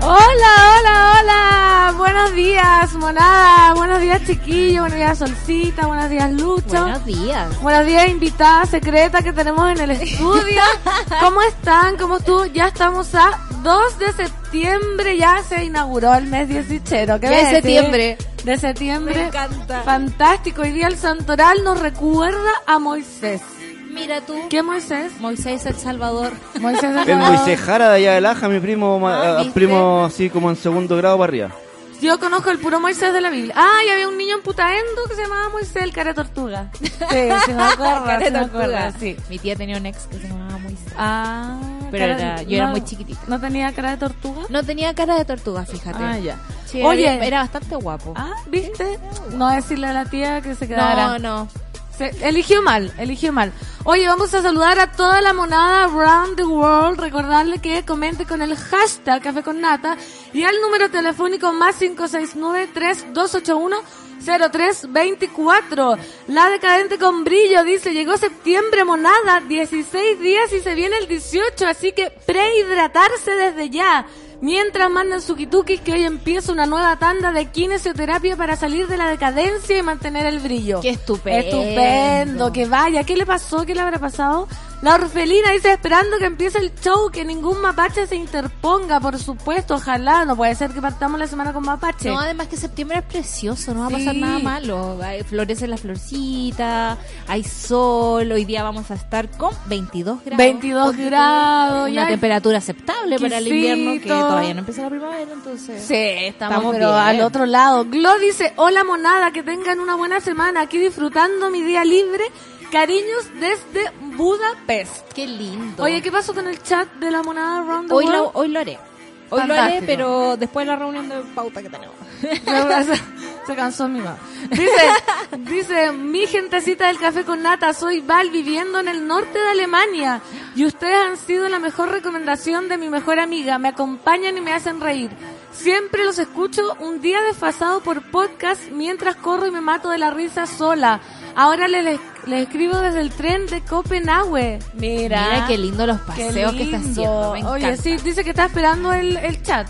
Hola, hola, hola. Buenos días, monada. Buenos días, chiquillo. Buenos días, Solcita. Buenos días, Lucho. Buenos días. Buenos días, invitada secreta que tenemos en el estudio. ¿Cómo están? ¿Cómo tú? Ya estamos a 2 de septiembre. Ya se inauguró el mes diecichero. ¿Qué De septiembre. De septiembre. Me encanta. Fantástico. Hoy día el santoral nos recuerda a Moisés. Mira tú. ¿Qué Moisés? Moisés el Salvador. Moisés el El Salvador. Moisés Jara de allá de Laja, mi primo, Ah, ah, primo así como en segundo grado para arriba. Yo conozco el puro Moisés de la Biblia. Ah, y había un niño en Putaendo que se llamaba Moisés el cara de tortuga. Sí, sí me acuerdo, Cara de sí me acuerdo, sí. Mi tía tenía un ex que se llamaba Moisés. Ah, Pero era- yo era muy chiquitita. ¿No tenía cara de tortuga? No tenía cara de tortuga, fíjate. Ah, ya. Sí, Oye. era, era bastante guapo. Ah, ¿viste? No decirle a la tía que se quedara. no, no. Se- eligió mal, eligió mal. Oye, vamos a saludar a toda la monada around the world. Recordarle que comente con el hashtag Café con Nata y al número telefónico más 569-3281-0324. La decadente con brillo dice, llegó septiembre monada, 16 días y se viene el 18, así que prehidratarse desde ya. Mientras mandan su kitukis que hoy empieza una nueva tanda de kinesioterapia para salir de la decadencia y mantener el brillo. Qué estupendo. Estupendo, que vaya. ¿Qué le pasó? ¿Qué le habrá pasado? La orfelina dice esperando que empiece el show, que ningún mapache se interponga, por supuesto, ojalá. No puede ser que partamos la semana con mapache. No, además que septiembre es precioso, no va a pasar Sí. nada malo. Hay- Florecen las florcitas, hay sol, hoy día vamos a estar con 22 grados. 22 grados, Una temperatura aceptable para el invierno, que todavía no empieza la primavera, entonces... Sí, estamos, Estamos pero bien. al otro lado. Glo dice, hola monada, que tengan una buena semana aquí disfrutando mi día libre. Cariños desde Budapest. Qué lindo. Oye, ¿qué pasó con el chat de la monada Round the hoy World? lo, hoy lo haré. Hoy lo haré, pero después de la reunión de pauta que tenemos. Se cansó mi mamá. Dice, dice, mi gentecita del café con nata, soy Val viviendo en el norte de Alemania y ustedes han sido la mejor recomendación de mi mejor amiga. Me acompañan y me hacen reír. Siempre los escucho un día desfasado por podcast mientras corro y me mato de la risa sola. Ahora les, les, escribo desde el tren de Copenhague. Mira. Mira qué lindo los paseos que está haciendo. Me Oye, sí, dice que está esperando el, el chat.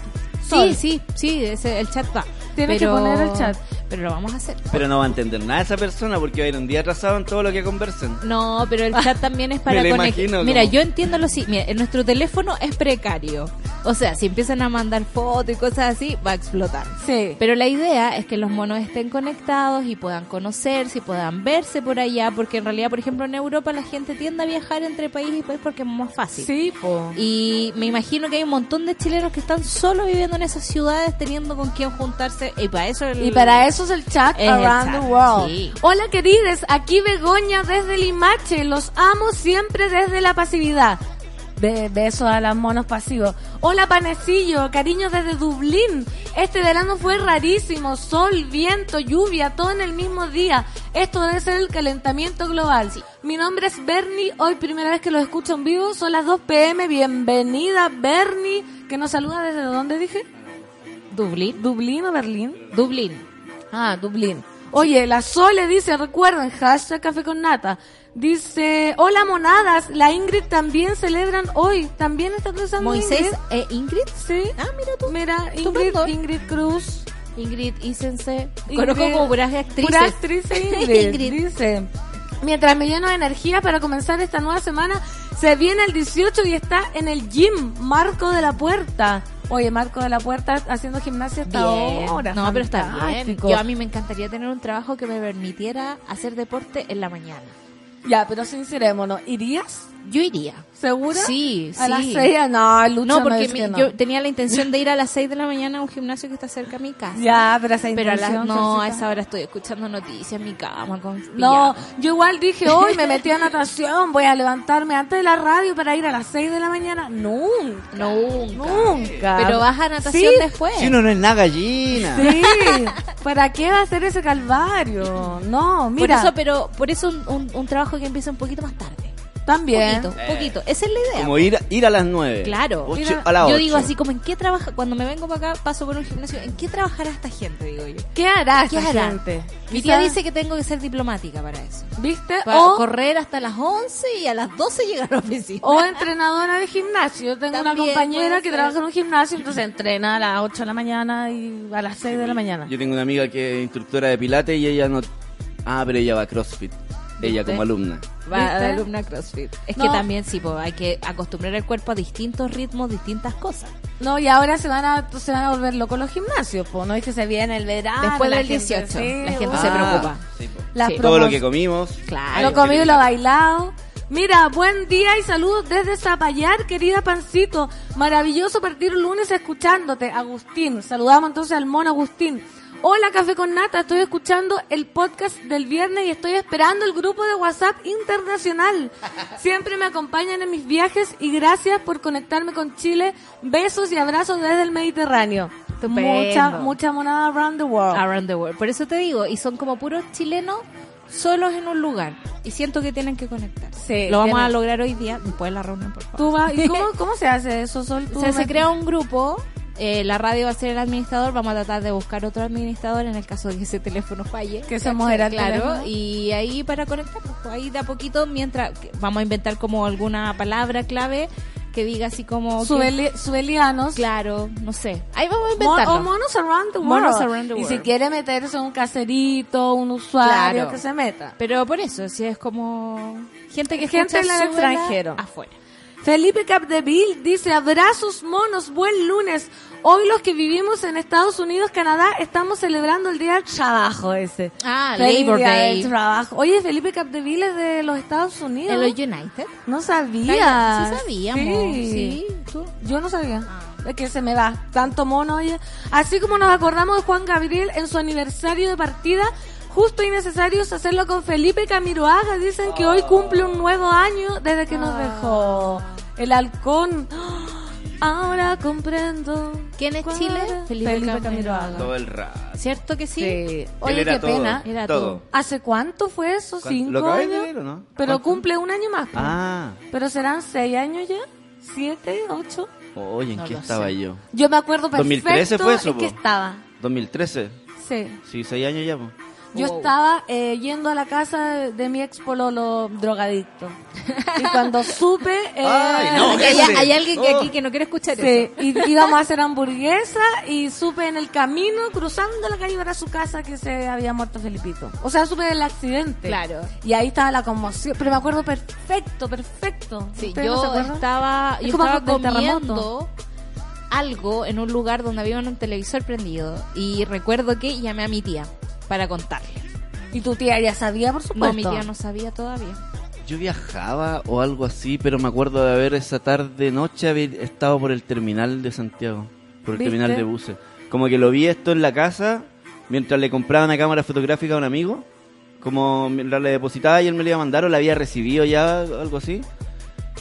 Sol. Sí, sí, sí, ese- el chat va. Tienes que poner el chat. Pero lo vamos a hacer. Pero no va a entender nada esa persona porque va a ir un día atrasado en todo lo que conversen. No, pero el chat también es para conectar. imagino Mira, como- yo entiendo lo sí. Mira, nuestro teléfono es precario. O sea, si empiezan a mandar fotos y cosas así, va a explotar. Sí. Pero la idea es que los monos estén conectados y puedan conocerse y puedan verse por allá, porque en realidad, por ejemplo, en Europa la gente tiende a viajar entre país y país porque es más fácil. Sí, po. Y me imagino que hay un montón de chilenos que están solo viviendo en esas ciudades, teniendo con quién juntarse. Y para eso el- Y para eso es el chat Es el Around chat, the World. sí. Hola querides, aquí Begoña desde Limache. Los amo siempre desde la pasividad. Be- besos a los monos pasivos. Hola Panecillo, cariño desde Dublín. Este verano fue rarísimo. Sol, viento, lluvia, todo en el mismo día. Esto debe ser el calentamiento global. Mi nombre es Bernie. Hoy primera vez que lo escucho en vivo. Son las 2 pm. Bienvenida Bernie. Que nos saluda desde dónde dije? Dublín. ¿Dublín o Berlín? Dublín. Ah, Dublín. Oye, la Sole dice, recuerden, hashtag café con nata. Dice, hola monadas, la Ingrid también celebran hoy. ¿También está cruzando Moisés Ingrid? e Ingrid. Sí. Ah, mira tú. Mira, Ingrid, Estupendo. Ingrid Cruz. Ingrid Isense. Ingrid- Conozco como puras actrices. Pura actriz Ingrid, Ingrid. dice. Mientras me lleno de energía para comenzar esta nueva semana, se viene el 18 y está en el gym Marco de la Puerta. Oye, Marco de la Puerta haciendo gimnasia hasta Bien. ahora. No, pero está bien. Yo a mí me encantaría tener un trabajo que me permitiera hacer deporte en la mañana. Ya, pero sincerémonos, ¿irías? Yo iría. ¿Segura? Sí, A sí. las seis, no, Lucho No, porque mi- no. yo tenía la intención de ir a las 6 de la mañana a un gimnasio que está cerca de mi casa. Ya, pero esa Pero a las- no, a esa hora estoy escuchando noticias en mi cama con No, pijama. yo igual dije, hoy me metí a natación, voy a levantarme antes de la radio para ir a las 6 de la mañana. Nunca. Nunca. Nunca. Pero vas a natación Sí, después. Si uno no es nada gallina. Sí, ¿para qué va a hacer ese calvario? No, por mira, eso, pero por eso un, un- un trabajo que empieza un poquito más tarde. También. Poquito, poquito. Esa es la idea. Como ir, ir a las nueve. Claro. Ocho- a las yo digo así como en qué trabaja cuando me vengo para acá paso por un gimnasio en qué trabajará esta gente digo yo ¿Qué hará ¿Qué esta hará? gente? mi tía dice que tengo que ser diplomática para eso ¿Viste? para O, correr hasta las 11 y a las 12 llegar a la oficina o entrenadora de gimnasio. Yo tengo una compañera que trabaja en un gimnasio, entonces entrena a las 8 de la mañana y a las 6 de la mañana. Yo tengo una amiga que es instructora de pilates y ella no... Ah, pero ella va a CrossFit. Ella como alumna. va alumna CrossFit es No. que también sí pues, hay que acostumbrar el cuerpo a distintos ritmos distintas cosas No, y ahora se van a, se van a volver locos los gimnasios, pues, ¿no? Es que se viene el verano. Después la del gente- 18, sí, la gente uh, se preocupa. sí, po. las Sí. Todo lo que comimos. Claro. Lo comido y lo bailado. Mira, buen día y saludos desde Zapallar, querida Pancito. Maravilloso partir un lunes escuchándote, Agustín. Saludamos entonces al mono Agustín. Hola, Café con Nata. Estoy escuchando el podcast del viernes y estoy esperando el grupo de WhatsApp internacional. Siempre me acompañan en mis viajes y gracias por conectarme con Chile. Besos y abrazos desde el Mediterráneo. Estupendo. Mucha, mucha monada around the world. around the world por eso te digo y son como puros chilenos solos en un lugar y siento que tienen que conectar Sí, lo vamos a lograr hoy día después de la reunión por favor ¿Tú vas- ¿Y cómo, cómo se hace eso, Sol? Tú O sea, se crea un grupo, eh, la radio va a ser el administrador, vamos a tratar de buscar otro administrador en el caso de que ese teléfono falle. Que se el Claro, teléfono. y ahí para conectarnos, pues, ahí de a poquito, mientras vamos a inventar como alguna palabra clave que diga así como... que- Subeli- subelianos. claro, no sé. Ahí vamos a Mon- inventarlo. o monos around the world. Monos around the Y si quiere meterse un caserito, un usuario, Claro. que se meta. Pero por eso, si es como gente que Gente en el extranjero. afuera. Felipe Capdeville dice, abrazos monos, buen lunes. Hoy los que vivimos en Estados Unidos, Canadá, estamos celebrando el Día del Trabajo ese. Ah, Feliz Labor Día Day. del Trabajo. Oye, Felipe Capdeville es de los Estados Unidos. En los United. No sabía. Sí sabíamos, sí. ¿Tú? Yo no sabía. Ah. Es que se me va. Tanto mono, oye. Así como nos acordamos de Juan Gabriel en su aniversario de partida, justo y necesario es hacerlo con Felipe Camiroaga. Dicen que hoy cumple un nuevo año desde que nos dejó. El halcón. Ahora comprendo. ¿Quién es cuál Chile? Felipe Felipe, Camiroaga. Camiroaga. Todo el rato. ¿Cierto que sí? Sí. Oye, era qué todo, pena. Era todo. todo. ¿Hace cuánto fue eso? ¿Cinco ¿Lo de años? o no? Pero ¿Cuánto? cumple un año más. Ah, Pero serán seis años ya. ¿Siete? ¿Ocho? oye, ¿en No qué estaba sé. yo? Yo me acuerdo perfecto 2013 fue eso, en po. estaba. 2013. Sí. Sí, seis años ya, pues. Yo Wow. estaba eh, yendo a la casa de, mi ex pololo drogadicto. Y cuando supe... eh, Ay, no, Hay, alguien que Oh. aquí que no quiere escuchar Sí, eso. y íbamos a hacer hamburguesa y supe en el camino, cruzando la calle para su casa, que se había muerto Felipito. O sea, supe del accidente. Claro. Y ahí estaba la conmoción. Pero me acuerdo perfecto, perfecto. Sí, ¿Ustedes no se yo estaba, Es yo estaba comiendo algo en un lugar donde había un televisor prendido y recuerdo que llamé a mi tía para contarle. Y tu tía ya sabía, por supuesto. No, mi tía no sabía todavía. Yo viajaba o algo así, pero me acuerdo de haber esa tarde, noche, haber estado por el terminal de Santiago, por el ¿Viste? terminal de buses. Como que lo vi esto en la casa, mientras le compraba una cámara fotográfica a un amigo, como mientras le depositaba y él me la iba a mandar o la había recibido ya, algo así.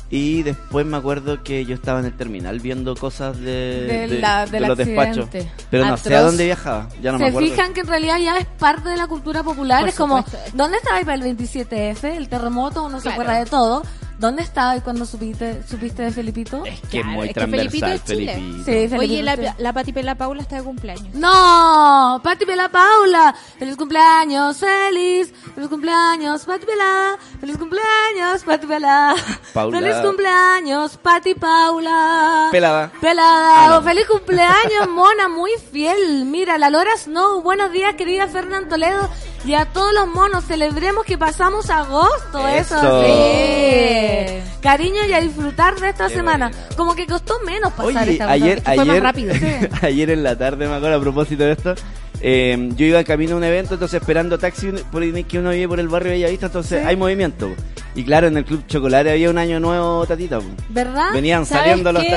Y después me acuerdo que yo estaba en el terminal viendo cosas de, De de- la- de los despachos. Pero no Atroz. sé a dónde viajaba, ya no me se acuerdo. fijan que en realidad ya es parte de la cultura popular. Por es como, supuesto. ¿dónde estaba para el 27F? El terremoto, uno se Claro. acuerda de todo. ¿Dónde estaba cuando supiste, supiste de Felipito? Es que Claro, muy es que Felipito transversal, es Chile. Felipito. Sí, Felipito, Oye, la, la Pati Pela Paula está de cumpleaños. No, Pati Pela Paula, feliz cumpleaños, feliz, feliz cumpleaños, Pati Pela, feliz cumpleaños, Pati Pela, Paula. feliz cumpleaños, Pati Paula, Pelada. Pelada, Ah, no. feliz cumpleaños, mona, muy fiel. Mira, la Lora Snow, buenos días, querida Fernán Toledo. Y a todos los monos, celebremos que pasamos agosto, eso, Eso. sí. Cariño y a disfrutar de esta Qué semana. Como que costó menos pasar Oye, esta ayer, cosa, que fue más ayer, rápido. Sí. ayer en la tarde, me acuerdo, a propósito de esto, eh, yo iba camino a un evento, entonces esperando taxi, por que uno vive por el barrio de Bellavista, entonces Sí. hay movimiento. Y claro, en el Club Chocolate había un año nuevo, tatita. po. ¿Verdad? Venían ¿Sabes saliendo los qué?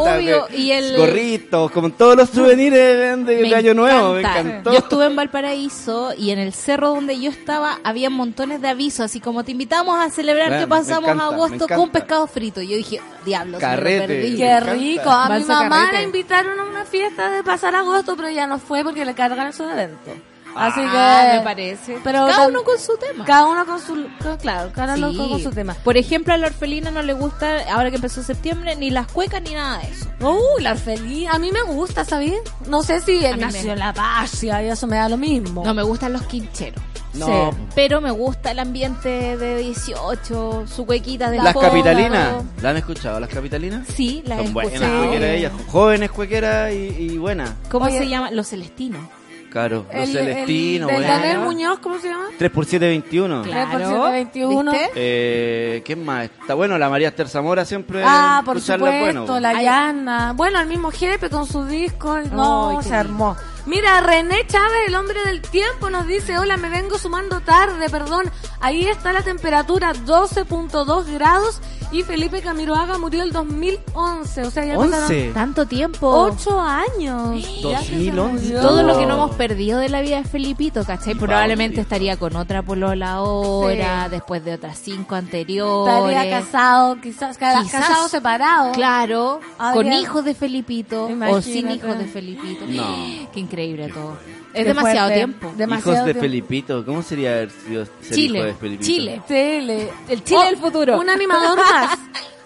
Obvio, de- y el- Gorritos, como todos los souvenirs de, de- de Año Nuevo. Me encantó. Yo estuve en Valparaíso y en el cerro donde yo estaba había montones de avisos, así como te invitamos a celebrar Bueno, que pasamos encanta, agosto con pescado frito. Yo dije, diablo, Carrete. me lo perdí. Me Qué rico. A mi mamá carrete. la invitaron a una fiesta de pasar agosto, pero ya no fue porque le cargan esos eventos. Así Ah, que me parece. Pero Cada uno con su tema. Cada uno con su claro, cada uno Sí. con su tema. Por ejemplo, a la orfelina no le gusta, ahora que empezó septiembre, ni las cuecas ni nada de eso. Uh, la orfelina, a mí me gusta, ¿sabes? No sé si nació me- la Pasia y eso me da lo mismo. No me gustan los quincheros. No, Sí. Pero me gusta el ambiente de 18, su cuequita de Las fondo. capitalinas. ¿La han escuchado, las capitalinas? Sí, las he Son buenas escuchado. cuequeras ellas. Jóvenes cuequeras y, y buenas. ¿Cómo Oye. se llama? Los celestinos. Claro, los el, celestinos, el, buenas. Daniel Muñoz, ¿cómo se llama? 3 por 7, 21. Claro. 3 por 7, 21. ¿Viste? Eh, ¿Quién más? Está bueno, la María Esther Zamora siempre. Ah, por supuesto, bueno. la. Yana. Bueno, el mismo jefe con su disco. No, qué se lindo. Mira, René Chávez, el hombre del tiempo, nos dice, hola, me vengo sumando tarde, perdón. Ahí está la temperatura, 12.2 grados. Y Felipe Camiroaga murió el 2011. O sea, ya pasaron 11. Tanto tiempo. 8 años. Se 2011. murió. Todo lo que no hemos perdido de la vida de Felipito, ¿cachai? Probablemente estaría con otra polola ahora, Sí. después de otras cinco anteriores. Estaría casado, quizás, ca- Quizás. casado separado. Claro, Habría- con hijos de Felipito o sin hijos de Felipito. No. Qué increíble todo. Es Qué demasiado fuerte. tiempo. Demasiado Hijos de tiempo. Felipito. ¿Cómo sería haber sido ser Chile, hijo de Felipito? Chile. Tele. El Chile Oh, del futuro. Un animador más.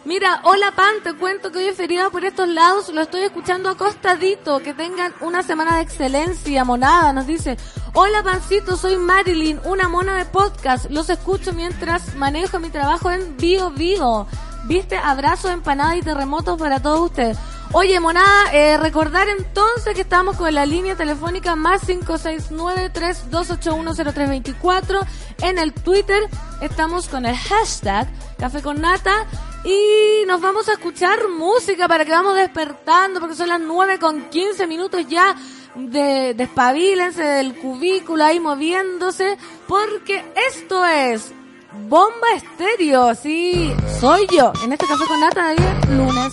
Mira, hola Pan, te cuento que hoy es feriado por estos lados, lo estoy escuchando acostadito, que tengan una semana de excelencia, monada, nos dice, hola Pancito, soy Marilyn, una mona de podcast, los escucho mientras manejo mi trabajo en Bio Bio, viste, abrazos, empanadas y terremotos para todos ustedes. Oye, monada, eh, recordar entonces que estamos con la línea telefónica más 569-3281-0324. En el Twitter estamos con el hashtag Café con Nata. Y nos vamos a escuchar música para que vamos despertando, porque son las 9 con 15 minutos ya. De, despabilense del cubículo ahí moviéndose, porque esto es Bomba Estéreo, sí, soy yo, en este Café con Nata de lunes.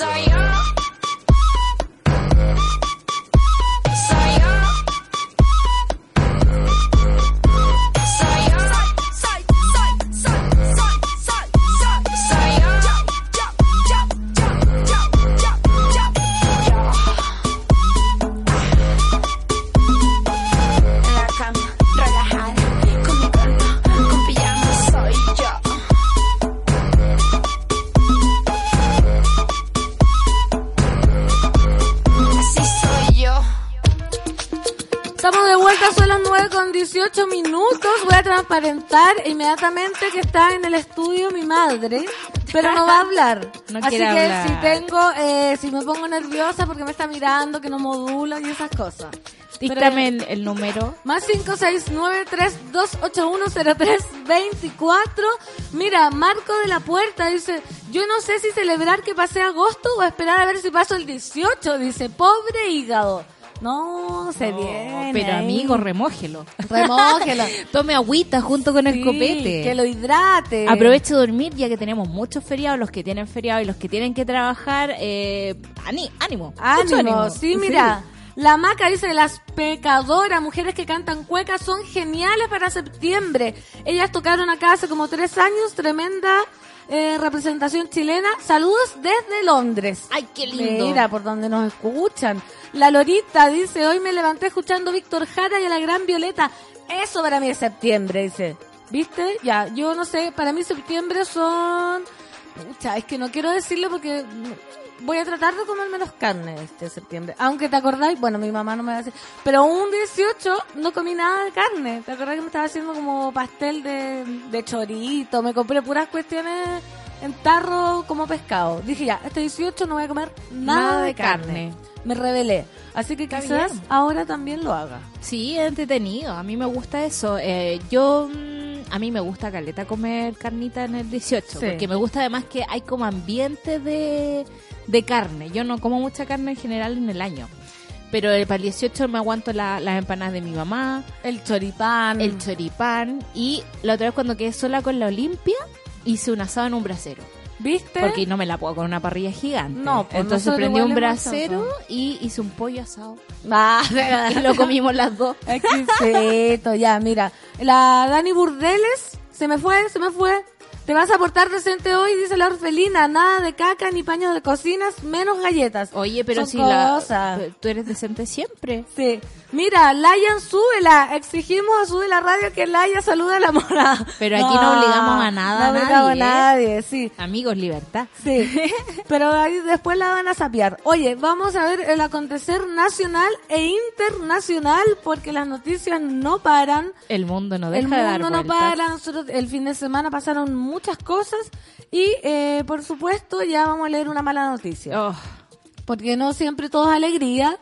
Soy son las 9 con 18 minutos. Voy a transparentar inmediatamente que está en el estudio mi madre, pero no va a hablar. Así que si tengo, eh, si me pongo nerviosa porque me está mirando, que no modula y esas cosas. Dígame el, el, número. Más 569-3281-0324. Mira, Marco de la Puerta dice, yo no sé si celebrar que pasé agosto o esperar a ver si paso el 18. Dice, pobre hígado. No, se viene. Pero ahí. amigo, remójelo. remójelo. Tome agüita junto con el Sí, copete. Que lo hidrate. Aproveche de dormir ya que tenemos muchos feriados, los que tienen feriado y los que tienen que trabajar. Eh, ánimo. Ánimo, sí, mira. La maca dice, las pecadoras, mujeres que cantan cuecas, son geniales para septiembre. Ellas tocaron acá hace como tres años, tremenda eh, representación chilena. Saludos desde Londres. Ay, qué lindo. Mira, por donde nos escuchan. La Lorita dice, hoy me levanté escuchando Víctor Jara y a la Gran Violeta. Eso para mí es septiembre, dice. ¿Viste? Ya, yo no sé, para mí septiembre son... Pucha, es que no quiero decirlo porque voy a tratar de comer menos carne este septiembre. Aunque te acordáis, bueno, mi mamá no me va a decir, pero un 18 no comí nada de carne. ¿Te acordás que me estaba haciendo como pastel de, de chorito? Me compré puras cuestiones en tarro como pescado. Dije ya, este 18 no voy a comer nada, de carne. Me rebelé. Así que Está quizás bien. ahora también lo haga. Sí, es entretenido. A mí me gusta eso. Eh, yo, mm, a mí me gusta caleta comer carnita en el 18. Sí. Porque me gusta además que hay como ambiente de, de carne. Yo no como mucha carne en general en el año. Pero para el 18 me aguanto la- las empanadas de mi mamá, El choripán. el choripán. Y la otra vez cuando quedé sola con la Olimpia, hice un asado en un brasero. ¿Viste? Porque no me la puedo con una parrilla gigante. No, pues Entonces prendí un brasero y hice un pollo asado. Ah, Y lo comimos las dos. Exquisito, ya, mira. La Dani Burdeles, se me fue, se me fue. Te vas a portar decente hoy, dice la orfelina. Nada de caca ni paños de cocinas, menos galletas. Oye, pero Son si la, cosas. tú eres decente siempre. Sí. Mira, Layan, súbela. Exigimos a Sube la Radio que Laia saluda a la morada. Pero aquí no obligamos a nada, No a obligamos a nadie, ¿eh? nadie, sí. Amigos, libertad. Sí, pero ahí después la van a sapear. Oye, vamos a ver el acontecer nacional e internacional porque las noticias no paran. El mundo no El deja de dar mundo no vueltas. para. Nosotros el fin de semana pasaron muchas cosas y, eh, por supuesto, ya vamos a leer una mala noticia. Oh, Porque no siempre todo es alegría.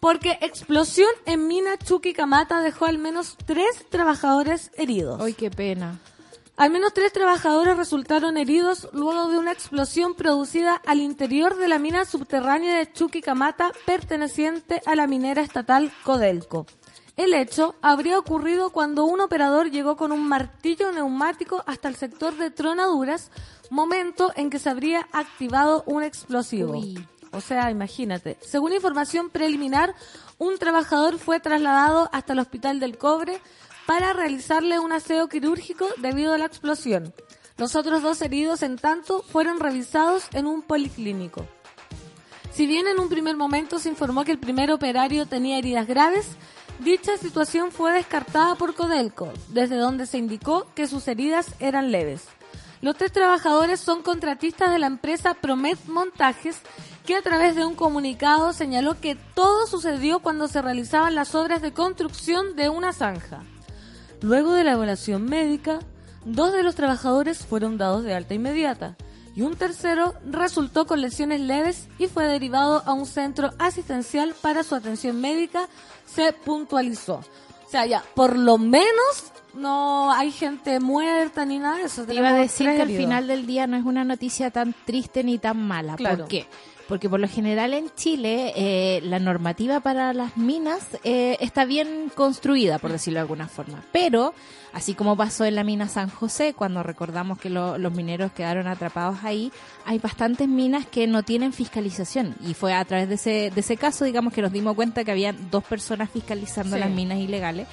Porque explosión en mina Chuquicamata dejó al menos tres trabajadores heridos. ay, qué pena. Al menos tres trabajadores resultaron heridos luego de una explosión producida al interior de la mina subterránea de Chuquicamata perteneciente a la minera estatal Codelco. El hecho habría ocurrido cuando un operador llegó con un martillo neumático hasta el sector de Tronaduras, momento en que se habría activado un explosivo. Uy. O sea, imagínate. Según información preliminar, un trabajador fue trasladado hasta el Hospital del Cobre para realizarle un aseo quirúrgico debido a la explosión. Los otros dos heridos, en tanto, fueron revisados en un policlínico. Si bien en un primer momento se informó que el primer operario tenía heridas graves, dicha situación fue descartada por Codelco, desde donde se indicó que sus heridas eran leves. Los tres trabajadores son contratistas de la empresa Promet Montajes, que a través de un comunicado señaló que todo sucedió cuando se realizaban las obras de construcción de una zanja. Luego de la evaluación médica, dos de los trabajadores fueron dados de alta inmediata y un tercero resultó con lesiones leves y fue derivado a un centro asistencial para su atención médica, se puntualizó. O sea, ya, por lo menos no hay gente muerta ni nada de eso. Te iba a decir que al final del día no es una noticia tan triste ni tan mala. Claro. ¿Por qué? Porque por lo general en Chile eh, la normativa para las minas eh, está bien construida, por decirlo de alguna forma. Pero, así como pasó en la mina San José, cuando recordamos que lo- los mineros quedaron atrapados ahí, hay bastantes minas que no tienen fiscalización. Y fue a través de ese, de ese caso, digamos, que nos dimos cuenta que había dos personas fiscalizando Sí. las minas ilegales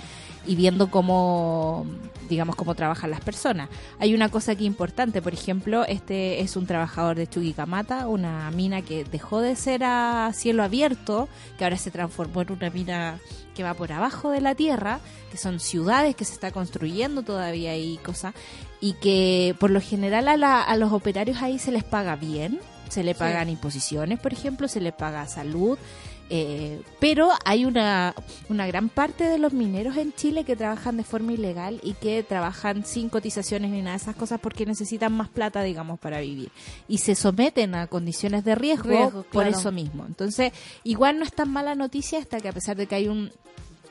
y viendo cómo, digamos, cómo trabajan las personas. Hay una cosa aquí importante, por ejemplo, este es un trabajador de Chuquicamata, una mina que dejó de ser a cielo abierto, que ahora se transformó en una mina que va por abajo de la tierra, que son ciudades que se está construyendo todavía y cosas, y que por lo general a, la- a los operarios ahí se les paga bien, se le pagan imposiciones, por ejemplo, se les paga salud, Eh, pero hay una, una gran parte de los mineros en Chile que trabajan de forma ilegal y que trabajan sin cotizaciones ni nada de esas cosas porque necesitan más plata, digamos, para vivir. Y se someten a condiciones de riesgo, Riesgo, por claro. eso mismo. Entonces, igual no es tan mala noticia hasta que a pesar de que hay un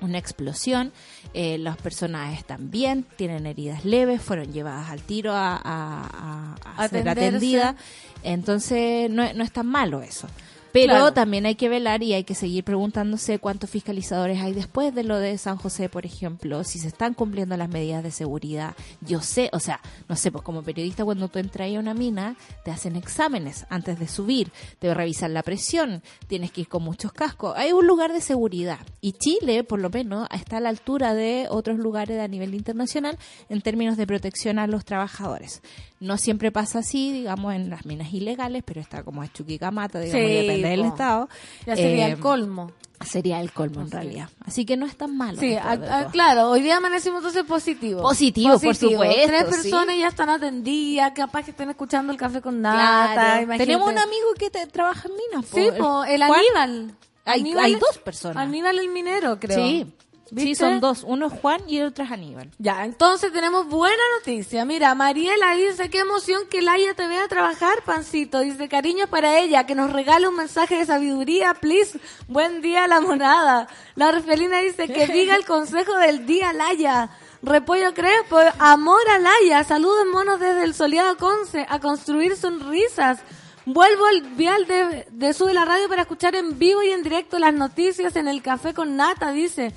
una explosión, eh, las personas están bien, tienen heridas leves, fueron llevadas al tiro a, a- a- a ser atendidas, entonces no, no es tan malo eso. Pero Claro. también hay que velar y hay que seguir preguntándose cuántos fiscalizadores hay después de lo de San José, por ejemplo, si se están cumpliendo las medidas de seguridad. Yo sé, o sea, no sé, pues como periodista cuando tú entras a una mina, te hacen exámenes antes de subir, te revisan la presión, tienes que ir con muchos cascos. Hay un lugar de seguridad y Chile, por lo menos, está a la altura de otros lugares a nivel internacional en términos de protección a los trabajadores. No siempre pasa así, digamos, en las minas ilegales, pero está como a Chuquicamata, digamos, y depende del estado. Ya sería Eh, el colmo. Sería el colmo en realidad. Así que no es tan malo. Sí, después a- de a- todo. claro, hoy día amanecimos entonces positivo. Positivo, por supuesto, Tres sí. personas ya están atendidas, capaz que estén escuchando el café con nata. Claro. Tenemos un amigo que te, trabaja en minas. Sí, po, el Juan. Aníbal. Hay, Aníbal hay es- dos personas. Aníbal el minero, creo. Sí. Sí, ¿Viste? son dos. Uno es Juan y el otro es Aníbal. Ya, entonces tenemos buena noticia. Mira, Mariela dice, qué emoción que Laia te vea trabajar, pancito. Dice, cariño para ella, que nos regale un mensaje de sabiduría, please. Buen día, la monada. La Orfelina dice, que diga el consejo del día, Laia. Repollo Crespo, amor a Laia. Saludos, monos, desde el soleado Conce, a construir sonrisas. Vuelvo al vial de, de Sube la Radio para escuchar en vivo y en directo las noticias en el café con nata, dice.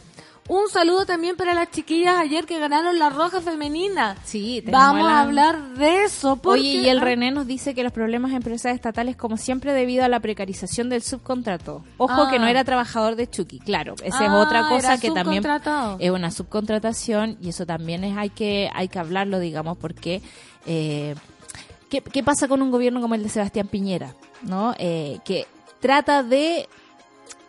Un saludo también para las chiquillas ayer que ganaron la roja femenina. Sí, Vamos la- a hablar de eso. Porque, Oye, y el ah, René nos dice que los problemas en empresas estatales, como siempre, debido a la precarización del subcontrato. Ojo Ah. que no era trabajador de Chucky, claro. Esa es Ah, otra cosa que también es una subcontratación y eso también es hay que hay que hablarlo, digamos, porque eh, ¿qué, qué pasa con un gobierno como el de Sebastián Piñera, no? Eh, que trata de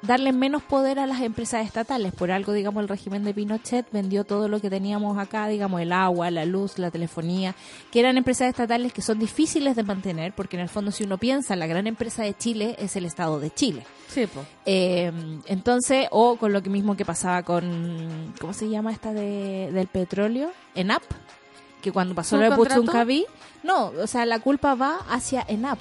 darle menos poder a las empresas estatales. Por algo, digamos, el régimen de Pinochet vendió todo lo que teníamos acá, digamos, el agua, la luz, la telefonía, que eran empresas estatales que son difíciles de mantener, porque en el fondo, si uno piensa, la gran empresa de Chile es el Estado de Chile. Sí, po. Eh, entonces, o con lo que mismo que pasaba con, ¿cómo se llama esta de, del petróleo? ENAP, que cuando pasó lo de. Puchuncaví, no, o sea, la culpa va hacia ENAP.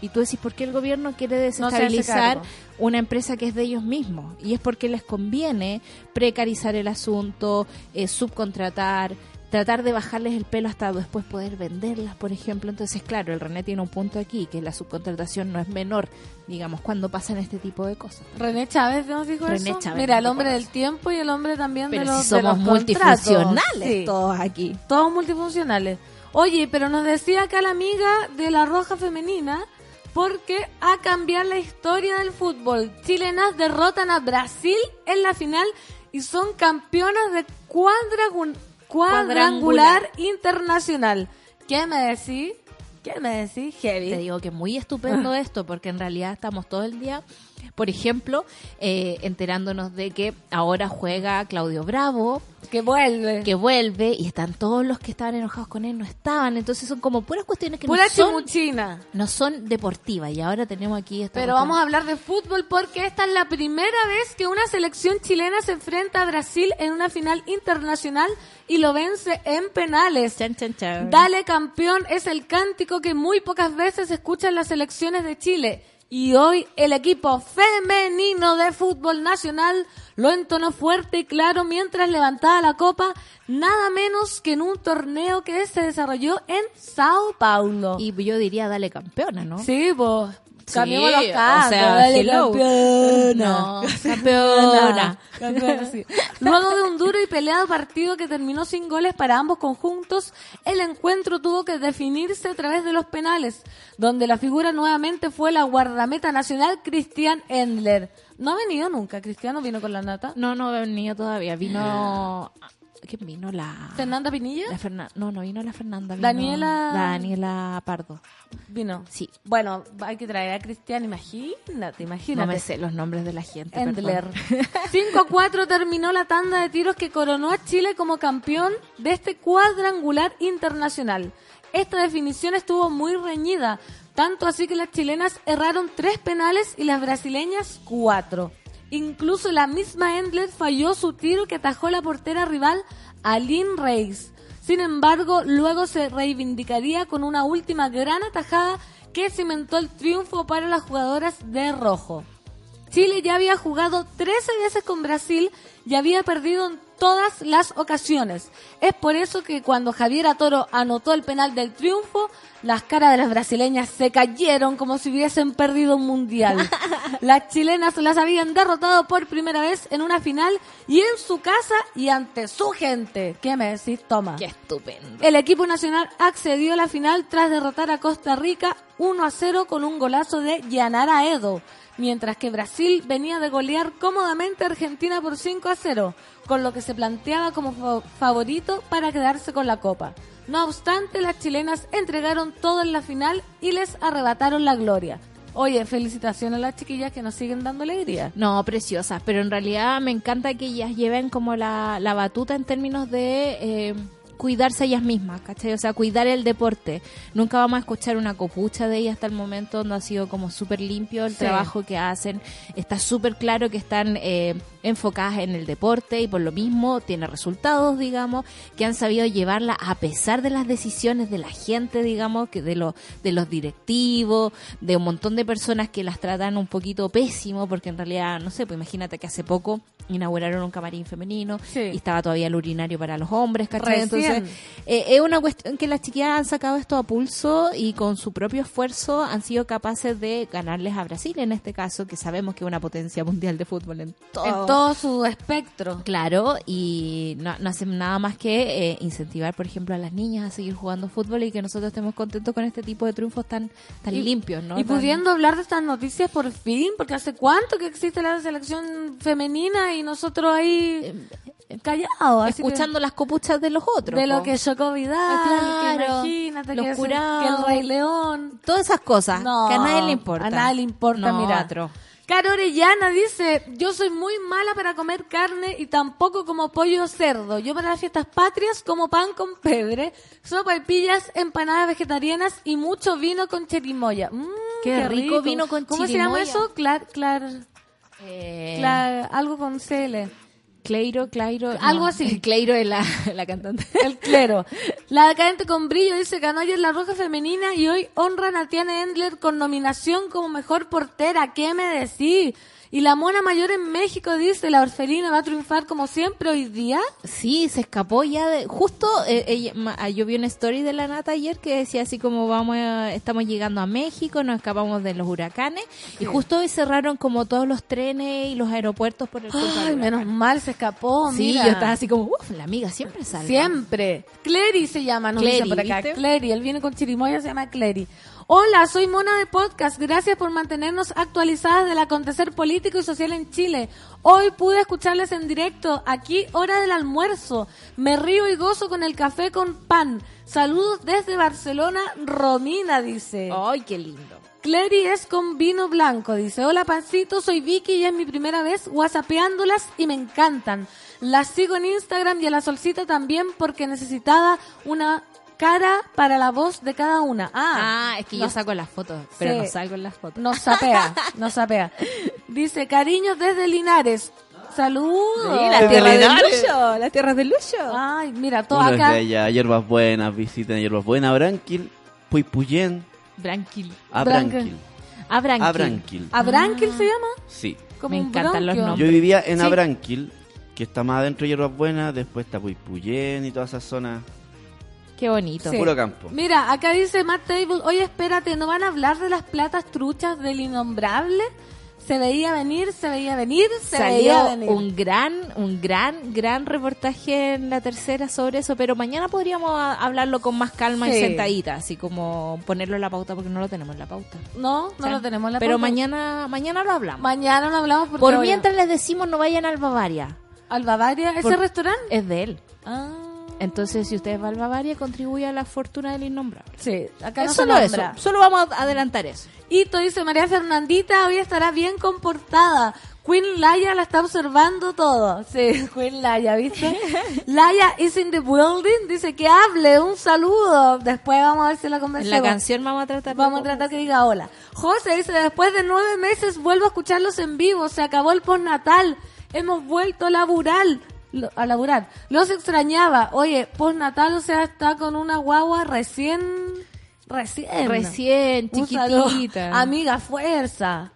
Y tú decís, ¿por qué el gobierno quiere desestabilizar una empresa que es de ellos mismos? Y es porque les conviene precarizar el asunto, eh, subcontratar, tratar de bajarles el pelo hasta después poder venderlas, por ejemplo. Entonces, claro, el René tiene un punto aquí, que la subcontratación no es menor, digamos, cuando pasan este tipo de cosas. René Chávez nos dijo René eso. Chávez Mira, el hombre del tiempo y el hombre también Pero de los si somos de los contratos. multifuncionales Sí. todos aquí. Todos multifuncionales. Oye, pero nos decía acá la amiga de la Roja Femenina, porque a cambiar la historia del fútbol, chilenas derrotan a Brasil en la final y son campeonas de cuadragu- cuadrangular internacional. ¿Qué me decís? ¿Qué me decís, Heavy? Te digo que muy estupendo esto, porque en realidad estamos todo el día, por ejemplo, eh, enterándonos de que ahora juega Claudio Bravo, que vuelve. que vuelve, y están todos los que estaban enojados con él, no estaban. Entonces son como puras cuestiones que Pura no son, chimuchina. no son deportivas. Y ahora tenemos aquí esta Pero vamos a hablar de fútbol porque esta es la primera vez que una selección chilena se enfrenta a Brasil en una final internacional y lo vence en penales. Chan, chan, chan. Dale campeón es el cántico que muy pocas veces se escucha en las selecciones de Chile. Y hoy el equipo femenino de fútbol nacional lo entonó fuerte y claro mientras levantaba la copa, nada menos que en un torneo que se desarrolló en Sao Paulo. Y yo diría, dale campeona, ¿no? Sí, pues. Sí, Cambiemos los o cantos. sea, dale, hello. campeona. No, campeona. Campeona, sí. Luego de un duro y peleado partido que terminó sin goles para ambos conjuntos, el encuentro tuvo que definirse a través de los penales, donde la figura nuevamente fue la guardameta nacional Cristian Endler. No ha venido nunca, Cristiano vino con la nata. No, no ha venido todavía. Vino... ¿Quién vino? La... Fernanda Pinilla La Ferna- No, no vino la Fernanda. vino Daniela- La Daniela Pardo. vino. Sí. Bueno, hay que traer a Cristian, imagínate, imagínate. No me sé los nombres de la gente. Endler. perdón. 5-4 terminó la tanda de tiros que coronó a Chile como campeón de este cuadrangular internacional. Esta definición estuvo muy reñida, tanto así que las chilenas erraron tres penales y las brasileñas cuatro. Incluso la misma Endler falló su tiro que atajó la portera rival Aline Reis. Sin embargo, luego se reivindicaría con una última gran atajada que cimentó el triunfo para las jugadoras de rojo. Chile ya había jugado 13 veces con Brasil y había perdido en todas las ocasiones. Es por eso que cuando Javiera Toro anotó el penal del triunfo, las caras de las brasileñas se cayeron como si hubiesen perdido un mundial. Las chilenas las habían derrotado por primera vez en una final y en su casa y ante su gente. ¿Qué me decís? Toma. Qué estupendo. El equipo nacional accedió a la final tras derrotar a Costa Rica 1 a 0 con un golazo de Yanara Edo, mientras que Brasil venía de golear cómodamente a Argentina por 5 a 0, con lo que se planteaba como fa- favorito para quedarse con la copa. No obstante, las chilenas entregaron todo en la final y les arrebataron la gloria. Oye, felicitaciones a las chiquillas que nos siguen dando alegría. No, preciosas, pero en realidad me encanta que ellas lleven como la, la batuta en términos de eh, cuidarse ellas mismas, ¿cachai? O sea, cuidar el deporte. Nunca vamos a escuchar una copucha de ellas hasta el momento donde ha sido como súper limpio el Sí. trabajo que hacen. Está súper claro que están eh, enfocadas en el deporte y por lo mismo tiene resultados, digamos, que han sabido llevarla a pesar de las decisiones de la gente, digamos, que de, los de los directivos, de un montón de personas que las tratan un poquito pésimo, porque en realidad, no sé, pues imagínate que hace poco inauguraron un camarín femenino Sí. y estaba todavía el urinario para los hombres, ¿cachai? Recién. Entonces, eh, es una cuestión que las chiquillas han sacado esto a pulso y con su propio esfuerzo han sido capaces de ganarles a Brasil en este caso, que sabemos que es una potencia mundial de fútbol en todo. En todo su espectro. Claro, y no, no hacen nada más que eh, incentivar, por ejemplo, a las niñas a seguir jugando fútbol y que nosotros estemos contentos con este tipo de triunfos tan, tan Y- limpios, ¿no? Y Tan- pudiendo hablar de estas noticias por fin, porque hace cuánto que existe la selección femenina y nosotros ahí callados, así que- escuchando las copuchas de los otros. de lo po. que Chocó Vidal, Ah, que claro, imagínate los que, curados. que el Rey León. Todas esas cosas No, que a nadie le importa. A nadie le importa, No, mira. atro. Caro Orellana dice, yo soy muy mala para comer carne y tampoco como pollo o cerdo. Yo para las fiestas patrias como pan con pebre, sopa y pillas, empanadas vegetarianas y mucho vino con cherimoya. Mm, Qué rico vino con ¿Cómo se llama chirimoya. eso? Clar, clar, Eh, clar- algo con CL. Cleiro, Clairo. Algo así. Cleiro es la, la cantante. El clero. La decadente con brillo dice ganó ayer la roja femenina y hoy honran a Tiana Endler con nominación como mejor portera. ¿Qué me decís? Y la mona mayor en México dice la orfelina va a triunfar como siempre hoy día. Sí, se escapó ya de... Justo, eh, ella- ma- ah, yo vi una story de la Nata ayer que decía así como vamos a- estamos llegando a México, nos escapamos de los huracanes y justo hoy cerraron como todos los trenes y los aeropuertos por el Ay, menos mal se escapó. Sí, mira. yo estaba así como, uff, la amiga siempre salva. Siempre. Clery se llama, nos Clery, dicen por acá. ¿viste? Clery, él viene con chirimoya, se llama Clery. Hola, soy Mona de Podcast. Gracias por mantenernos actualizadas del acontecer político y social en Chile. Hoy pude escucharles en directo, aquí hora del almuerzo. Me río y gozo con el café con pan. Saludos desde Barcelona, Romina dice. Ay, qué lindo. Clery es con vino blanco, dice. Hola, pancito, soy Vicky y es mi primera vez whatsappeándolas y me encantan. Las sigo en Instagram y a la solcita también porque necesitaba una cara para la voz de cada una. Ah, Ah, es que yo saco las fotos, pero Sí. no salgo en las fotos. Nos sapea, nos sapea. Dice, cariños desde Linares. Saludos. Sí, las tierras de. Lucho, las tierras de Lucho. Ay, mira, todo Uno es acá. allá, hierbas buenas, visiten hierbas buenas, Branquil, Puipuyén, Branquil. Abranquil. Abranquil. Abranquil, ¿Abranquil se llama? sí. Como Me encantan los nombres. Yo vivía en Sí. Abranquil, que está más adentro de hierbas buenas, después está Puipuyén y todas esas zonas. Qué bonito. Sí. Puro campo. Mira, acá dice Matt Table, oye, espérate, ¿no van a hablar de las platas truchas del innombrable? Se veía venir, se veía venir, se veía Salió venir. un gran, un gran, gran reportaje en la tercera sobre eso, pero mañana podríamos hablarlo con más calma y sentadita, así como ponerlo en la pauta porque no lo tenemos en la pauta. No, no O sea, lo tenemos en la Pero pauta. mañana, mañana lo hablamos. Mañana lo hablamos porque Por mientras les decimos no vayan al Bavaria. al Bavaria, ese Por- restaurante. Es de él. Ah. Entonces, si usted es va al Bavaria, contribuye a la fortuna del innombrable. Sí, acá no Es se solo eso. Solo vamos a adelantar eso. Hito dice María Fernandita, hoy estará bien comportada. Queen Laia la está observando todo. Sí, Queen Laia, ¿viste? Laia is in the building, dice que hable, un saludo. Después vamos a ver si la En conversamos. la canción vamos a tratar Vamos a tratar que diga hola. José dice, después de nueve meses vuelvo a escucharlos en vivo, se acabó el postnatal, hemos vuelto a laburar, lo- a laburar. Los extrañaba. Oye, postnatal, o sea, está con una guagua recién, recién. Recién, chiquitita. Amiga, fuerza.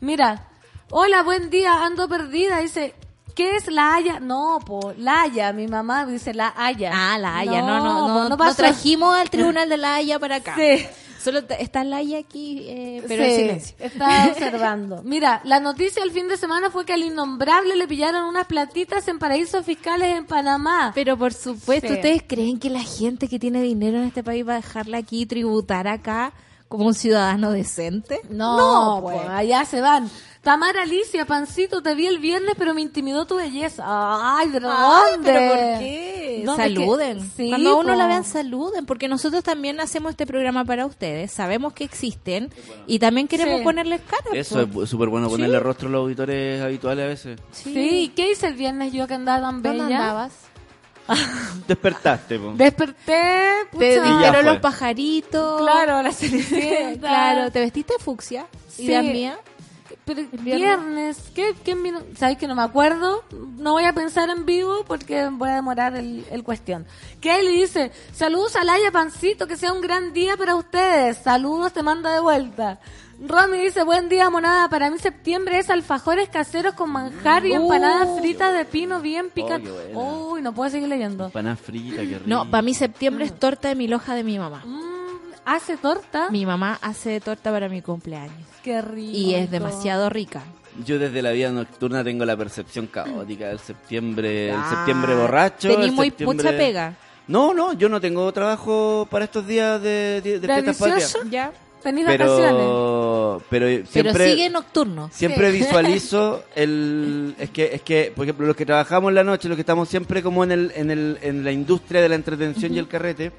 Mira, hola, buen día, ando perdida, dice... ¿Qué es la Haya? No, po, la Haya, mi mamá dice la Haya. Ah, la Haya, no, no, po, no, no, pasó. trajimos al tribunal de la Haya para acá. Sí. Solo está la Haya aquí, eh, pero Sí, en silencio. Estaba observando. Mira, la noticia el fin de semana fue que al innombrable le pillaron unas platitas en paraísos fiscales en Panamá. Pero por supuesto, Sí. ¿ustedes creen que la gente que tiene dinero en este país va a dejarla aquí y tributar acá como un ciudadano decente? No, pues. pues allá se van. Tamara Alicia, pancito, te vi el viernes, pero me intimidó tu belleza. Ay, ¿de Ay, dónde? pero ¿por qué? ¿Dónde Saluden. que- Sí, Cuando a uno po. la vean, saluden, porque nosotros también hacemos este programa para ustedes, sabemos que existen y también queremos Sí. ponerles cara. Eso po. es súper bueno, ponerle rostro a los auditores habituales a veces. Sí, ¿qué hice el viernes yo que andaba tan ¿Dónde bella? andabas? Despertaste, po. Desperté, Te pucha. Ya dijeron los pajaritos. Claro, la cenicienta. claro, te vestiste de fucsia. Sí. ¿Y mía? Pero viernes? viernes, ¿qué. ¿Sabes que no me acuerdo? No voy a pensar en vivo porque voy a demorar el, el cuestión. Kelly dice, saludos a Laia Pancito, que sea un gran día para ustedes. Saludos, te manda de vuelta. Romy dice, buen día, monada. Para mí septiembre es alfajores caseros con manjar y Uh. empanadas fritas de pino bien picantes. Uy, no puedo seguir leyendo. Paná frita, qué rico. No, para mí septiembre es torta de mil hojas de mi mamá. Mm, ¿Hace torta? Mi mamá hace torta para mi cumpleaños. Qué rico. Y es demasiado rica. Yo desde la vida nocturna tengo la percepción caótica del septiembre, el Ah, septiembre borracho. Tení el muy septiembre- mucha pega. No, no, yo no tengo trabajo para estos días de, de, de ¿De fiestas patrias. 18? ¿Ya? Pero, pero Pero siempre, sigue nocturno. siempre Sí. visualizo el, es que, es que, por ejemplo, los que trabajamos en la noche, los que estamos siempre como en el, en el, en la industria de la entretención y el carrete,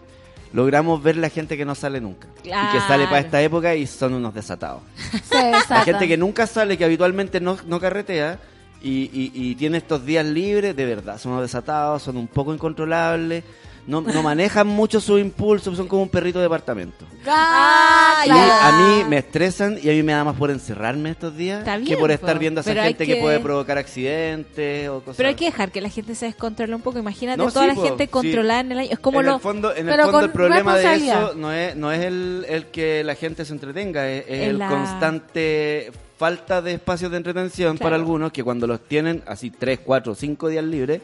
logramos ver la gente que no sale nunca. Y que sale para Claro. esta época y son unos desatados. Se La gente que nunca sale, que habitualmente no, no carretea y, y, y tiene estos días libres, de verdad, son unos desatados, son un poco incontrolables, no, no manejan mucho sus impulsos, son como un perrito de departamento. Ah, Y a mí me estresan y a mí me da más por encerrarme estos días que por po. estar viendo a esa Pero gente que... que- puede provocar accidentes o cosas. Pero hay que dejar que la gente se descontrole un poco. Imagínate No, toda sí, la po, gente sí. controlada en el año. Es como en lo... el fondo, en el, fondo el problema de eso no es, no es el, el que la gente se entretenga, es, el la- constante falta de espacios de entretención Claro. para algunos que cuando los tienen así 3, 4, 5 días libres,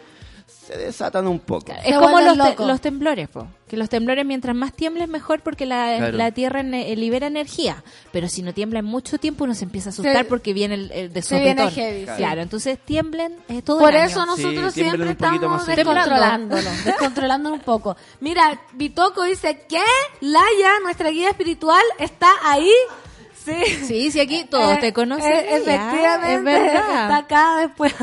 se desatan un poco. Es como los, te- los temblores, po. que los temblores mientras más tiembla es mejor porque la, Claro. la tierra ne- libera energía, pero si no tiembla en mucho tiempo uno se empieza a asustar Se- porque viene el, el de sopetón. Claro, entonces tiemblen eh, todo Por el eso año. nosotros Sí, siempre estamos descontrolándonos, descontrolándonos un poco. Mira, Bitoco dice, ¿qué? Laia, nuestra guía espiritual, está ahí. Sí. Sí, sí, aquí todos Eh, te conocen. eh, ya, efectivamente, es verdad. está acá después.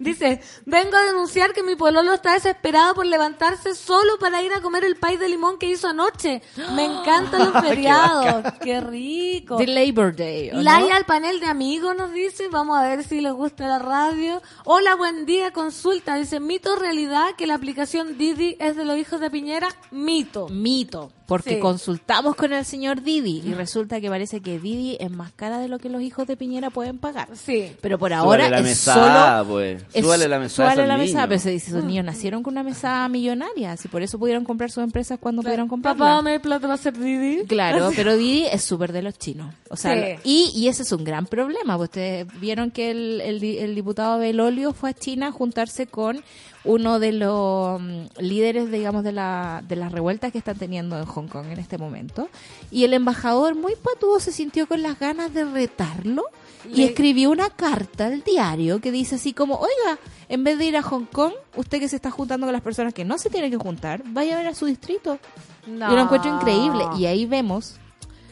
Dice, vengo a denunciar que mi pololo está desesperado por levantarse solo para ir a comer el pay de limón que hizo anoche. Me encantan los feriados. Qué rico. The Labor Day. ¿o no? Laia al panel de amigos nos dice, vamos a ver si les gusta la radio. Hola, buen día, consulta. Dice, mito realidad que la aplicación Didi es de los hijos de Piñera. Mito. Mito, porque Sí. consultamos con el señor Didi y resulta que parece que Didi es más cara de lo que los hijos de Piñera pueden pagar. Sí. Pero por ahora la es mesada, solo pues. Es- Súbale la mesada a súbale la niños. pero se dice, esos niños nacieron con una mesa millonaria, así por eso pudieron comprar sus empresas cuando pudieron comprarla. Papá, dame plata para hacer Didi. Claro, pero Didi es súper de los chinos. O sea, Sí. y, y ese es un gran problema. pues Ustedes vieron que el, el, di- el diputado Belolio fue a China a juntarse con uno de los mm, líderes, digamos, de, la, de las revueltas que están teniendo en Hong Kong en este momento. Y el embajador, muy patudo, se sintió con las ganas de retarlo y escribió una carta al diario que dice así como, oiga, en vez de ir a Hong Kong, usted que se está juntando con las personas que no se tienen que juntar, vaya a ver a su distrito. No. Yo lo encuentro increíble. Y ahí vemos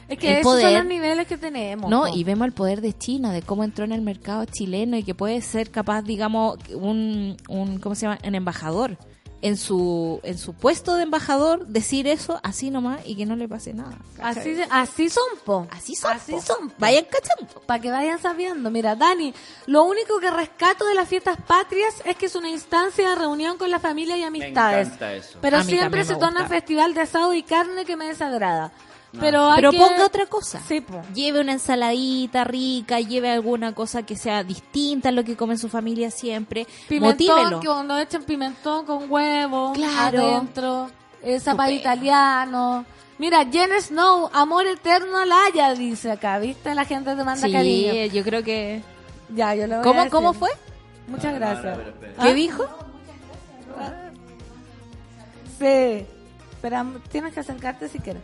Es que el esos son los niveles que tenemos. no, po. y vemos el poder de China, de cómo entró en el mercado chileno y que puede ser capaz, digamos, un, un ¿cómo se llama? Un embajador en su en su puesto de embajador decir eso así nomás y que no le pase nada. ¿cachai? Así, así son, po. así son. Así po. son. po. Vayan cachando. Para que vayan sabiendo. Mira, Dani, lo único que rescato de las fiestas patrias es que es una instancia de reunión con la familia y amistades. encanta eso. Pero A mí siempre se torna festival de asado y carne que me desagrada. Pero, hay Pero que- ponga otra cosa. Sí, po. Lleve una ensaladita rica, lleve alguna cosa que sea distinta a lo que come su familia siempre. Pimentón, Motívelo. que cuando echan pimentón con huevo Claro. adentro, eh, zapallo italiano. Mira, Jen Snow, amor eterno al haya, dice acá, ¿viste? La gente te manda Sí, cariño. yo creo que... Ya, yo lo voy a ¿Cómo, decir. ¿Cómo fue? Muchas gracias. ¿Qué ¿Ah? dijo? Sí. Pero tienes que acercarte si quieres.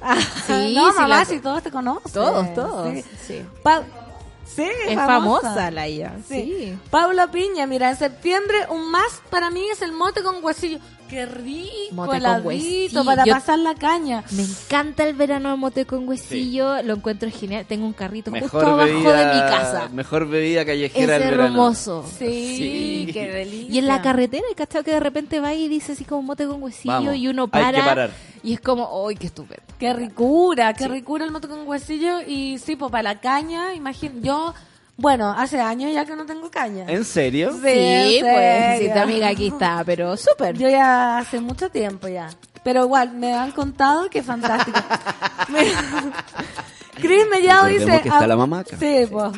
Sí, no, sí, mamá, la- si todos te conocen. Todos, todos. Sí. Sí. Pa- sí, Es famosa, la ella. Sí. Sí. Paula Piña, mira, en septiembre un más para mí es el mote con huesillo. Qué rico, Mote con heladito, huesillo. para Yo- pasar la caña. Me encanta el verano de mote con huesillo, lo encuentro genial. Tengo un carrito justo abajo bebida, de mi casa. Mejor bebida Es callejera del verano. hermoso. Sí, Sí. qué delicia. Y en la carretera, ¿cachai? Que de repente va y dice así como mote con huesillo Vamos, y uno hay para. que parar. Y es como, ¡ay, qué estupendo! Qué ricura, qué ricura el mote con huesillo. Y sí, pues para la caña, imagino. Yo, bueno, hace años ya que no tengo caña. ¿En serio? Sí, Sí, en pues, sí, tu amiga aquí está, pero súper. Yo ya hace mucho tiempo ya. Pero igual, me han contado que es fantástico. Chris Mellado dice... que está ah, la mamaca. Sí, pues.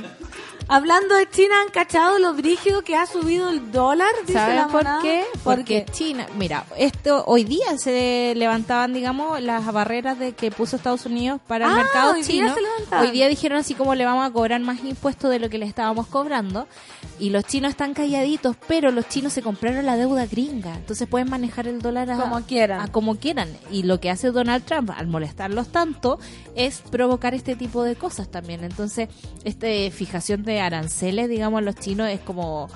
Hablando de China, ¿han cachado lo brígido que ha subido el dólar? Dice ¿Sabes la por monada. qué? ¿Por Porque? China, mira, esto hoy día se levantaban, digamos, las barreras de que puso Estados Unidos para el Ah, mercado hoy día chino. se levantaban. Hoy día dijeron así como le vamos a cobrar más impuestos de lo que le estábamos cobrando. Y los chinos están calladitos, pero los chinos se compraron la deuda gringa. Entonces pueden manejar el dólar a, Como quieran. a como quieran. Y lo que hace Donald Trump al molestarlos tanto es provocar este tipo de cosas también. Entonces, este fijación de aranceles, digamos, a los chinos es como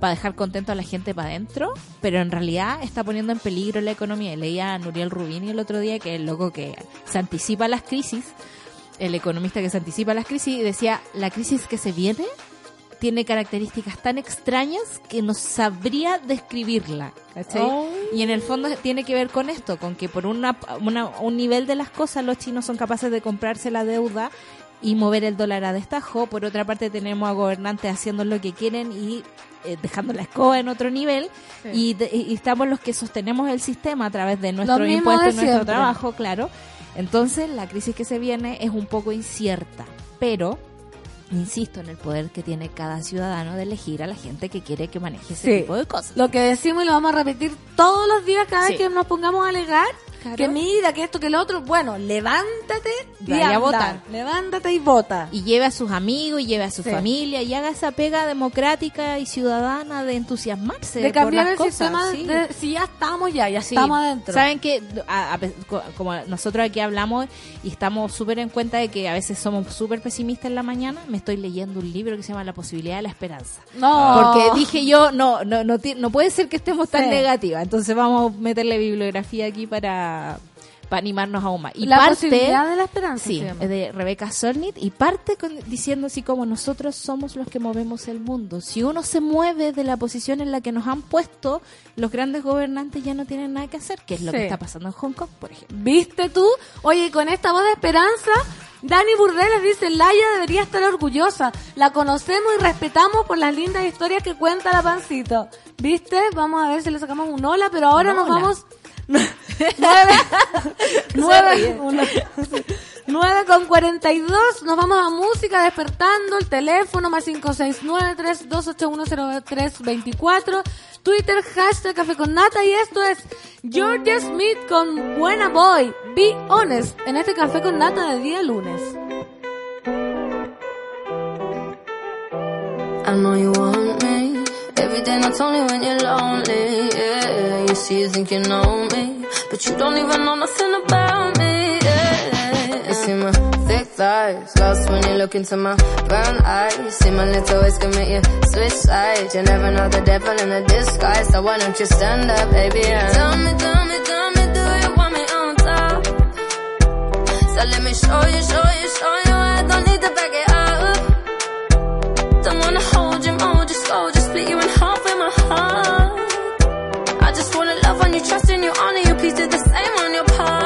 para dejar contento a la gente para adentro, pero en realidad está poniendo en peligro la economía. Leía a Nuriel Rubini el otro día que el loco que se anticipa a las crisis, el economista que se anticipa a las crisis, y decía, la crisis que se viene tiene características tan extrañas que no sabría describirla. ¿cachai? Oh. Y en el fondo tiene que ver con esto, con que por una, una- un nivel de las cosas los chinos son capaces de comprarse la deuda y mover el dólar a destajo. Por otra parte tenemos a gobernantes haciendo lo que quieren y eh, dejando la escoba en otro nivel. Y, de- y estamos los que sostenemos el sistema a través de nuestro impuesto nuestro trabajo, claro. Entonces la crisis que se viene es un poco incierta, pero insisto en el poder que tiene cada ciudadano de elegir a la gente que quiere que maneje ese Sí. tipo de cosas. Lo que decimos y lo vamos a repetir todos los días cada vez que nos pongamos a alegar. Claro. Que mira, que esto, que lo otro. Bueno, levántate y Vaya a votar. Levántate y vota. y lleve a sus amigos y lleve a su Sí. familia y haga esa pega democrática y ciudadana de entusiasmarse de cambiar por el las cosas, sistema. sí. de- si ya estamos ya, ya Sí. estamos adentro. Saben que a- a como nosotros aquí hablamos y estamos súper en cuenta de que a veces somos súper pesimistas en la mañana, me estoy leyendo un libro que se llama La posibilidad de la esperanza. No. Porque dije yo, no, no, no, no puede ser que estemos tan negativas. Entonces vamos a meterle bibliografía aquí para, para animarnos aún más. Y la parte, posibilidad de la esperanza. Sí, es de Rebecca Solnit y parte con- diciendo así como nosotros somos los que movemos el mundo. Si uno se mueve de la posición en la que nos han puesto, los grandes gobernantes ya no tienen nada que hacer, que es lo Sí. que está pasando en Hong Kong, por ejemplo. ¿Viste tú? Oye, con esta voz de esperanza, Dani Burdeles dice, Laia debería estar orgullosa. La conocemos y respetamos por las lindas historias que cuenta la pancito. ¿Viste? Vamos a ver si le sacamos un hola, pero ahora nos hola. vamos... nueve, nueve, uno- nueve con 42, nos vamos a música despertando, el teléfono más 569-3281-0324, Twitter, hashtag café con nata. Y esto es Georgia Smith con Buena Boy, Be Honest, en este café con nata de día lunes. I know you want me. Every day, not only when you're lonely. Yeah, you see, you think you know me, but you don't even know nothing about me. Yeah, you see my thick thighs, lost when you look into my brown eyes. See my little ways make you switch sides. You never know the devil in a disguise, so why don't you stand up, baby? And tell me, tell me, tell me, do you want me on top? So let me show you, show you, show you. I don't need to back it up. Don't wanna hold you, mold you, slow, just split you in half heart. I just wanna love on you, trust in you, honor you. Please do the same on your part.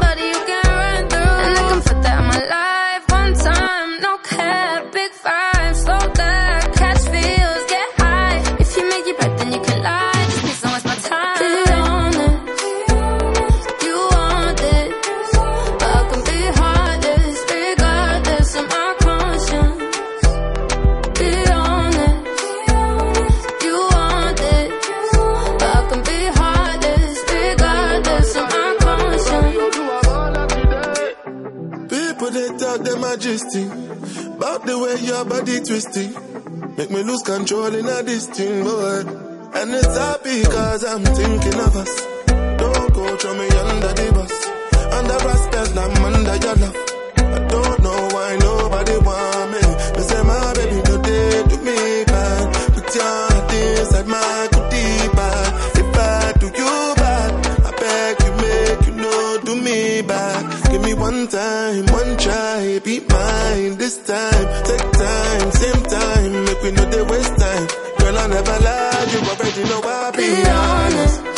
about the way your body twisting. Make me lose control in a this thing, boy. And it's happy cause I'm thinking of us. Don't go throw me under the bus. Under respect, I'm under your love. I don't know why nobody want me. They say my baby today do me bad. Put your heart inside my goodie bag. If I do you bad, I beg you make you know do me bad. Give me one time, one try, be mine this time. Take time, same time, make we know they waste time. Girl, I never lie, you already know I be Be honest, you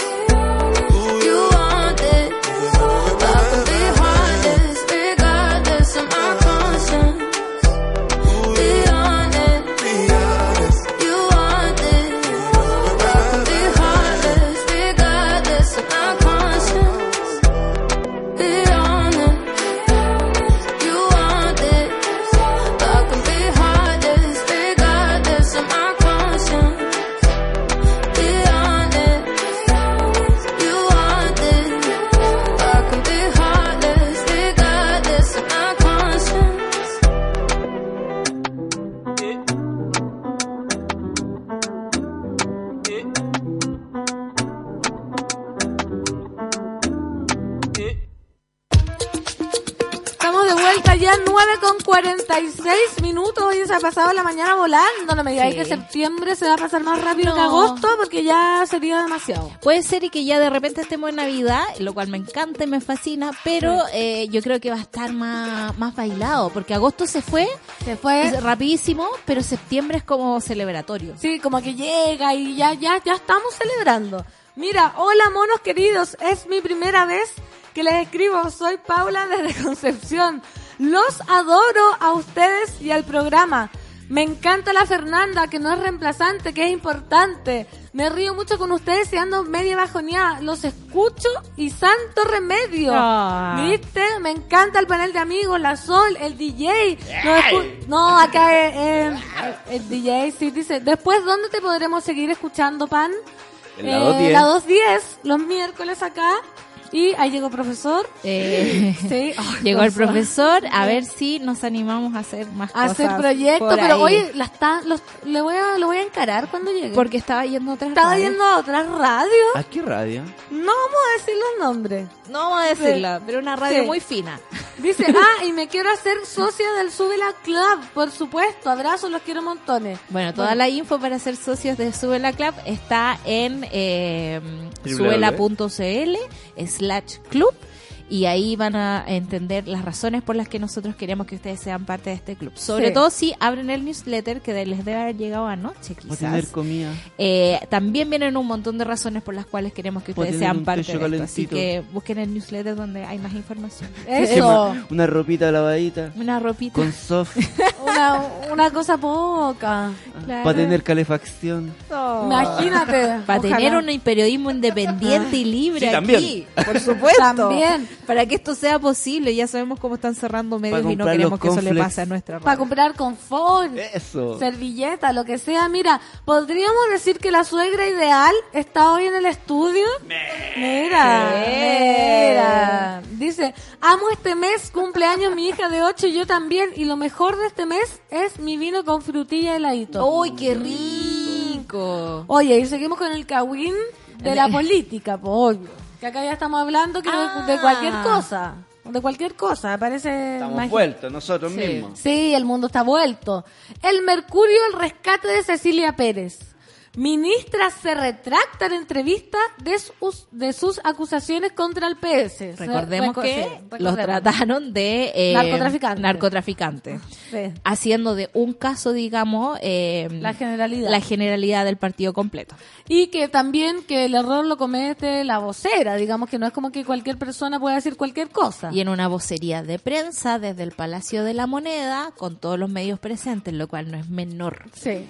pasado la mañana volando. No me digáis Sí. que septiembre se va a pasar más rápido que No. agosto porque ya sería demasiado. Puede ser y que ya de repente estemos en Navidad, lo cual me encanta y me fascina, pero eh, yo creo que va a estar más, más bailado, porque agosto se fue Se fue. rapidísimo, pero septiembre es como celebratorio. Sí, como que llega y ya, ya, ya estamos celebrando. Mira, hola monos queridos, es mi primera vez que les escribo. Soy Paula desde Concepción. Los adoro a ustedes y al programa. Me encanta la Fernanda, que no es reemplazante, que es importante. Me río mucho con ustedes y ando media bajoneada. Los escucho y santo remedio. Ah. ¿Viste? Me encanta el panel de amigos, la Sol, el DJ. No, acá eh, eh, el DJ sí dice. Después, ¿dónde te podremos seguir escuchando, Pan? En la Eh, 210. la 210, los miércoles acá. Y ahí llegó profesor. Eh, Sí. Llegó el profesor. a ver si nos animamos a hacer más A cosas. hacer proyectos, pero ahí. oye, la está, los, le voy a, lo voy a encarar cuando llegue. porque estaba yendo a otras estaba radios. yendo a otra radio. ¿A qué radio? No vamos a decir los nombres. No vamos a decirla, pero una radio Sí. muy fina. Dice, ah, y me quiero hacer socia del Súbela Club, por supuesto. Abrazos, los quiero montones. Bueno, toda Bueno. la info para ser socios de Subela Club está en eh, subela.cl slash club y ahí van a entender las razones por las que nosotros queremos que ustedes sean parte de este club. Sobre Sí. todo si abren el newsletter que les debe haber llegado anoche ¿Va a tener quizás. comida? Eh, también vienen un montón de razones por las cuales queremos que ustedes sean parte de esto. Así que busquen el newsletter donde hay más información. Eso, Una ropita lavadita. Una ropita. Con soft. una, una cosa poca. Claro. Para tener calefacción. Imagínate. Para tener un periodismo independiente y libre Sí, aquí, también. por supuesto. También. Para que esto sea posible, ya sabemos cómo están cerrando medios y no queremos que eso le pase a nuestra Para comprar confort, Eso. servilleta, lo que sea. Mira, ¿podríamos decir que la suegra ideal está hoy en el estudio? Mira, mira. Dice, amo este mes, cumpleaños mi hija de 8 y yo también. Y lo mejor de este mes es mi vino con frutilla heladito. ¡Uy, qué rico! Oye, y seguimos con el cagüín de la política, pues obvio. Que acá ya estamos hablando que de- Ah. de cualquier cosa. De cualquier cosa, parece... Estamos vueltos nosotros Sí. mismos. Sí, el mundo está vuelto. El Mercurio, el rescate de Cecilia Pérez. Ministra se retracta en entrevista de sus, de sus acusaciones contra el PS. Recordemos Reco- que sí, los trataron de eh, Narcotraficante. narcotraficante. Sí. haciendo de un caso, digamos, eh, La generalidad. la generalidad del partido completo. Y que también que el error lo comete la vocera, digamos que no es como que cualquier persona pueda decir cualquier cosa. Y en una vocería de prensa desde el Palacio de la Moneda, con todos los medios presentes, lo cual no es menor. Sí.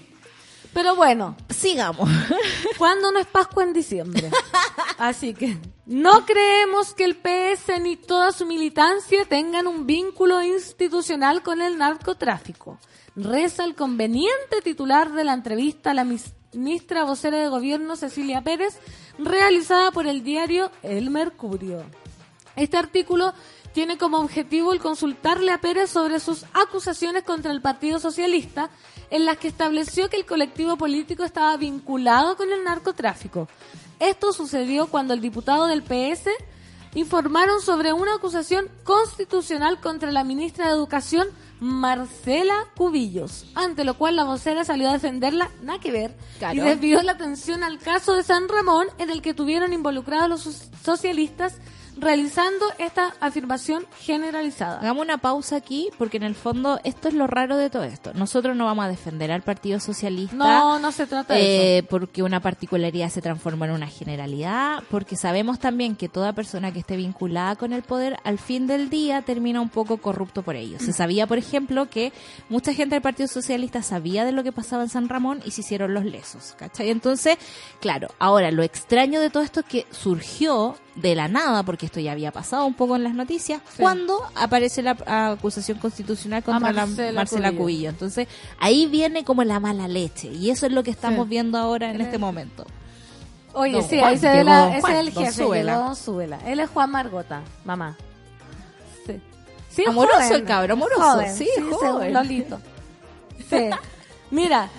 Pero bueno, Sigamos. ¿cuándo no es Pascua en diciembre? Así que no creemos que el PS ni toda su militancia tengan un vínculo institucional con el narcotráfico. Reza el conveniente titular de la entrevista a la ministra vocera de gobierno Cecilia Pérez, realizada por el diario El Mercurio. Este artículo tiene como objetivo el consultarle a Pérez sobre sus acusaciones contra el Partido Socialista, en las que estableció que el colectivo político estaba vinculado con el narcotráfico. Esto sucedió cuando el diputado del PS informaron sobre una acusación constitucional contra la ministra de Educación, Marcela Cubillos, ante lo cual la vocera salió a defenderla, nada que ver, Claro. y desvió la atención al caso de San Ramón en el que tuvieron involucrados los so- socialistas realizando esta afirmación generalizada. Hagamos una pausa aquí, porque en el fondo esto es lo raro de todo esto. Nosotros no vamos a defender al Partido Socialista. No, no se trata de eh, porque una particularidad se transforma en una generalidad, porque sabemos también que toda persona que esté vinculada con el poder al fin del día termina un poco corrupto por ello. Se sabía, por ejemplo, que mucha gente del Partido Socialista sabía de lo que pasaba en San Ramón y se hicieron los lesos, ¿cachai? Entonces, claro, ahora lo extraño de todo esto es que surgió de la nada, porque esto ya había pasado un poco en las noticias, cuando aparece la acusación constitucional contra la Marcela Marcela Cubillo. Cubillo. Entonces, ahí viene como la mala leche. Y eso es lo que estamos Sí. viendo ahora en este momento. Oye, Don sí, Juan, ahí se ve la, ese es el jefe, Súbela. don Súbela. Él es Juan Margota, mamá. Sí. Amoroso joven, el cabro, amoroso, joven, sí, sí, joven. Lolito. Sí. Mira,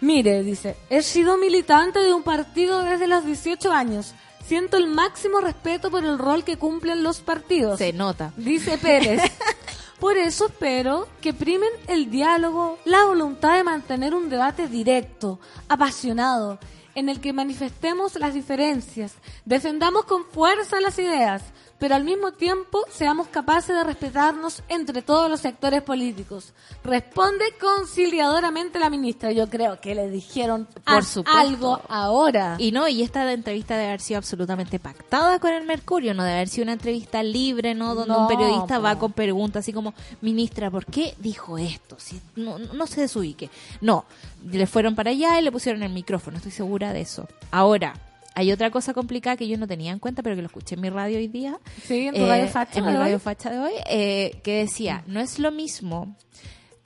mire, dice, he sido militante de un partido desde los 18 años. Siento el máximo respeto por el rol que cumplen los partidos. Se nota. Dice Pérez. Por eso espero que primen el diálogo, la voluntad de mantener un debate directo, apasionado, en el que manifestemos las diferencias, defendamos con fuerza las ideas, pero al mismo tiempo seamos capaces de respetarnos entre todos los sectores políticos. Responde conciliadoramente la ministra. Yo creo que le dijeron Por "Haz supuesto. algo ahora. Y no, y esta entrevista debe haber sido absolutamente pactada con el Mercurio, no debe haber sido una entrevista libre, ¿no? Donde No, un periodista po. va con preguntas así como, ministra, ¿por qué dijo esto? Si no, no se desubique. No, le fueron para allá y le pusieron el micrófono, estoy segura de eso. Ahora, hay otra cosa complicada que yo no tenía en cuenta, pero que lo escuché en mi radio hoy día. Sí, en tu radio facha En mi de hoy. radio facha de hoy, eh, que decía, no es lo mismo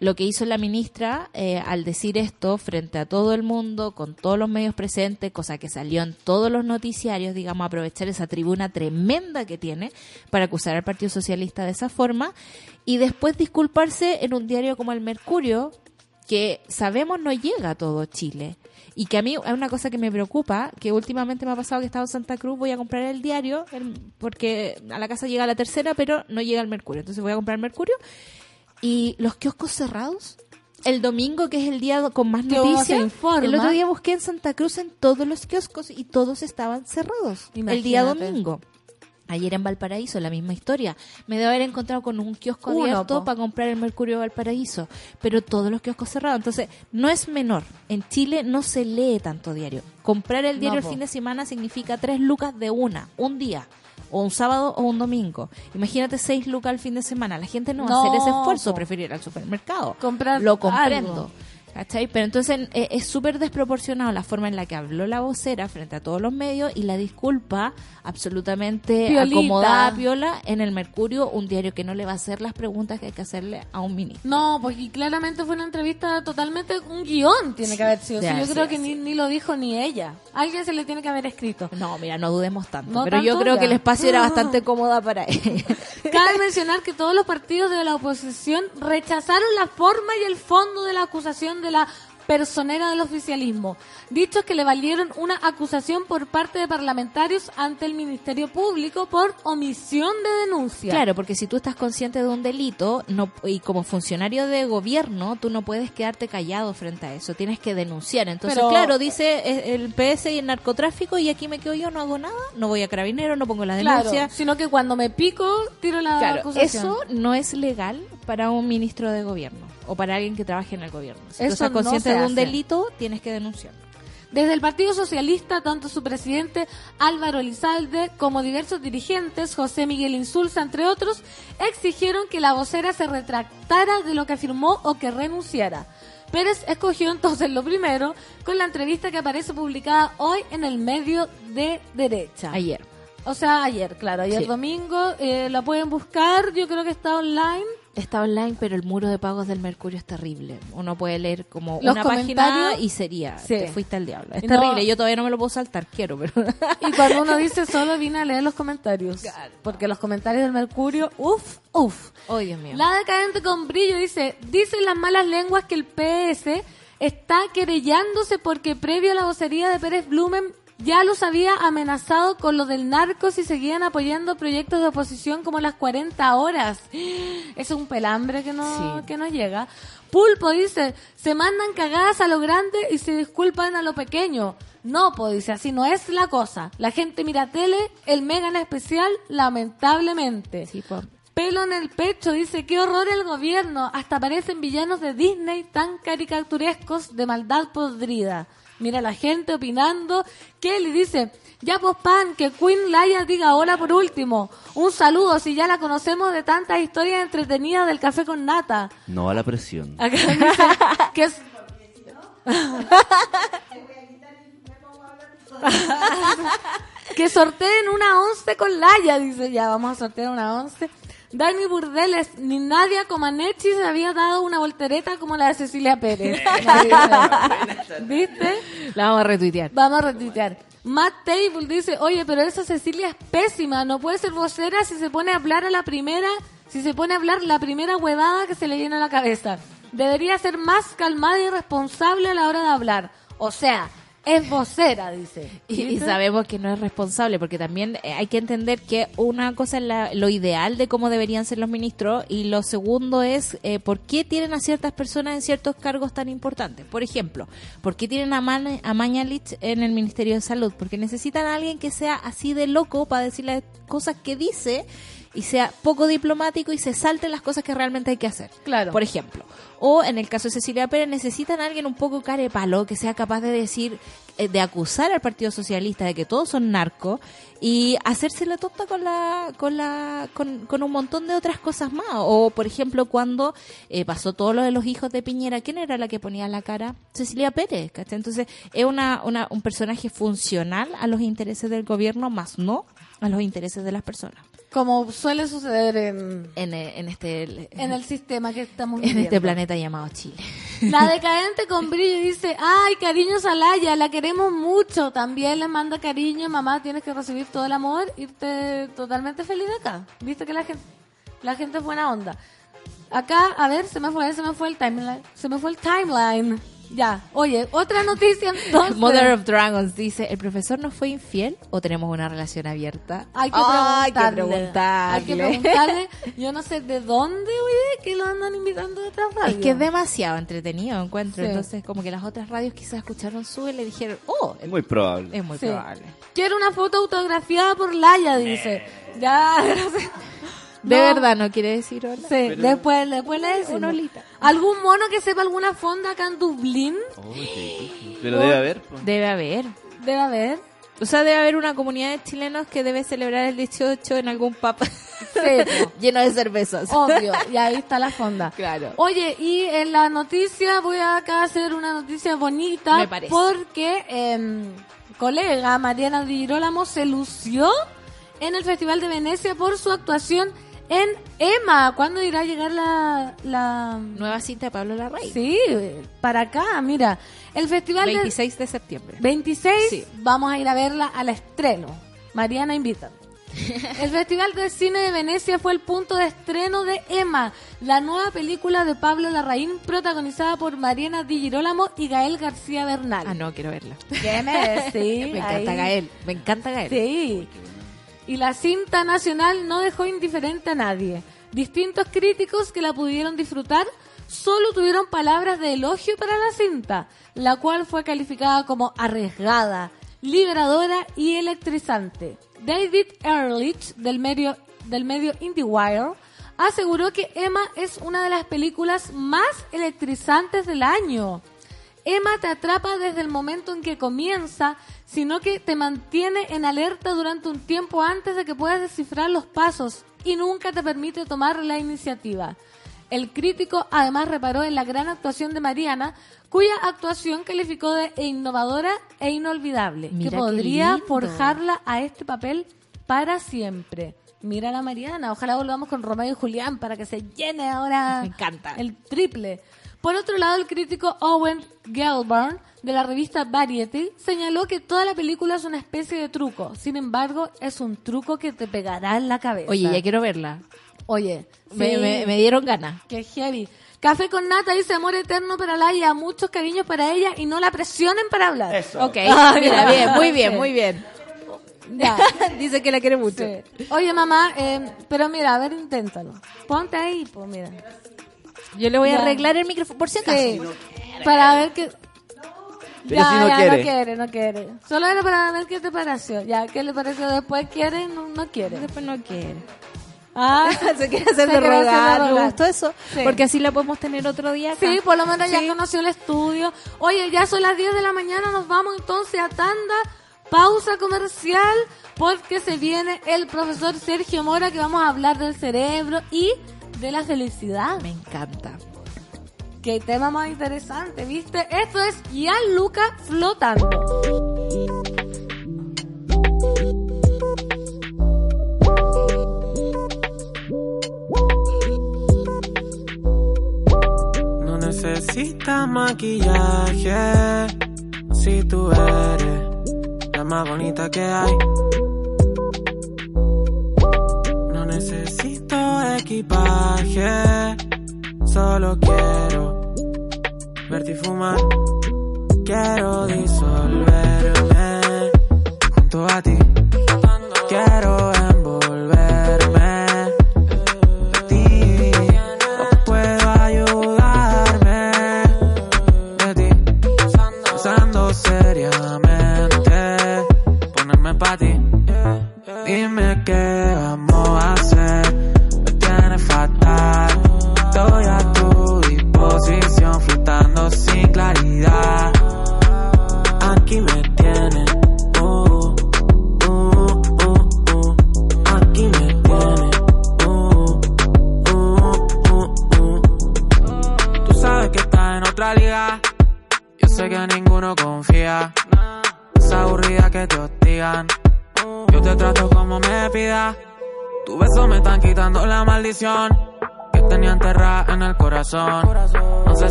lo que hizo la ministra eh, al decir esto frente a todo el mundo, con todos los medios presentes, cosa que salió en todos los noticiarios, digamos, aprovechar esa tribuna tremenda que tiene para acusar al Partido Socialista de esa forma, y después disculparse en un diario como el Mercurio, que sabemos no llega a todo Chile. Y que a mí es una cosa que me preocupa, que últimamente me ha pasado que he estado en Santa Cruz, voy a comprar el diario, el- porque a la casa llega la tercera, pero no llega el Mercurio. Entonces voy a comprar el Mercurio. Y los kioscos cerrados, el domingo, que es el día con más noticias, el otro día busqué en Santa Cruz en todos los kioscos y todos estaban cerrados. El día domingo. Ayer en Valparaíso, la misma historia. Me debo haber encontrado con un kiosco Uno, abierto po. para comprar el Mercurio Valparaíso, pero todos los kioscos cerrados. Entonces, no es menor. En Chile no se lee tanto diario. Comprar el diario No, el fin de semana significa tres lucas de una, un día. O un sábado o un domingo. Imagínate seis lucas al fin de semana. La gente no va a hacer ese esfuerzo, prefiere ir al supermercado. Comprar Lo comprendo. algo. ¿Cachai? Pero entonces eh, es súper desproporcionado la forma en la que habló la vocera frente a todos los medios y la disculpa absolutamente Piolita. acomodada, piola, en el Mercurio, un diario que no le va a hacer las preguntas que hay que hacerle a un ministro. No, pues y claramente fue una entrevista totalmente un guion tiene que haber sido. Sí, Sí, yo así creo que ni, ni lo dijo ni ella. Alguien se le tiene que haber escrito. No, mira, no dudemos tanto. No pero yo tanto, creo ya. que el espacio era bastante cómoda para ella. Cabe mencionar que todos los partidos de la oposición rechazaron la forma y el fondo de la acusación de la personera del oficialismo, dichos que le valieron una acusación por parte de parlamentarios ante el Ministerio Público por omisión de denuncia. Claro, porque si tú estás consciente de un delito no, y como funcionario de gobierno, tú no puedes quedarte callado frente a eso, tienes que denunciar. Entonces, Pero- claro, dice eh, el PS y el narcotráfico y aquí me quedo yo, no hago nada, no voy a carabinero, no pongo la Claro, denuncia. sino que cuando me pico, tiro la Claro, acusación. eso no es legal para un ministro de gobierno o para alguien que trabaje en el gobierno. Si tú Eso estás no consciente se de un hace. delito, tienes que denunciarlo. Desde el Partido Socialista, tanto su presidente Álvaro Elizalde como diversos dirigentes, José Miguel Insulza, entre otros, exigieron que la vocera se retractara de lo que afirmó o que renunciara. Pérez escogió entonces lo primero con la entrevista que aparece publicada hoy en el medio de derecha. Ayer. O sea, ayer, claro, ayer Sí. domingo. eh, la pueden buscar, yo creo que está online. Está online, pero el muro de pagos del Mercurio es terrible. Uno puede leer como Los una página y sería, Sí. te fuiste al diablo. Es No. terrible, yo todavía no me lo puedo saltar, quiero, pero... Y cuando uno dice solo vine a leer los comentarios. Porque los comentarios del Mercurio, uff, uff. oh, Dios mío. La decadente con brillo dice, dicen las malas lenguas que el PS está querellándose porque previo a la vocería de Pérez Blumen ya los había amenazado con lo del narcos y seguían apoyando proyectos de oposición como las 40 horas. Es un pelambre que no, Sí. que no llega. Pulpo dice, se mandan cagadas a lo grande y se disculpan a lo pequeño. No, pues dice, así no es la cosa. La gente mira tele, el mega en especial, lamentablemente. Sí, po. Pelo en el pecho, dice, qué horror el gobierno. Hasta parecen villanos de Disney tan caricaturescos de maldad podrida. Mira la gente opinando. Kelly dice, ya pues pan, que Queen Laia diga hola por último. Un saludo, si ya la conocemos de tantas historias entretenidas del café con nata. No a la presión. Acá dice que es... que sorteen una once con Laia, dice ya, vamos a sortear una once. Dani Burdeles, ni Nadia Comaneci se había dado una voltereta como la de Cecilia Pérez. ¿Viste? La vamos a retuitear. Vamos a retuitear. Matt Table dice, oye, pero esa Cecilia es pésima, no puede ser vocera si se pone a hablar a la primera, si se pone a hablar la primera huevada que se le viene a la cabeza. Debería ser más calmada y responsable a la hora de hablar. O sea, es vocera, dice. Y, sabemos que no es responsable, porque también eh, hay que entender que una cosa es la- lo ideal de cómo deberían ser los ministros y lo segundo es eh, por qué tienen a ciertas personas en ciertos cargos tan importantes. Por ejemplo, ¿por qué tienen a, Man- a Mañalich en el Ministerio de Salud? Porque necesitan a alguien que sea así de loco para decirle cosas que dice y sea poco diplomático y se salte las cosas que realmente hay que hacer. Claro. Por ejemplo. O en el caso de Cecilia Pérez, necesitan a alguien un poco carepalo que sea capaz de decir, eh, de acusar al Partido Socialista de que todos son narcos y hacerse la tonta con la, con la, con, con un montón de otras cosas más. O por ejemplo, cuando eh, pasó todo lo de los hijos de Piñera, ¿quién era la que ponía la cara? Cecilia Pérez, ¿cachai? Entonces, es una, una, un personaje funcional a los intereses del gobierno, más no a los intereses de las personas. Como suele suceder en, En, eh, en este, en el sistema que estamos en este viviendo. planeta llamado Chile. La decadente con brillo dice, ay, cariño Salaya, la queremos mucho. También le manda cariño, mamá, tienes que recibir todo el amor, irte totalmente feliz de acá. Viste que la gente, la gente es buena onda. Acá, a ver, se me fue, se me fue el timeline. Se me fue el timeline. Ya, oye, otra noticia entonces. Mother of Dragons dice, ¿el profesor nos fue infiel o tenemos una relación abierta? Hay que Ay, preguntarle. Hay que preguntarle. preguntarle. Yo no sé de dónde, oye, que lo andan invitando de otras Es radios. que es demasiado entretenido, encuentro. Sí. Entonces, como que las otras radios quizás escucharon su y le dijeron, oh, Es muy probable. es muy Sí. probable. Quiero una foto autografiada por Laia, dice. Ya, no sé. De No. verdad, no quiere decir hola. Sí, después, después le decimos. Una olita. ¿Algún mono que sepa alguna fonda acá en Dublín? Oh, qué difícil. Pero debe haber. pues. Debe haber. Debe haber. O sea, debe haber una comunidad de chilenos que debe celebrar el 18 en algún pub. Sí, po. lleno de cervezas. Obvio, y ahí está la fonda. Claro. Oye, y en la noticia voy a acá a hacer una noticia bonita Me parece. porque em, colega Mariana Di Girolamo se lució en el Festival de Venecia por su actuación en Emma. ¿Cuándo irá a llegar la, la... Nueva cinta de Pablo Larraín. Sí, para acá, mira. El Festival de 26 de septiembre. 26 Sí. vamos a ir a verla al estreno. Mariana invita. El Festival de Cine de Venecia fue el punto de estreno de Emma, la nueva película de Pablo Larraín protagonizada por Mariana Di Girolamo y Gael García Bernal. Ah, no, quiero verla. ¿Qué me encanta Ahí. Gael. Me encanta Gael. Sí. Y la cinta nacional no dejó indiferente a nadie. Distintos críticos que la pudieron disfrutar solo tuvieron palabras de elogio para la cinta, la cual fue calificada como arriesgada, liberadora y electrizante. David Ehrlich, del medio, del medio IndieWire, aseguró que Emma es una de las películas más electrizantes del año. Emma te atrapa desde el momento en que comienza, sino que te mantiene en alerta durante un tiempo antes de que puedas descifrar los pasos y nunca te permite tomar la iniciativa. El crítico además reparó en la gran actuación de Mariana, cuya actuación calificó de innovadora e inolvidable, Mira que podría forjarla a este papel para siempre. Mira la Mariana, ojalá volvamos con Romeo y Julián para que se llene ahora Me encanta. el triple. Por otro lado, el crítico Owen Gelburn de la revista Variety señaló que toda la película es una especie de truco. Sin embargo, es un truco que te pegará en la cabeza. Oye, ya quiero verla. Oye, Me, sí, me- me dieron ganas. qué heavy. Café con nata dice amor eterno para Laia, muchos cariños para ella y no la presionen para hablar. Eso. Ok, Ah, mira, bien, muy bien, Sí. muy bien. Ya. Dice que la quiere mucho. Sí. Oye, mamá, eh, pero mira, a ver, inténtalo. Ponte ahí, pues mira. Yo le voy a Ya. arreglar el micrófono por si acaso. Sí, para ver qué... Pero si no ya, quiere. no quiere, no quiere. Solo era para ver qué te pareció. Ya, ¿qué le pareció después? ¿Quiere? No, no quiere. Después no quiere. Ah, se quiere hacer de rogar. Me gustó eso. Sí. Porque así la podemos tener otro día acá. sí, por lo menos ya Sí. conoció el estudio. Oye, ya son las 10 de la mañana, nos vamos entonces a tanda, pausa comercial, porque se viene el profesor Sergio Mora que vamos a hablar del cerebro y de la felicidad. Me encanta. Qué tema más interesante, ¿viste? Esto es Gianluca flotando. No necesitas maquillaje si tú eres la más bonita que hay. Equipaje, solo quiero verte y fumar. Quiero disolverme junto a ti.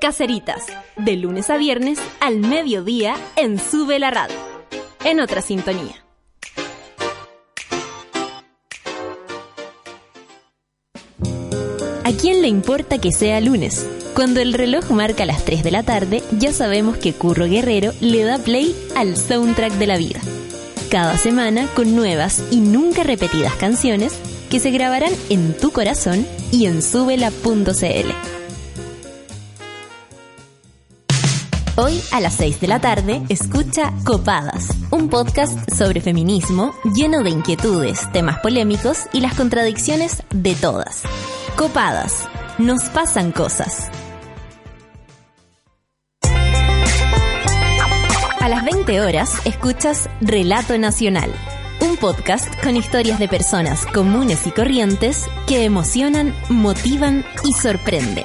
Caceritas, de lunes a viernes al mediodía en Sube la Radio. En otra sintonía. ¿A quién le importa que sea lunes? Cuando el reloj marca las 3 de la tarde, ya sabemos que Curro Guerrero le da play al soundtrack de la vida. Cada semana con nuevas y nunca repetidas canciones que se grabarán en tu corazón y en subela.cl. Hoy a las 6 de la tarde escucha Copadas, un podcast sobre feminismo lleno de inquietudes, temas polémicos y las contradicciones de todas. Copadas, nos pasan cosas. A las 20 horas escuchas Relato Nacional, un podcast con historias de personas comunes y corrientes que emocionan, motivan y sorprenden.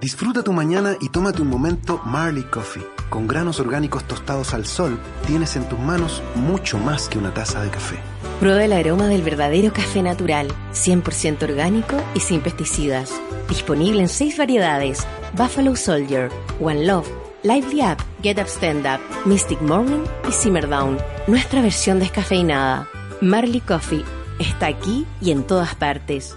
Disfruta tu mañana y tómate un momento Marley Coffee. Con granos orgánicos tostados al sol, tienes en tus manos mucho más que una taza de café. Prueba el aroma del verdadero café natural, 100% orgánico y sin pesticidas. Disponible en seis variedades: Buffalo Soldier, One Love, Lively Up, Get Up Stand Up, Mystic Morning y Simmer Down. Nuestra versión descafeinada. Marley Coffee está aquí y en todas partes.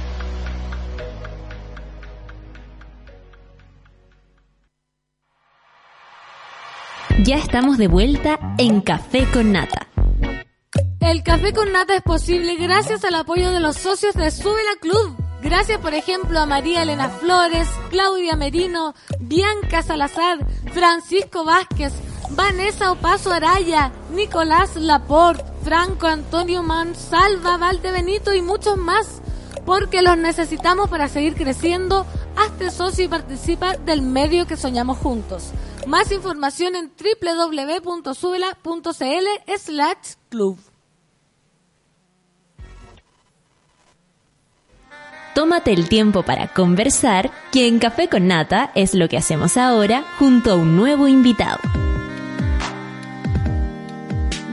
Ya estamos de vuelta en Café con Nata. El café con nata es posible gracias al apoyo de los socios de Sube la Club. Gracias, por ejemplo, a María Elena Flores, Claudia Merino, Bianca Salazar, Francisco Vázquez, Vanessa Opaso Araya, Nicolás Laporte, Franco Antonio Mansalva, Valdebenito y muchos más. porque los necesitamos para seguir creciendo. Hazte socio y participa del medio que soñamos juntos. Más información en www.subela.cl slash club. Tómate el tiempo para conversar, que en Café con Nata es lo que hacemos ahora junto a un nuevo invitado.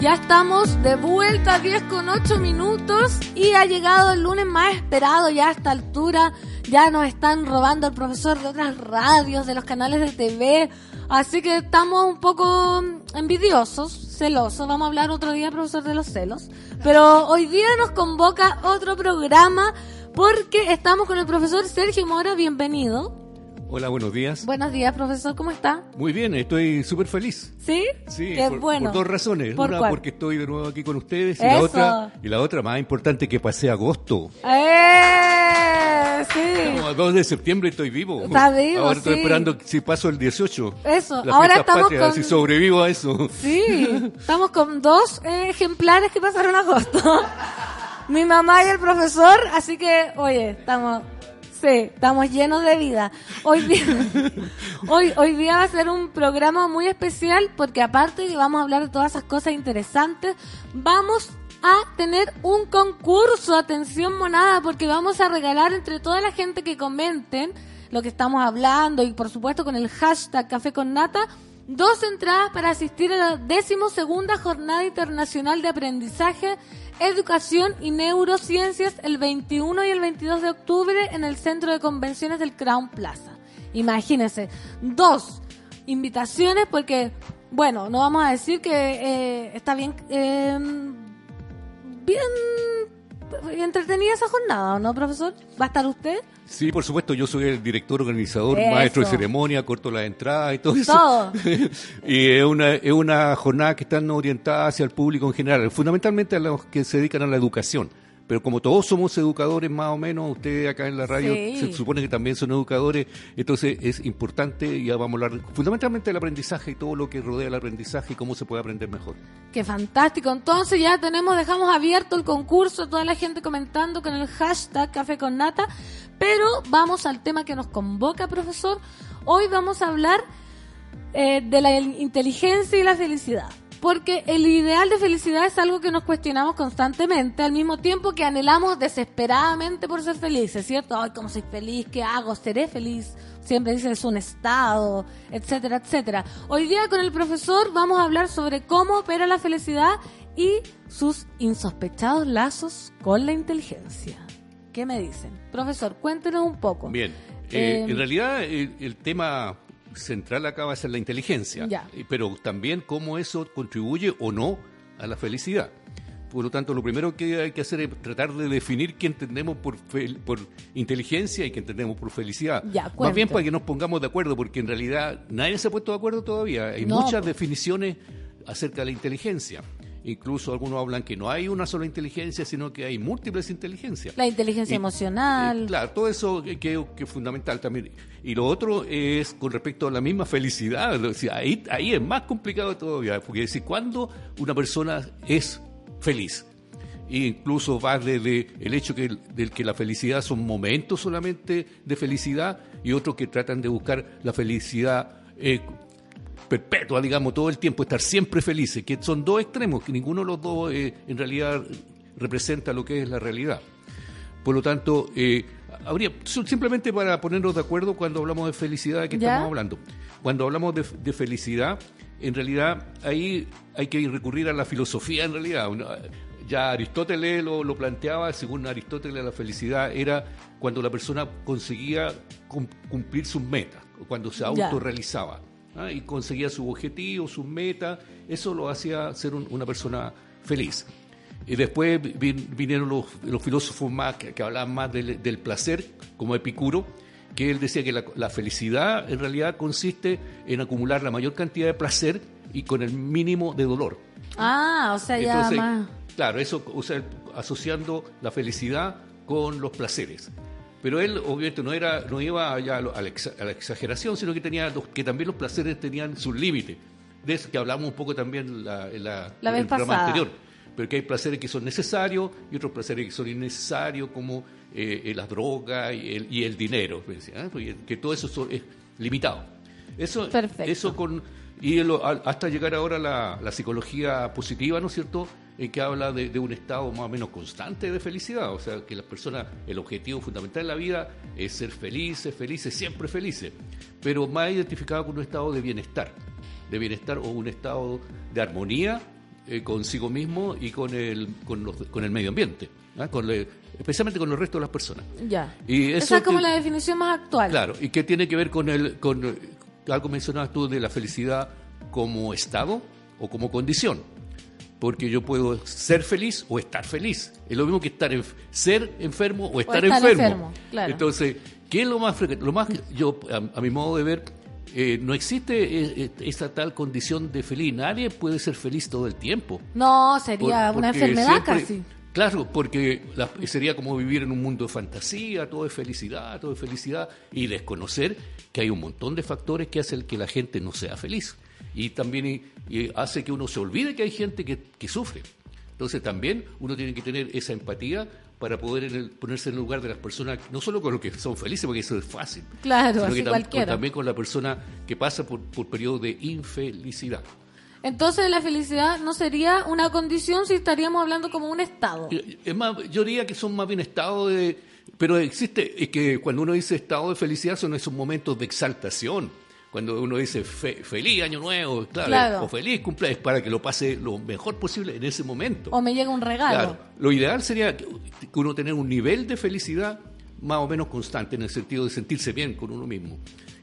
Ya estamos de vuelta, 10 con 8 minutos y ha llegado el lunes más esperado ya a esta altura. Ya nos están robando el profesor de otras radios, de los canales de TV. Así que estamos un poco envidiosos, celosos. Vamos a hablar otro día, profesor, de los celos. Pero hoy día nos convoca otro programa porque estamos con el profesor Sergio Mora. Bienvenido. Hola, buenos días. Buenos días, profesor. ¿Cómo está? Muy bien, estoy súper feliz. ¿Sí? Sí, Qué por, bueno. por dos razones. ¿Por Una, cuál? porque estoy de nuevo aquí con ustedes. Y Eso. la, otra, y la otra, más importante, que pasé agosto. ¡Eh! Sí. Como a 2 de septiembre estoy vivo. Está vivo, Ahora estoy esperando si paso el 18. Eso, ahora estamos con- Si sobrevivo a eso. Sí, estamos con dos eh, ejemplares que pasaron agosto. Mi mamá y el profesor, así que, oye, estamos, sí, estamos llenos de vida. Hoy día, hoy, hoy día va a ser un programa muy especial porque aparte de que vamos a hablar de todas esas cosas interesantes, vamos a tener un concurso, atención monada, porque vamos a regalar entre toda la gente que comenten lo que estamos hablando y por supuesto con el hashtag Café con Nata, dos entradas para asistir a la decimosegunda Jornada Internacional de Aprendizaje, Educación y Neurociencias el 21 y el 22 de octubre en el Centro de Convenciones del Crown Plaza. Imagínense, dos invitaciones porque, bueno, no vamos a decir que eh, está bien, eh, bien entretenida esa jornada, ¿o no, profesor? ¿Va a estar usted? Sí, por supuesto, yo soy el director organizador, Eso. maestro de ceremonia, corto la entrada y todo eso. Todo. y es una, es una jornada que están orientada hacia el público en general, fundamentalmente a los que se dedican a la educación. Pero como todos somos educadores más o menos, ustedes acá en la radio Sí. se supone que también son educadores, entonces es importante, y ya vamos a hablar fundamentalmente del aprendizaje y todo lo que rodea el aprendizaje y cómo se puede aprender mejor. Qué fantástico. Entonces ya tenemos, dejamos abierto el concurso, toda la gente comentando con el hashtag Café con Nata. Pero vamos al tema que nos convoca, profesor. Hoy vamos a hablar eh, de la inteligencia y la felicidad. Porque el ideal de felicidad es algo que nos cuestionamos constantemente, al mismo tiempo que anhelamos desesperadamente por ser felices, ¿cierto? Ay, ¿cómo soy feliz? ¿Qué hago? ¿Seré feliz? Siempre dicen es un estado, etcétera, etcétera. Hoy día con el profesor vamos a hablar sobre cómo opera la felicidad y sus insospechados lazos con la inteligencia. ¿Qué me dicen? Profesor, cuéntenos un poco. Bien, eh, Eh, en realidad el, el tema central acá va a ser la inteligencia, Ya. pero también cómo eso contribuye o no a la felicidad. Por lo tanto, lo primero que hay que hacer es tratar de definir qué entendemos por, por inteligencia y qué entendemos por felicidad. Ya, Más bien para que nos pongamos de acuerdo, porque en realidad nadie se ha puesto de acuerdo todavía. Hay No, muchas pues. definiciones acerca de la inteligencia. Incluso algunos hablan que no hay una sola inteligencia, sino que hay múltiples inteligencias. La inteligencia Y- emocional. claro, todo eso que, es fundamental también. Y lo otro es con respecto a la misma felicidad. O sea, ahí, ahí es más complicado todavía, porque es decir, ¿cuándo una persona es feliz? E incluso va desde el hecho que, del que la felicidad son momentos solamente de felicidad y otros que tratan de buscar la felicidad eh, perpetua, digamos, todo el tiempo, estar siempre felices, que son dos extremos, que ninguno de los dos eh, en realidad representa lo que es la realidad. Por lo tanto, eh, habría simplemente para ponernos de acuerdo cuando hablamos de felicidad, ¿de qué ¿Ya? estamos hablando? Cuando hablamos de, de felicidad, en realidad ahí hay que recurrir a la filosofía, en realidad. Ya Aristóteles lo, lo planteaba, según Aristóteles la felicidad era cuando la persona conseguía cum- cumplir sus metas, cuando se autorrealizaba ¿ah? y conseguía sus objetivos, sus metas, eso lo hacía ser un- una persona feliz. Y después vin- vinieron los, los filósofos más que, que hablaban más del, del placer, como Epicuro, que él decía que la, la felicidad en realidad consiste en acumular la mayor cantidad de placer y con el mínimo de dolor. Ah, o sea, ya Entonces, más. claro, eso, o sea, asociando la felicidad con los placeres. Pero él obviamente no era, no iba ya a, la, exageración, sino que tenía los- que también los placeres tenían sus límites. De eso que hablamos un poco también la, la, La en el programa pasada. anterior. Porque hay placeres que son necesarios y otros placeres que son innecesarios, como eh, eh, las drogas y el, y el dinero. ¿eh? Que todo eso son- es limitado. Eso, Perfecto. eso con y lo- hasta llegar ahora a la, la psicología positiva, ¿no es cierto? En que habla de, de un estado más o menos constante de felicidad. O sea, que las personas, el objetivo fundamental de la vida es ser felices, felices, siempre felices. Pero más identificado con un estado de bienestar. De bienestar o un estado de armonía eh, consigo mismo y con el, con los- con el medio ambiente. ¿ah? Con especialmente con el resto de las personas. Ya. Y eso Esa es como la definición más actual. Claro, y que tiene que ver con el con eh, algo mencionabas tú de la felicidad como estado o como condición. Porque yo puedo ser feliz o estar feliz. Es lo mismo que estar en, ser enfermo o estar, estar enfermo. enfermo, claro. Entonces, ¿qué es lo más frecuente? Lo más yo a, a mi modo de ver eh, no existe eh, eh, esa tal condición de feliz. Nadie puede ser feliz todo el tiempo. No, sería Por- una enfermedad siempre- casi. Claro, porque la- sería como vivir en un mundo de fantasía, todo es felicidad, todo es felicidad, y desconocer que hay un montón de factores que hacen que la gente no sea feliz. Y también y- y hace que uno se olvide que hay gente que, que sufre. Entonces también uno tiene que tener esa empatía para poder en el- ponerse en el lugar de las personas, no solo con los que son felices, porque eso es fácil, Claro, sino así que tam- cualquiera. con- también con la persona que pasa por, por periodos de infelicidad. Entonces la felicidad no sería una condición si estaríamos hablando como un estado. Es más, yo diría que son más bien estados de... Pero existe, es que cuando uno dice estado de felicidad son esos momentos de exaltación. Cuando uno dice fe- feliz año nuevo, claro, Claro. o feliz cumpleaños, para que lo pase lo mejor posible en ese momento. O me llega un regalo. Claro, lo ideal sería que uno tener un nivel de felicidad más o menos constante en el sentido de sentirse bien con uno mismo.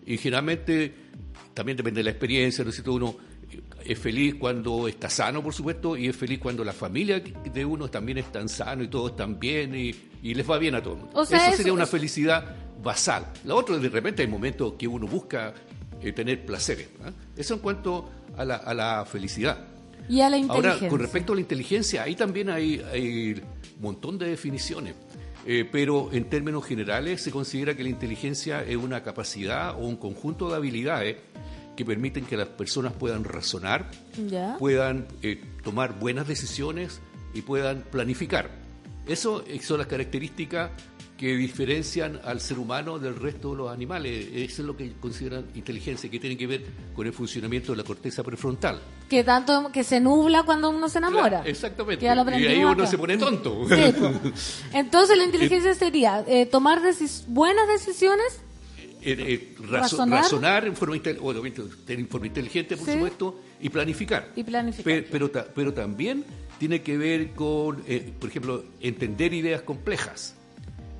Y generalmente también depende de la experiencia, ¿no es cierto? Uno es feliz cuando está sano, por supuesto, y es feliz cuando la familia de uno también están sano y todos están bien y, y les va bien a todo el mundo. O sea, eso sería una felicidad basal. La otra, de repente, hay momentos que uno busca eh, tener placeres. ¿ah? Eso en cuanto a la, a la felicidad. Y a la inteligencia. Ahora, con respecto a la inteligencia, ahí también hay, hay un montón de definiciones. Eh, pero en términos generales se considera que la inteligencia es una capacidad o un conjunto de habilidades que permiten que las personas puedan razonar, ¿Ya? puedan eh, tomar buenas decisiones y puedan planificar. Eso eh, son las características que diferencian al ser humano del resto de los animales. Eso es lo que consideran inteligencia, que tiene que ver con el funcionamiento de la corteza prefrontal. Que tanto que se nubla cuando uno se enamora. Claro, exactamente. Y ahí uno se pone tonto. Sí, po. Entonces la inteligencia sería eh, tomar decis- buenas decisiones. Eh, eh, razo- ¿Razonar? razonar en forma, obviamente, tener forma inteligente, por Sí. supuesto, y planificar. Y planificar. Pe- Pero, ta- pero también tiene que ver con, eh, por ejemplo, entender ideas complejas,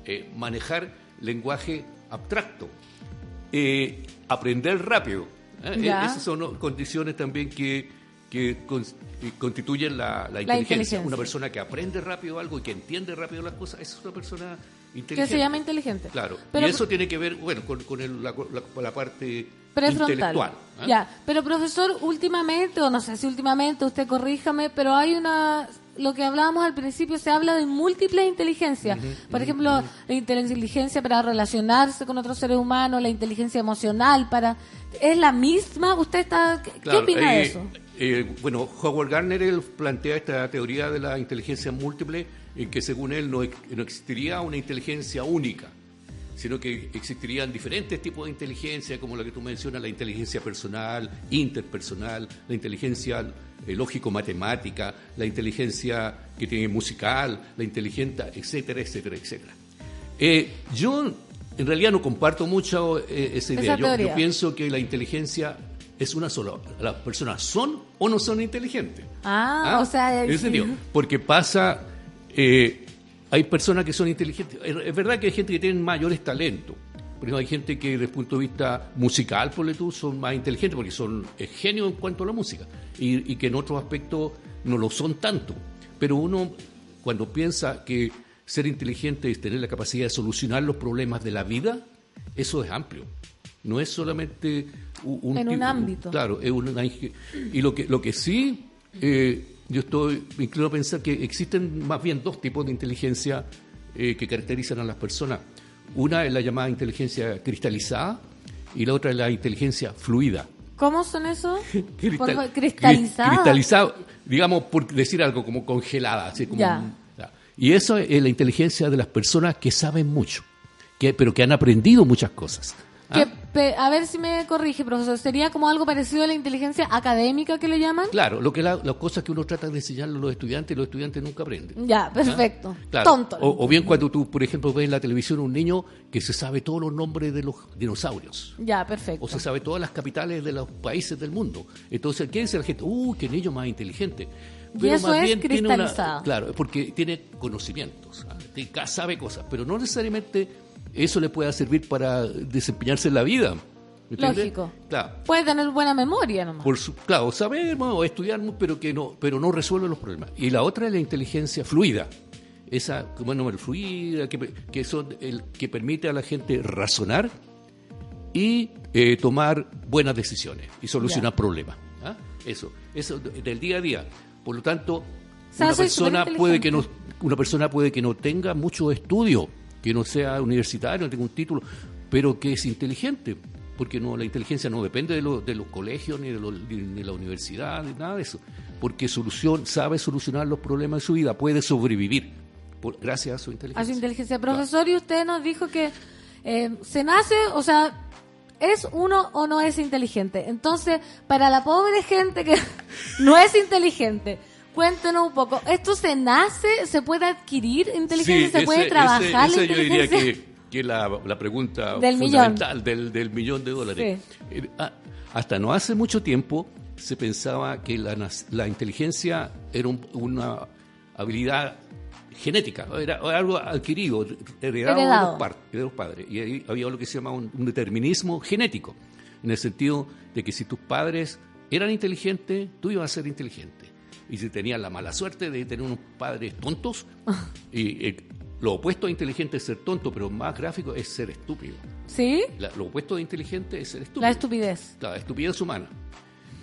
eh, manejar lenguaje abstracto, eh, aprender rápido. ¿eh? Eh, Esas son condiciones también que, que eh, constituyen la, la inteligencia. inteligencia. Una persona que aprende rápido algo y que entiende rápido las cosas, esa es una persona Que inteligente. se llama inteligente. Claro, Pero- y eso tiene que ver, bueno, con, con el- la, la- la parte Prefrontal. intelectual. ¿ah? Ya, pero profesor, últimamente, o no sé si últimamente, usted corríjame, pero hay una, lo que hablábamos al principio, se habla de múltiples inteligencias. Por ejemplo, la inteligencia para relacionarse con otros seres humanos, la inteligencia emocional para... ¿Es la misma? ¿Usted está... ¿Qué, Claro, opina de eh, eso? eh, bueno, Howard Gardner él plantea esta teoría de la inteligencia múltiple en que según él no, no existiría una inteligencia única, sino que existirían diferentes tipos de inteligencia, como la que tú mencionas, la inteligencia personal, interpersonal, la inteligencia eh, lógico-matemática, la inteligencia que tiene musical, la inteligencia, etcétera, etcétera, etcétera. Eh, yo en realidad no comparto mucho eh, esa idea. Esa Yo- pienso que la inteligencia es una sola. Las personas son o no son inteligentes. Ah, o sea... En sentido, porque pasa, eh, hay personas que son inteligentes. Es es verdad que hay gente que tiene mayores talentos. Por ejemplo, hay gente que desde el punto de vista musical, por tú, son más inteligentes porque son genios en cuanto a la música y, y que en otros aspectos no lo son tanto. Pero uno, cuando piensa que ser inteligente es tener la capacidad de solucionar los problemas de la vida, eso es amplio. No es solamente un, En un tipo- ámbito. Claro, es una y lo que lo que sí eh, yo estoy me inclino a pensar que existen más bien dos tipos de inteligencia eh, que caracterizan a las personas. Una es la llamada inteligencia cristalizada y la otra es la inteligencia fluida. ¿Cómo son esos? Cristal- Por favor, cri- cristalizadas. cristalizado, digamos, por decir algo como congelada. Así como. Ya. Y eso es la inteligencia de las personas que saben mucho, que, pero que han aprendido muchas cosas. ¿Ah? Que, a ver si me corrige, profesor. ¿Sería como algo parecido a la inteligencia académica que le llaman? Claro, lo que la- las cosas que uno trata de enseñarle a los estudiantes, los estudiantes nunca aprenden. Ya, perfecto. Claro. Tonto. O, o bien cuando tú, por ejemplo, ves en la televisión un niño que se sabe todos los nombres de los dinosaurios. Ya, perfecto. O se sabe todas las capitales de los países del mundo. Entonces, ¿qué dice la gente? ¡Uh, qué niño más inteligente! Y eso es tiene una- cristalizado. claro, porque tiene conocimientos, ¿ah? Tiene- sabe cosas, pero no necesariamente eso le pueda servir para desempeñarse en la vida. Lógico. Claro. Puede tener buena memoria nomás. Por su- claro, saber ¿no? o estudiar, ¿no? pero que no, pero no resuelve los problemas. Y la otra es la inteligencia fluida. Esa, bueno, fluida, que, que son el que permite a la gente razonar y eh, tomar buenas decisiones y solucionar problemas. ¿ah? Eso, eso del día a día. Por lo tanto, una persona puede que no, una persona puede que no tenga mucho estudio, que no sea universitario, no tenga un título, pero que es inteligente, porque no la inteligencia no depende de, lo- de los colegios ni de, los- ni de la universidad ni nada de eso, porque solución sabe solucionar los problemas de su vida, puede sobrevivir por- gracias a su inteligencia. A su inteligencia. Profesor, y usted nos dijo que eh, se nace, o sea, ¿es uno o no es inteligente? Entonces, para la pobre gente que no es inteligente, cuéntenos un poco. ¿Esto se nace? ¿Se puede adquirir inteligencia? Sí, ¿Se ese- puede trabajar ese- la esa yo diría que, que la, la pregunta Del fundamental del, del millón de dólares. Eh, ah, hasta no hace mucho tiempo se pensaba que la, la inteligencia era un- una habilidad genética, era algo adquirido, heredado, Heredado. De, los par- de los padres. Y ahí había lo que se llama un, un determinismo genético, en el sentido de que si tus padres eran inteligentes, tú ibas a ser inteligente. Y si tenías la mala suerte de tener unos padres tontos, y eh, lo opuesto a inteligente es ser tonto, pero más gráfico es ser estúpido. ¿Sí? La- lo opuesto de inteligente es ser estúpido. La estupidez. La estupidez humana.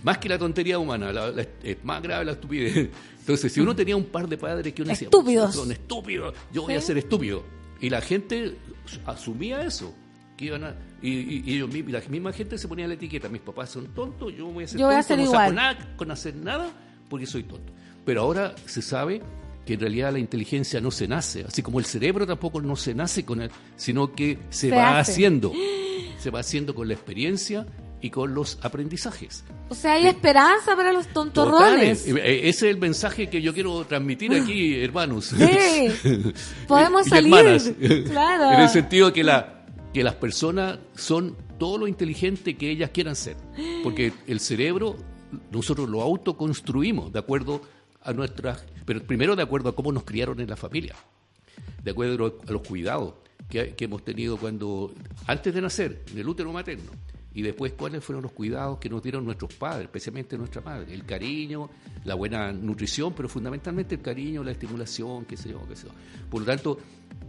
Más que la tontería humana, la- la- es más grave la estupidez. Entonces, si uno tenía un par de padres que uno decía, Estúpidos. son estúpidos, yo voy a Sí. ser estúpido. Y la gente asumía eso. Que iban a, y, y- y ellos la misma gente se ponía la etiqueta, mis papás son tontos, yo voy a ser Yo voy a ser no igual. saco nada con hacer nada porque soy tonto. Pero ahora se sabe que en realidad la inteligencia no se nace, así como el cerebro tampoco no se nace con él, sino que se, Se va hace. haciendo. Se va haciendo con la experiencia y con los aprendizajes. O sea, hay esperanza para los tontorrones. Totales. Eh, Ese es el mensaje que yo quiero transmitir aquí, hermanos. Sí. Podemos Y salir. hermanas. Claro. En el sentido que, la, que las personas son todo lo inteligente que ellas quieran ser. Porque el cerebro nosotros lo autoconstruimos de acuerdo a nuestras... Pero primero de acuerdo a cómo nos criaron en la familia. De acuerdo a los cuidados que, que hemos tenido cuando antes de nacer, en el útero materno. Y después, ¿cuáles fueron los cuidados que nos dieron nuestros padres, especialmente nuestra madre? El cariño, la buena nutrición, pero fundamentalmente el cariño, la estimulación, qué sé yo, qué sé yo. Por lo tanto,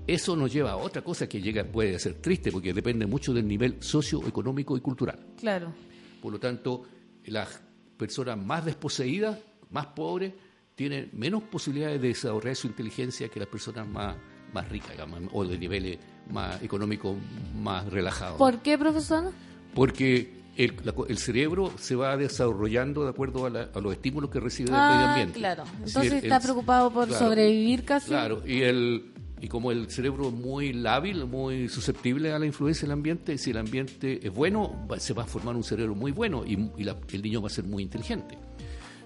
eso nos lleva a otra cosa que llega, puede ser triste, porque depende mucho del nivel socioeconómico y cultural. Claro. Por lo tanto, las personas más desposeídas, más pobres, tienen menos posibilidades de desarrollar su inteligencia que las personas más, más ricas, digamos, o de niveles más económicos más relajados. ¿Por qué, profesor? Porque el, la co- el cerebro se va desarrollando de acuerdo a, la- a los estímulos que recibe del Ah, medio ambiente. claro. Es Entonces está el- preocupado por claro, sobrevivir casi. Claro, y, el, y como el cerebro es muy lábil, muy susceptible a la influencia del ambiente, si el ambiente es bueno, se va a formar un cerebro muy bueno y, y la- el niño va a ser muy inteligente.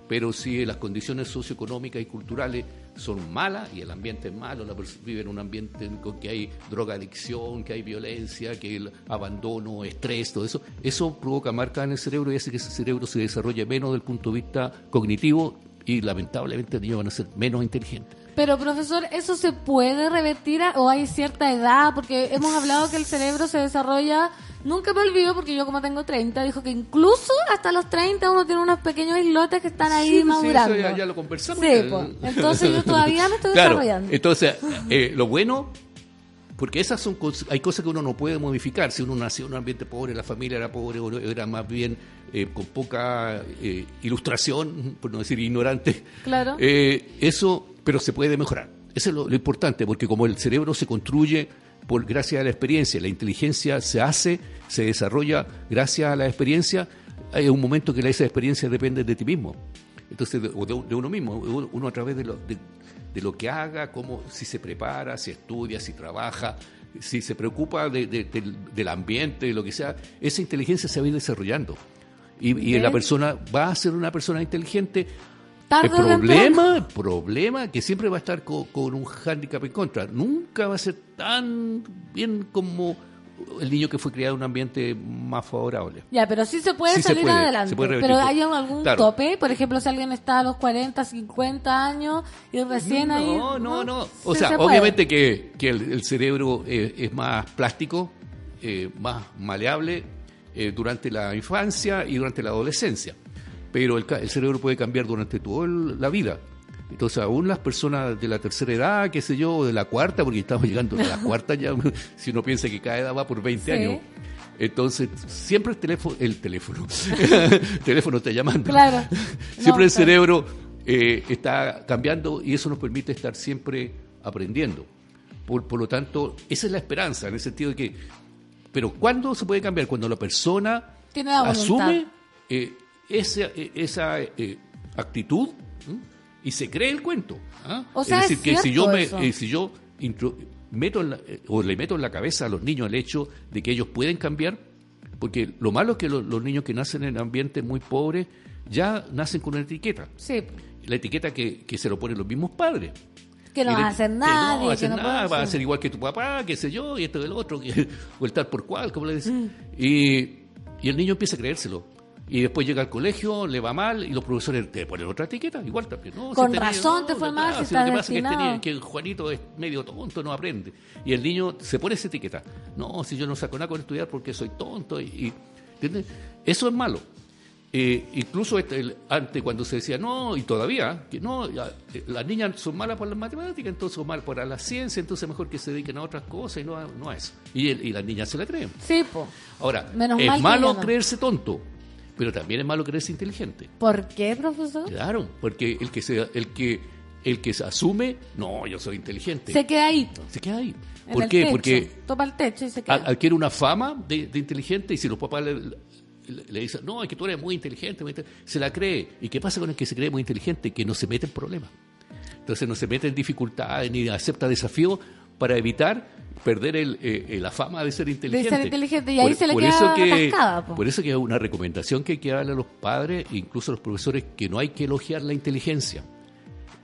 Pero si las condiciones socioeconómicas y culturales son malas y el ambiente es malo, la persona vive en un ambiente en con que hay drogadicción, que hay violencia, que el abandono, estrés, todo eso, eso provoca marcas en el cerebro y hace que ese cerebro se desarrolle menos desde el punto de vista cognitivo y lamentablemente los niños van a ser menos inteligentes. Pero, profesor, ¿eso se puede revertir a- o hay cierta edad? Porque hemos hablado que el cerebro se desarrolla... Nunca me olvido, porque yo como tengo 30, dijo que incluso hasta los 30 uno tiene unos pequeños islotes que están ahí Sí, sí, madurando. eso ya, ya lo conversamos. Sí, po. entonces yo todavía me estoy Claro, desarrollando. Entonces, eh, lo bueno, porque esas son hay cosas que uno no puede modificar. Si uno nació en un ambiente pobre, la familia era pobre, o era más bien eh, con poca eh, ilustración, por no decir ignorante, Claro. eh, eso, pero se puede mejorar. Eso es lo, lo importante, porque como el cerebro se construye por gracias a la experiencia, la inteligencia se hace, se desarrolla gracias a la experiencia, hay un momento que esa experiencia depende de ti mismo. Entonces, de, o de, uno mismo, uno, uno a través de lo, de, de lo que haga, cómo, si se prepara, si estudia, si trabaja, si se preocupa de- de- del, del ambiente, lo que sea, esa inteligencia se va a ir desarrollando. Y, la persona va a ser una persona inteligente. El problema, el problema que siempre va a estar co- con, un hándicap en contra. Nunca va a ser tan bien como el niño que fue criado en un ambiente más favorable. Ya, pero sí se puede Sí se salir puede, adelante. se puede revertir. pero hay algún Claro. tope, por ejemplo, si alguien está a los 40, 50 años y recién ahí. No, no, no. O Sí sea, se obviamente que, que el, el cerebro eh, es más plástico, eh, más maleable eh, durante la infancia y durante la adolescencia. Pero el, el cerebro puede cambiar durante toda la vida. Entonces, aún las personas de la tercera edad, qué sé yo, o de la cuarta, porque estamos llegando a la cuarta ya, si uno piensa que cada edad va por 20 Sí. años. Entonces, siempre el teléfono, el teléfono, el teléfono está llamando. Claro. Siempre No, el cerebro eh, está cambiando y eso nos permite estar siempre aprendiendo. Por, por lo tanto, esa es la esperanza, en el sentido de que, pero ¿cuándo se puede cambiar? Cuando la persona Tiene la voluntad. asume eh, esa, eh, esa eh, actitud ¿m? Y se cree el cuento. ¿ah? O sea, es decir, es que si yo, me, eh, si yo intro- meto en la- eh, o le meto en la cabeza a los niños el hecho de que ellos pueden cambiar, porque lo malo es que lo- los niños que nacen en ambientes muy pobres ya nacen con una etiqueta. Sí, La etiqueta que, que se lo ponen los mismos padres. que no Y va le- a hacer que nada. No va a hacer nada, va a ser igual que tu papá, qué sé yo, y esto y el otro, que- o el tal por cual, como le dicen. Mm. Y, y el niño empieza a creérselo. Y después llega al colegio, le va mal, y los profesores te ponen otra etiqueta, igual también. No, Con niño, razón no, te fue no, mal, si si lo que pasa es que, Juanito es medio tonto, no aprende. Y el niño se pone esa etiqueta. No, si yo no saco nada con estudiar porque soy tonto. Y, y- ¿entiendes? Eso es malo. Eh, incluso este, el- antes cuando se decía no, y todavía, que no, ya, eh, las niñas son malas por las matemáticas, entonces son malas por la ciencia, entonces mejor que se dediquen a otras cosas y no a, no a eso. Y, el- y las niñas se la creen. Sí, po. Ahora, Menos es malo creerse tonto, pero también es malo creerse inteligente. ¿Por qué, profesor? Claro, porque el que se, el que el que se asume, no, yo soy inteligente. Se queda ahí. Se queda ahí. en ¿Por qué? techo. Porque Topa el techo y se queda. adquiere una fama de, de inteligente y si los papás le, le- le dicen, no, es que tú eres muy inteligente, muy inte-", se la cree. ¿Y qué pasa con el que se cree muy inteligente? Que no se mete en problemas. Entonces no se mete en dificultades ni acepta desafíos para evitar perder el, eh, eh, la fama de ser inteligente. inteligente, y ahí se le queda eso que, atascada, po. Por eso que es una recomendación que hay que darle a los padres, incluso a los profesores, que no hay que elogiar la inteligencia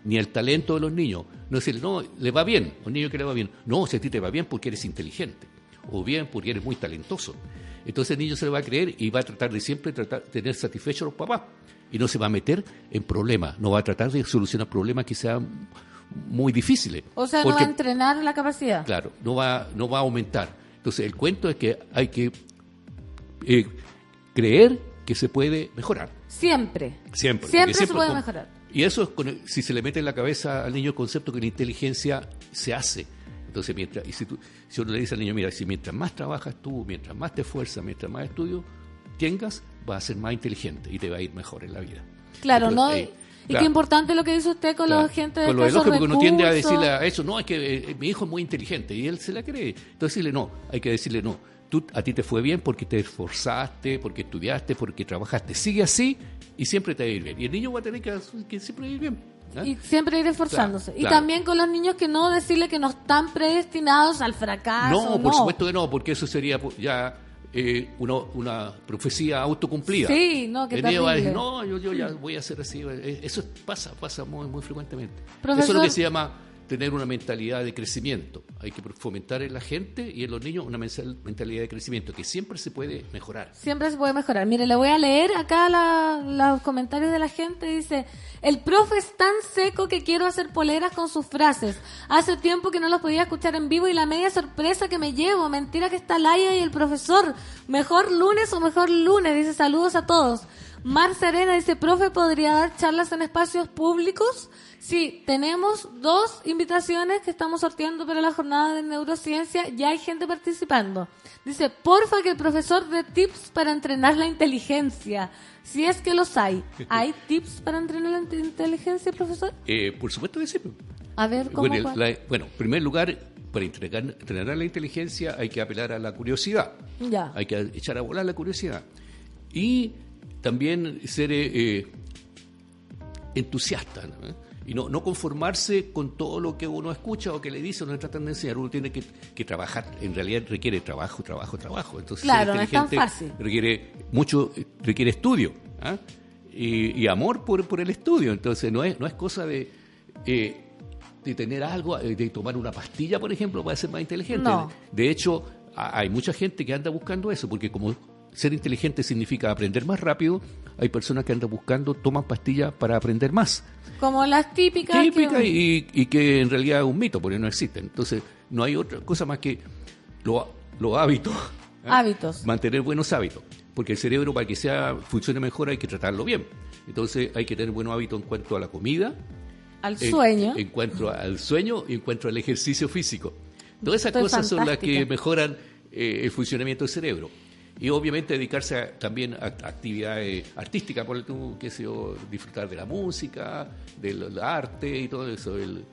ni el talento de los niños. No decirle, no, le va bien, a un niño que le va bien. No, si a ti te va bien porque eres inteligente, o bien porque eres muy talentoso. Entonces el niño se le va a creer y va a tratar de siempre tratar, tener satisfechos a los papás. Y no se va a meter en problemas, no va a tratar de solucionar problemas que sean muy difíciles. O sea, no va a entrenar la capacidad. Claro, no va, no va a aumentar. Entonces el cuento es que hay que eh, creer que se puede mejorar. Siempre. Siempre. Siempre se puede con- mejorar. Y eso es con si se le mete en la cabeza al niño el concepto que la inteligencia se hace. Entonces, mientras, y si, tú, si uno le dice al niño, mira, si mientras más trabajas tú, mientras más te esfuerzas, mientras más estudios tengas, vas a ser más inteligente y te va a ir mejor en la vida. Claro, Entonces, ¿no? eh, y claro, qué importante lo que dice usted con claro. la gente de Con lo del escasos ojo, porque uno tiende a decirle a eso, no, es que eh, mi hijo es muy inteligente y él se la cree. Entonces decirle, no, hay que decirle, no, tú, a ti te fue bien porque te esforzaste, porque estudiaste, porque trabajaste. Sigue así y siempre te va a ir bien. Y el niño va a tener que, que siempre ir bien. ¿ah? Y siempre ir esforzándose. Claro, y claro. también con los niños que no decirle que no están predestinados al fracaso. No, por supuesto que no, porque eso sería pu- ya eh, una, una profecía autocumplida. Sí, no, a decir, no, yo, yo ya voy a hacer así. Eh, Eso pasa, pasa muy, muy frecuentemente. Eso Profesor- es lo que se llama tener una mentalidad de crecimiento. Hay que fomentar en la gente y en los niños una mentalidad de crecimiento, que siempre se puede mejorar. Siempre se puede mejorar. Mire, le voy a leer acá la- los comentarios de la gente. Dice, el profe es tan seco que quiero hacer poleras con sus frases. Hace tiempo que no los podía escuchar en vivo y la media sorpresa que me llevo. Mentira que está Laia y el profesor. Mejor lunes o mejor lunes. Dice, saludos a todos. Mar Serena dice, profe, ¿podría dar charlas en espacios públicos? Sí, tenemos dos invitaciones que estamos sorteando para la jornada de neurociencia. Ya hay gente participando. Dice, porfa que el profesor dé tips para entrenar la inteligencia. Si es que los hay. ¿Hay tips para entrenar la inte- inteligencia, profesor? Eh, por supuesto que sí. A ver, ¿cómo? Bueno, la- bueno, en primer lugar, para entregar, entrenar la inteligencia hay que apelar a la curiosidad. Ya. Hay que echar a volar la curiosidad. Y también ser eh, eh, entusiasta ¿no? ¿Eh? y no, no conformarse con todo lo que uno escucha o que le dice o le tratan de enseñar. Uno tiene que, que trabajar, en realidad requiere trabajo, trabajo, trabajo. Entonces, ser Claro, no es tan fácil. requiere mucho, requiere estudio ¿ah? y, y amor por, por el estudio. Entonces no es, no es cosa de, eh, de tener algo, de tomar una pastilla, por ejemplo, para ser más inteligente. No. De hecho, hay mucha gente que anda buscando eso, porque como ser inteligente significa aprender más rápido, hay personas que andan buscando, toman pastillas para aprender más. Como las típicas. que- y, y que en realidad es un mito, porque no existen. Entonces, no hay otra cosa más que lo- los hábitos. ¿ah? Hábitos. Mantener buenos hábitos. Porque el cerebro, para que sea funcione mejor, hay que tratarlo bien. Entonces, hay que tener buenos hábitos en cuanto a la comida, Al en- sueño. En, cuanto al sueño y en cuanto al ejercicio físico. Todas esas Estoy cosas son las que mejoran eh, el funcionamiento del cerebro. Y obviamente dedicarse a- también a, actividades artísticas, por tú, qué sé yo, disfrutar de la música, del, del arte y todo eso. el-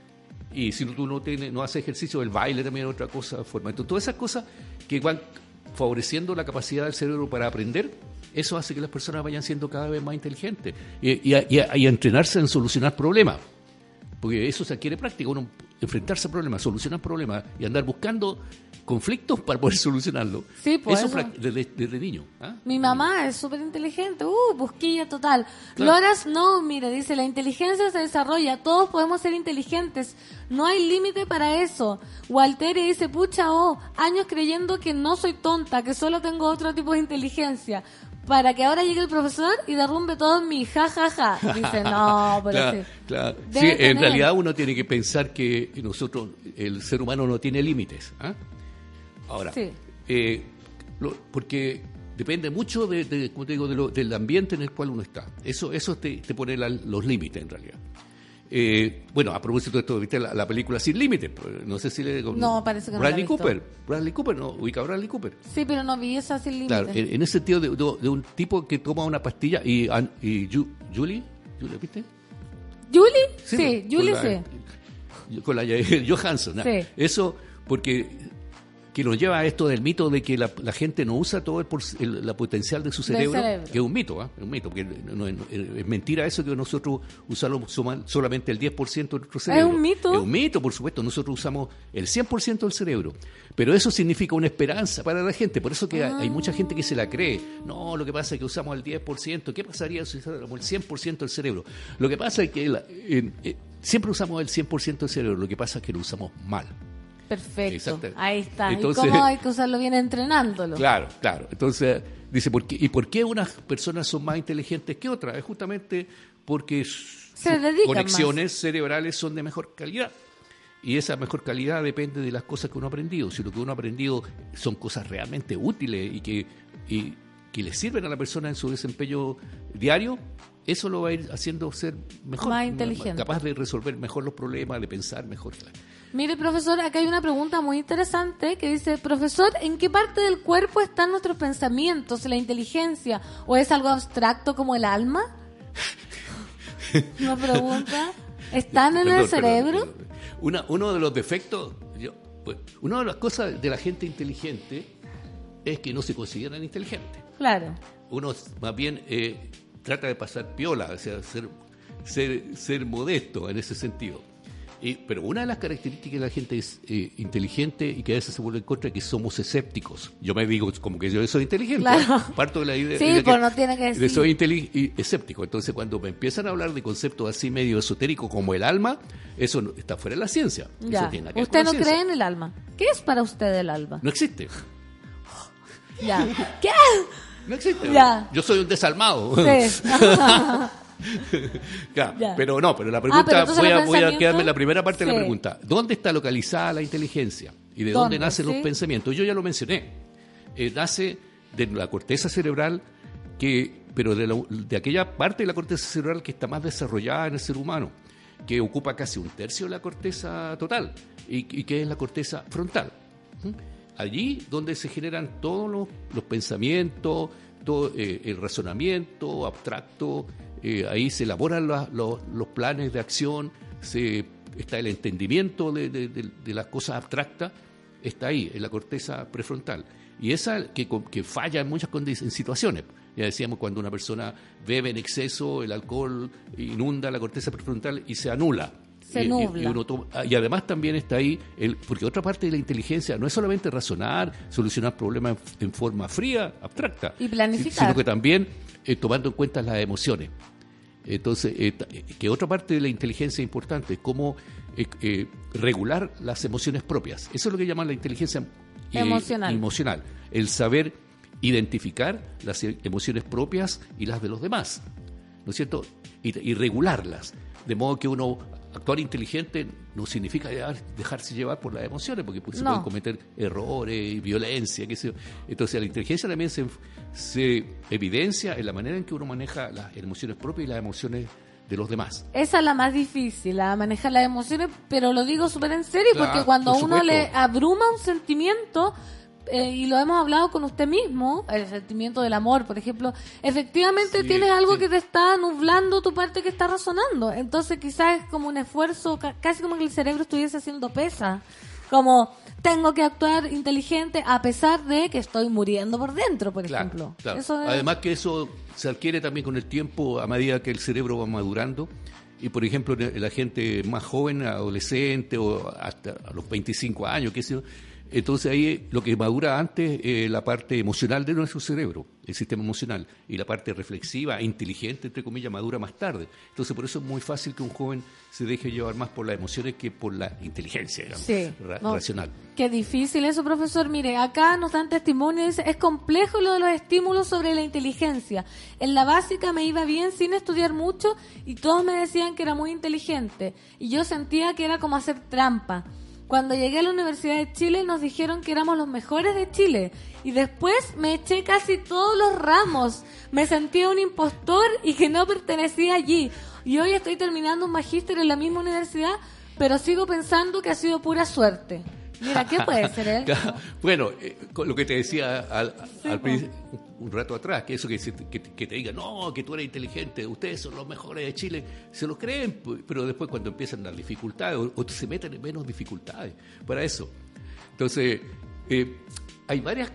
y si tú no, tienes, no haces ejercicio, el baile también es otra cosa. Forma. Entonces, todas esas cosas que van favoreciendo la capacidad del cerebro para aprender, eso hace que las personas vayan siendo cada vez más inteligentes y, y a- y a- y a entrenarse en solucionar problemas. Porque eso se adquiere práctica, uno enfrentarse a problemas, solucionar problemas y andar buscando conflictos para poder solucionarlos. Sí, pues eso, eso. desde, desde niño. ¿ah? Mi mamá es súper inteligente, uh, busquilla total. Claro. Loras, no, mire, dice, la inteligencia se desarrolla, todos podemos ser inteligentes, no hay límite para eso. Waltere dice, pucha, oh, años creyendo que no soy tonta, que solo tengo otro tipo de inteligencia, para que ahora llegue el profesor y derrumbe todo en mi ja, ja, ja. Dice, no, pero Claro, sí. claro. Debe Sí, en realidad uno tiene que pensar que nosotros, el ser humano no tiene límites. ¿ah? Ahora, Sí. eh, lo- porque depende mucho de, de, como te digo, de lo- del ambiente en el cual uno está. Eso, eso te, te pone la- los límites en realidad. Eh, bueno, a propósito de esto, viste la, la película Sin Límites, no sé si le... No, parece que Bradley. Cooper, Bradley Cooper, ¿no? Ubica a Bradley Cooper. Sí, pero no vi esa sin límite. Claro, en, en ese sentido de, de- de un tipo que toma una pastilla y, an- y Ju- Julie, Julie, ¿viste? ¿Julie? Sí, Julie la- sí. Con la Johansson. Sí. Eso porque que nos lleva a esto del mito de que la, la gente no usa todo el, el- la potencial de su cerebro, cerebro. que es un mito, ¿ah? es un mito, porque no, no- es mentira eso que nosotros usamos solamente el 10% de nuestro cerebro. un mito? Es un mito, por supuesto, nosotros usamos el 100% del cerebro, pero eso significa una esperanza para la gente, por eso que hay, hay mucha gente que se la cree. No, lo que pasa es que usamos el 10%, ¿qué pasaría si usáramos el 100% del cerebro? Lo que pasa es que la- eh, siempre usamos el 100% del cerebro, lo que pasa es que lo usamos mal. Perfecto. Ahí está. Entonces- ¿Y cómo hay que usarlo bien entrenándolo? Claro, claro. Entonces, dice, ¿por qué, ¿y por qué unas personas son más inteligentes que otras? Es justamente porque Se sus conexiones cerebrales son de mejor calidad. Y esa mejor calidad depende de las cosas que uno ha aprendido. Si lo que uno ha aprendido son cosas realmente útiles y que, y que le sirven a la persona en su desempeño diario, eso lo va a ir haciendo ser mejor. Más inteligente. Capaz de resolver mejor los problemas, de pensar mejor. Mire, profesor, acá hay una pregunta muy interesante que dice, profesor, ¿en qué parte del cuerpo están nuestros pensamientos, la inteligencia? ¿O es algo abstracto como el alma? Una pregunta. ¿Están en el cerebro? perdón, perdón. Una, uno de los defectos, yo, pues, una de las cosas de la gente inteligente es que no se consideran inteligentes. Claro. Uno más bien eh, trata de pasar piola, o sea, ser, ser, ser modesto en ese sentido. Y- pero una de las características de la gente es eh, inteligente y que a veces se vuelve en contra es que somos escépticos. Yo me digo como que yo soy inteligente. Claro. ¿eh? Parto de la idea Sí, de que pues no tiene que de decir. soy escéptico. Entonces, cuando me empiezan a hablar de conceptos así medio esotéricos como el alma, eso no- está fuera de la ciencia. Eso Ya. tiene nada que Usted no ciencia. cree en el alma. ¿Qué es para usted el alma? No existe. Ya. ¿Qué? No existe. Ya. Yo soy un desalmado. Sí. Claro, Ya. pero no, pero la Ah, pregunta, pero voy, a, voy a quedarme en la primera parte de la pregunta. ¿Dónde está localizada la inteligencia? ¿Y de ¿Dónde? dónde, nacen Sí. los pensamientos? Yo ya lo mencioné. Eh, nace de la corteza cerebral, que, pero de, la- de aquella parte de la corteza cerebral que está más desarrollada en el ser humano, que ocupa casi un tercio de la corteza total, y, y que es la corteza frontal. ¿Mm? Allí donde se generan todos los, los pensamientos, todo eh, el razonamiento abstracto, eh, ahí se elaboran la- los, los planes de acción, se, está el entendimiento de, de- de- de las cosas abstractas, está ahí, en la corteza prefrontal. Y esa que, que falla en muchas en situaciones. Ya decíamos, cuando una persona bebe en exceso, el alcohol inunda la corteza prefrontal y se anula. Se nubla. y uno toma- ah, y además también está ahí, el, porque otra parte de la inteligencia no es solamente razonar, solucionar problemas en, en forma fría, abstracta, Y planificar. sino que también eh, tomando en cuenta las emociones. Entonces, eh, que otra parte de la inteligencia importante es cómo eh, eh, regular las emociones propias. Eso es lo que llaman la inteligencia eh, Emocional. emocional. El saber identificar las e- emociones propias y las de los demás, ¿no es cierto? Y, y regularlas. De modo que uno actuar inteligente no significa dejar- dejarse llevar por las emociones, porque se No. pueden cometer errores, violencia, qué sé yo. Entonces la inteligencia también se, se evidencia en la manera en que uno maneja las emociones propias y las emociones de los demás. Esa es la más difícil, a manejar las emociones, pero lo digo súper en serio, Claro, porque cuando por uno le abruma un sentimiento, eh, y lo hemos hablado con usted mismo, el sentimiento del amor, por ejemplo, efectivamente Sí, tienes algo sí. que te está nublando tu parte que está razonando. Entonces quizás es como un esfuerzo, ca- casi como que el cerebro estuviese haciendo pesa. Como tengo que actuar inteligente a pesar de que estoy muriendo por dentro, por Claro, ejemplo. claro. Eso es- Además que eso se adquiere también con el tiempo a medida que el cerebro va madurando. Y por ejemplo, la gente más joven, adolescente o hasta a los 25 años, qué yo, entonces ahí lo que madura antes es la parte emocional de nuestro cerebro, el sistema emocional, y la parte reflexiva, inteligente, entre comillas, madura más tarde. Entonces por eso es muy fácil que un joven se deje llevar más por las emociones que por la inteligencia, digamos, Sí, ra- no. racional. Qué difícil eso, profesor. Mire, acá nos dan testimonios. Es complejo lo de los estímulos sobre la inteligencia. En la básica me iba bien sin estudiar mucho y todos me decían que era muy inteligente. Y yo sentía que era como hacer trampa. Cuando llegué a la Universidad de Chile nos dijeron que éramos los mejores de Chile. Y después me eché casi todos los ramos. Me sentía un impostor y que no pertenecía allí. Y hoy estoy terminando un magíster en la misma universidad, pero sigo pensando que ha sido pura suerte. Mira, ¿qué puede ser? Claro. Bueno, eh, lo que te decía al, pues. un rato atrás, que eso que, se- que, que te digan, no, que tú eres inteligente, ustedes son los mejores de Chile, se lo creen, pero después cuando empiezan las dificultades o, o se meten en menos dificultades para eso. Entonces, eh, hay varias...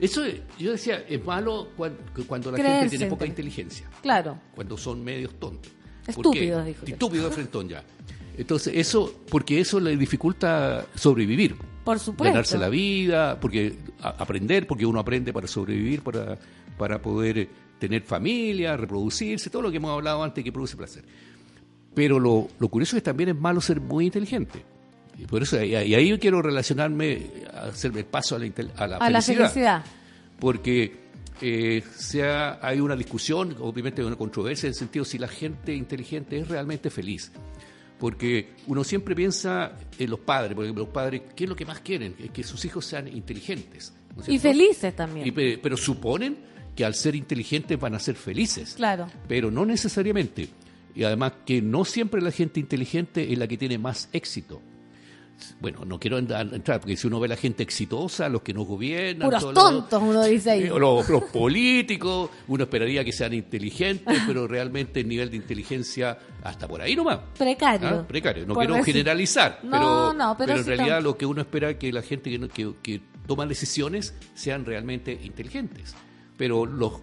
Eso, eh, yo decía, es malo cuan- cuando, la Creerse gente tiene poca inte- inteligencia Claro. cuando son medios tontos. ¿Por Estúpidos, dijo. Estúpidos frentón ya. Entonces, eso, porque eso le dificulta sobrevivir. Por supuesto. Ganarse la vida, porque a- aprender, porque uno aprende para sobrevivir, para, para poder eh, tener familia, reproducirse, todo lo que hemos hablado antes que produce placer. Pero lo, lo curioso es que también es malo ser muy inteligente. Y por eso, y ahí yo quiero relacionarme, hacerme el paso a la, a la A la felicidad felicidad. porque eh, sea, hay una discusión, obviamente una controversia en el sentido si la gente inteligente es realmente feliz. Porque uno siempre piensa en los padres, porque los padres, ¿qué es lo que más quieren? Es que sus hijos sean inteligentes. ¿no es Y felices también. Y pe- pero suponen que al ser inteligentes van a ser felices. Claro. Pero no necesariamente. Y además que no siempre la gente inteligente es la que tiene más éxito. Bueno, no quiero entrar, porque si uno ve a la gente exitosa, los que nos gobiernan... Puros los- tontos, uno dice ahí. los, los políticos, uno esperaría que sean inteligentes, pero realmente el nivel de inteligencia hasta por ahí nomás. Precario. Ah, Precario. No quiero generalizar, No, pero, no, pero en sí realidad lo que uno espera es que la gente que, que toma decisiones sean realmente inteligentes. Pero los,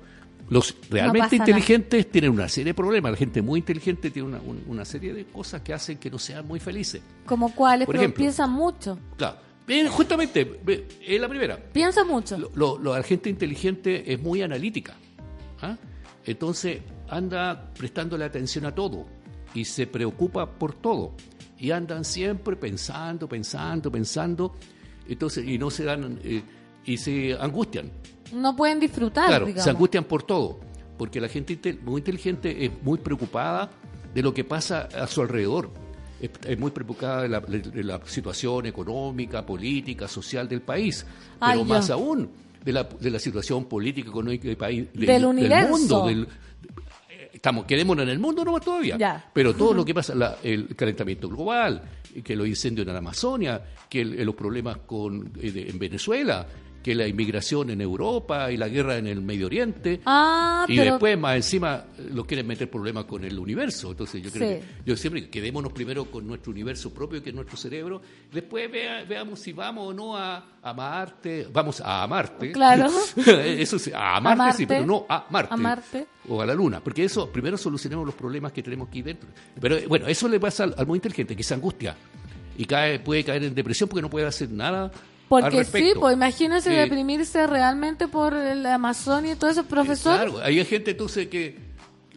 los realmente nada. inteligentes tienen una serie de problemas. La gente muy inteligente tiene una, un- una serie de cosas que hacen que no sean muy felices. Como cuáles, Por ejemplo. piensan mucho. Claro. Eh, justamente, es la primera. Piensa mucho. Lo, lo- lo- la gente inteligente es muy analítica. ¿ah? Entonces anda prestándole atención a todo y se preocupa por todo. Y andan siempre pensando, pensando, pensando. Entonces, y no se dan, eh, y se angustian. No pueden disfrutar, Claro, digamos. se angustian por todo. Porque la gente muy inteligente es muy preocupada de lo que pasa a su alrededor. Es, es muy preocupada de la, de la situación económica, política, social del país. Ay, Pero yo. más aún de la, de la situación política, económica del país, Del universo. mundo. Del, estamos, quedémonos en el mundo nomás todavía. Ya. Pero todo lo que pasa, la- el calentamiento global, que los incendios en la Amazonia, que el- los problemas con, eh, en Venezuela, que la inmigración en Europa y la guerra en el Medio Oriente. Ah, y pero después, más encima, lo quieren meter problemas con el universo. Entonces, yo creo Sí. que yo siempre quedémonos primero con nuestro universo propio, que es nuestro cerebro. Después vea- veamos si vamos o no a, a Marte. Vamos a Marte. Claro. eso sí, a Marte, Marte. sí, pero no a Marte. A Marte. O a la Luna. Porque eso, primero solucionemos los problemas que tenemos aquí dentro. Pero eh, bueno, eso le pasa al, al muy inteligente, que se angustia. Y cae, puede caer en depresión porque no puede hacer nada. Porque sí, pues imagínense Eh, deprimirse realmente por el Amazonia y todo eso, profesor. Claro, hay gente entonces que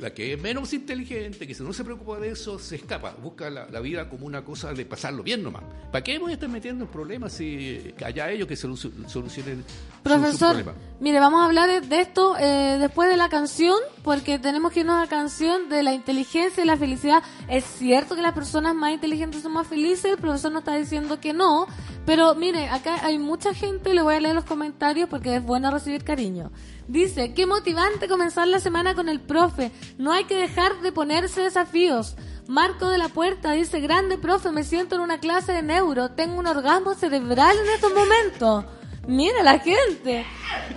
la que es menos inteligente, que no se preocupa de eso, se escapa, busca la, la vida como una cosa de pasarlo bien nomás. ¿Para qué voy a estar metiendo en problemas si allá ellos que solu- solucionen su- su Profesor, problema? mire, vamos a hablar de esto eh, después de la canción, porque tenemos que irnos a la canción de la inteligencia y la felicidad. Es cierto que las personas más inteligentes son más felices, el profesor nos está diciendo que no, pero mire, acá hay mucha gente, le voy a leer los comentarios porque es bueno recibir cariño. Dice, qué motivante comenzar la semana con el profe, no hay que dejar de ponerse desafíos. Marco de la Puerta dice, grande profe, me siento en una clase de neuro, tengo un orgasmo cerebral en estos momentos. Mira la gente.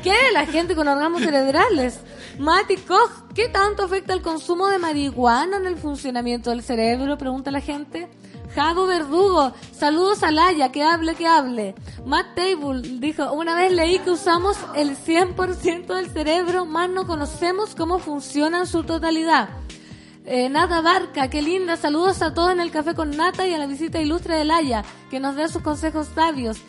¿Qué la gente con orgasmos cerebrales? Mati Koch, ¿qué tanto afecta el consumo de marihuana en el funcionamiento del cerebro? Pregunta la gente. Javo Verdugo, saludos a Laya, que hable, que hable. Matt Table dijo, una vez leí que usamos el 100% del cerebro, más no conocemos cómo funciona en su totalidad. Eh, Nata Barca, qué linda. Saludos a todos en el café con Nata y a la visita ilustre de Laya, que nos dé sus consejos sabios.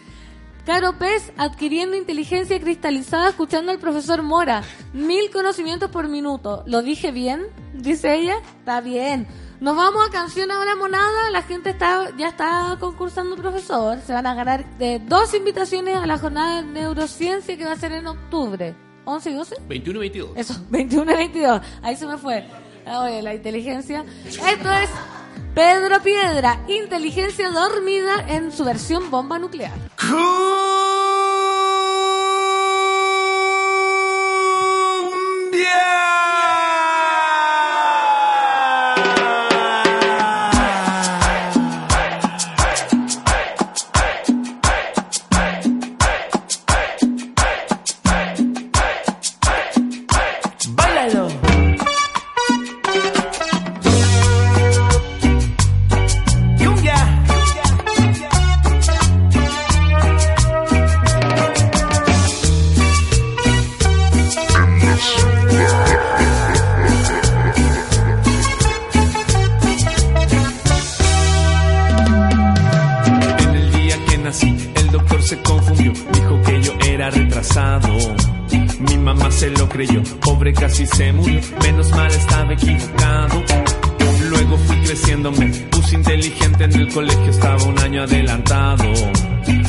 Caro Pez, adquiriendo inteligencia cristalizada escuchando al profesor Mora. Mil conocimientos por minuto. ¿Lo dije bien? Dice ella. Está bien. Nos vamos a canción ahora monada. La gente está ya está concursando profesor. Se van a ganar eh, dos invitaciones a la jornada de neurociencia que va a ser en octubre. ¿11 y 12? 21 y 22. Eso, 21 y 22. Ahí se me fue. Ah, Oye, la inteligencia. Esto es Pedro Piedra, inteligencia dormida en su versión bomba nuclear. Báilalo. Creyó, pobre casi se murió, menos mal estaba equivocado. Luego fui creciendo, me puse inteligente en el colegio, estaba un año adelantado.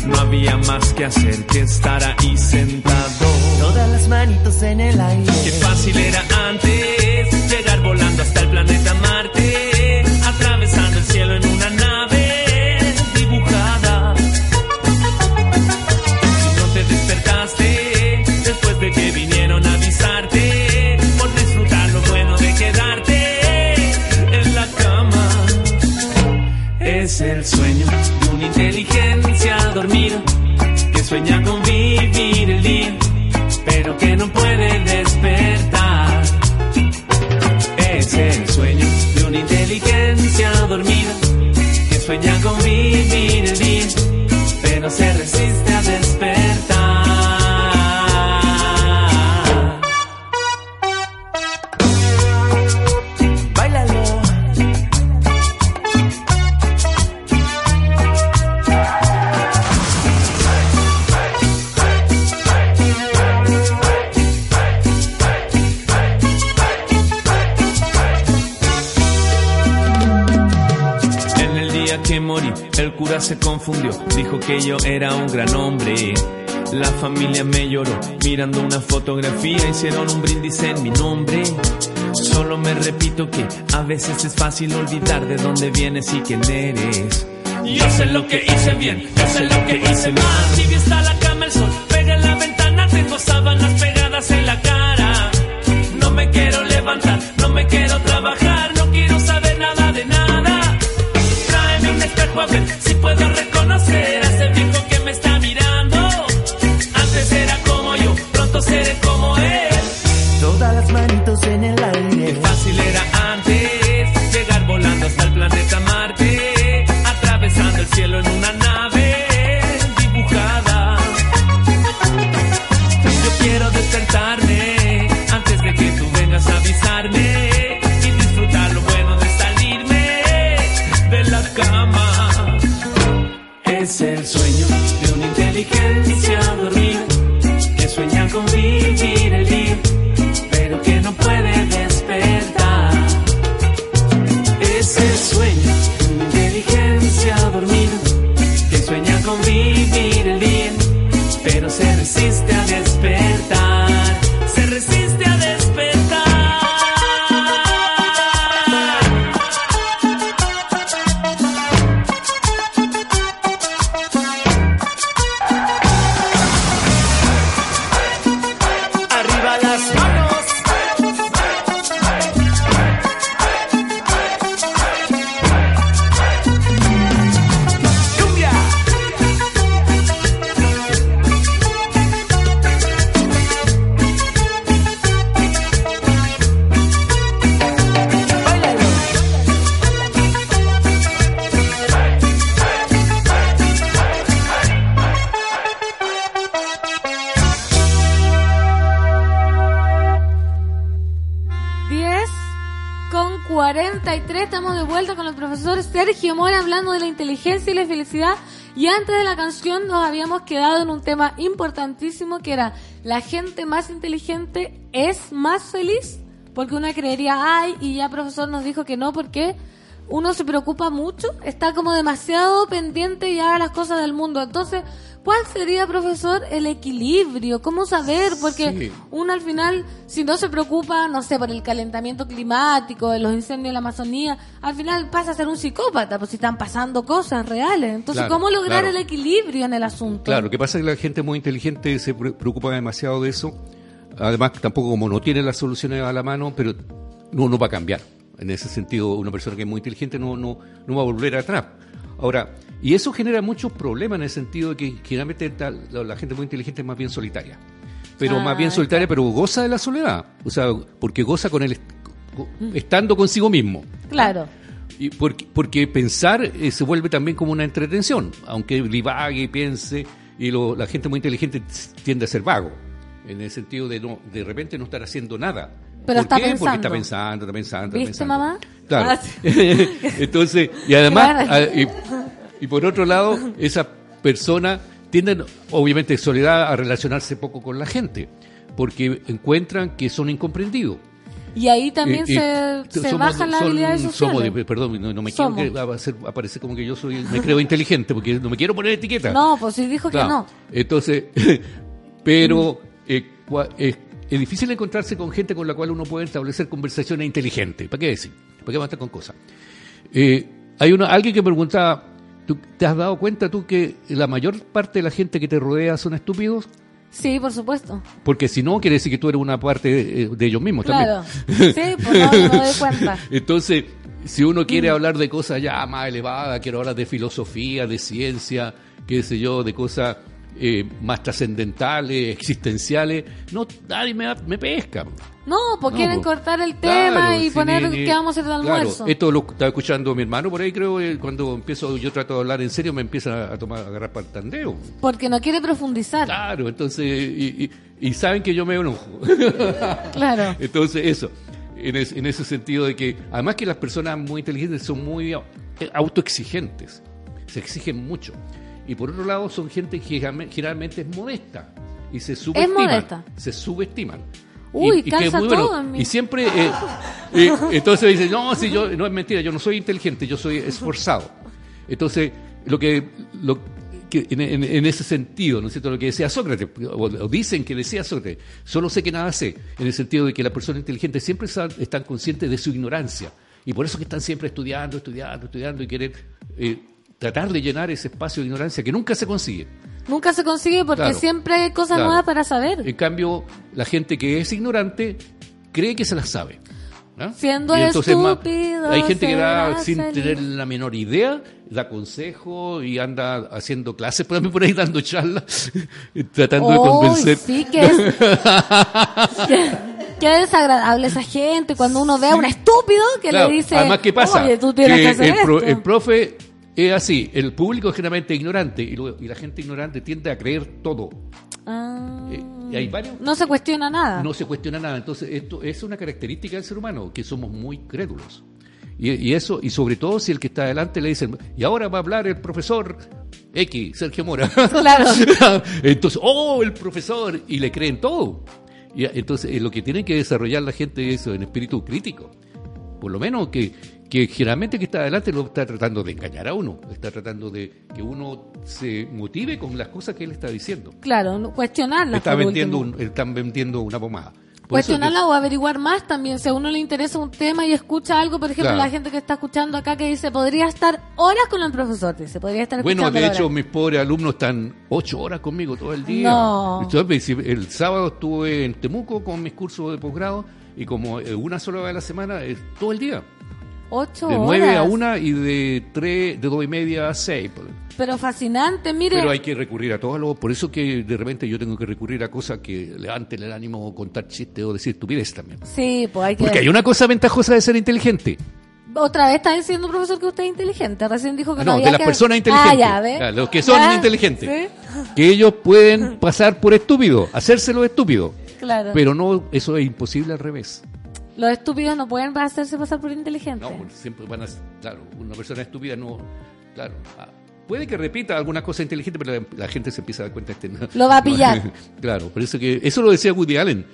No había más que hacer que estar ahí sentado. Todas las manitos en el aire. Qué fácil era antes llegar volando hasta el planeta que yo era un gran hombre. La familia me lloró, mirando una fotografía, hicieron un brindis en mi nombre. Solo me repito que a veces es fácil olvidar de dónde vienes y quién eres. Yo sé lo que hice bien, yo sé lo que hice mal. Tibia está la cama, el sol pega en la ventana, tengo sábanas pegadas en la cara. No me quiero levantar, no me quiero trabajar, y antes de la canción nos habíamos quedado en un tema importantísimo que era la gente más inteligente es más feliz porque uno creería ay y ya profesor nos dijo que no porque uno se preocupa mucho está como demasiado pendiente ya de las cosas del mundo. Entonces ¿Cuál sería, profesor, el equilibrio? ¿Cómo saber? Porque Sí. uno al final, si no se preocupa, no sé, por el calentamiento climático, de los incendios en la Amazonía, al final pasa a ser un psicópata, pues si están pasando cosas reales. Entonces, Claro, ¿cómo lograr claro. el equilibrio en el asunto? Claro, lo que pasa es que la gente muy inteligente se pre- preocupa demasiado de eso. Además, tampoco como no tiene las soluciones a la mano, pero no, no va a cambiar. En ese sentido, una persona que es muy inteligente no, no, no va a volver atrás. Ahora, y eso genera muchos problemas en el sentido de que generalmente la, la gente muy inteligente es más bien solitaria. Pero Ah, más bien solitaria, pero goza de la soledad. O sea, porque goza con el estando consigo mismo. Claro. Y porque, porque pensar eh, se vuelve también como una entretención, aunque divague y piense, y lo- la gente muy inteligente tiende a ser vago, en el sentido de no de repente no estar haciendo nada. Pero ¿Por está qué? Porque pensando. está pensando, está pensando, está ¿Viste, pensando. mamá? Claro. Ah, sí. Entonces, y además, Claro. a- y, por otro lado, esa persona tienden, obviamente, en soledad, a relacionarse poco con la gente, porque encuentran que son incomprendidos. Y ahí también y se, se bajan las habilidades somos de- perdón, no, no me Somos. quiero hacer- aparecer como que yo soy, me creo inteligente, porque no me quiero poner etiqueta. No, pues sí dijo Claro. que no. Entonces, pero eh, eh, es difícil encontrarse con gente con la cual uno puede establecer conversaciones inteligentes. ¿Para qué decir? ¿Para qué va a estar con cosas? Eh, hay una, alguien que preguntaba, ¿tú te has dado cuenta tú que la mayor parte de la gente que te rodea son estúpidos? Sí, por supuesto. Porque si no, quiere decir que tú eres una parte de, de ellos mismos Claro. también. Sí, pues no, no me doy cuenta. Entonces, si uno Mm. quiere hablar de cosas ya más elevadas, quiero hablar de filosofía, de ciencia, qué sé yo, de cosas eh, más trascendentales, existenciales, no, nadie me, me pesca. No, pues No, quieren pues, cortar el tema Claro, y poner qué vamos a hacer de claro, almuerzo. esto lo estaba escuchando mi hermano por ahí, creo, eh, cuando empiezo, yo trato de hablar en serio, me empieza a tomar, a agarrar para el tandeo. Porque no quiere profundizar. Claro, entonces, y, y- y saben que yo me enojo. Claro. Entonces, eso, en, es- en ese sentido de que, además que las personas muy inteligentes son muy eh, autoexigentes, se exigen mucho. Y por otro lado, son gente que generalme- generalmente es modesta y se subestiman. modesta. Se subestiman. Uy, que calza es todo bueno. en mí. Y siempre, eh, eh, entonces dicen, no, si yo, no es mentira, yo no soy inteligente, yo soy esforzado. Entonces, lo que, lo que en, en- en ese sentido, ¿no es cierto? Lo que decía Sócrates, o, o dicen que decía Sócrates, solo sé que nada sé, en el sentido de que la persona inteligente siempre están conscientes de su ignorancia. Y por eso que están siempre estudiando, estudiando, estudiando y quieren eh, tratar de llenar ese espacio de ignorancia que nunca se consigue. Nunca se consigue porque Claro. siempre hay cosas Claro. nuevas para saber. En cambio, la gente que es ignorante cree que se las sabe. ¿no? Siendo Y entonces más- estúpido, hay gente que da sin tener la menor idea, da consejo y anda haciendo clases, por, por ahí dando charlas, tratando de Uy, convencer. sí que es- qué, desagradable esa gente cuando uno ve a un estúpido que Claro, le dice, Además, ¿qué pasa? oye, tú tienes que, hacer el, pro- esto. el profe es así, el público es generalmente ignorante y, lo- y la gente ignorante tiende a creer todo. Ah, Eh, y hay varios no se cuestiona nada. no se cuestiona nada. Entonces, esto es una característica del ser humano, que somos muy crédulos. Y, y eso, y sobre todo si el que está adelante le dicen, y ahora va a hablar el profesor X, Sergio Mora. Claro. entonces, oh, el profesor, y le creen todo. Y, entonces, eh, lo que tiene que desarrollar la gente es eso, en espíritu crítico. Por lo menos que, que generalmente que está adelante lo está tratando de engañar a uno, está tratando de que uno se motive con las cosas que él está diciendo. Claro, no- cuestionarla. Está vendiendo, un- están vendiendo una pomada. Por Cuestionarla o averiguar más también. Si a uno le interesa un tema y escucha algo, por ejemplo, Claro. la gente que está escuchando acá que dice, podría estar horas con el profesor, dice, podría estar Bueno, de horas. hecho, mis pobres alumnos están ocho horas conmigo todo el día. No. Entonces, si el sábado estuve en Temuco con mis cursos de posgrado y como eh, una sola vez a la semana, es todo el día. Ocho De horas. nueve a una y de tres, de dos y media a seis. Pero fascinante, mire. Pero hay que recurrir a todo lo... Por eso que de repente yo tengo que recurrir a cosas que levanten el ánimo, contar chistes o decir estupidez también. Sí, pues hay que... Porque hay una cosa ventajosa de ser inteligente. Otra vez está diciendo, profesor, que usted es inteligente. Recién dijo que no, No, había de las que- personas inteligentes. Ah, ya, ¿ve? Ah, los que son Ya, inteligentes. ¿sí? Que ellos pueden pasar por estúpidos, hacérselo estúpido. Claro. Pero no, eso es imposible al revés. Los estúpidos no pueden hacerse pasar por inteligentes. No, siempre van a... Claro, una persona estúpida no... Claro. ah, Puede que repita algunas cosas inteligentes, pero la, la gente se empieza a dar cuenta este no- Lo va a pillar. claro, por eso que eso lo decía Woody Allen.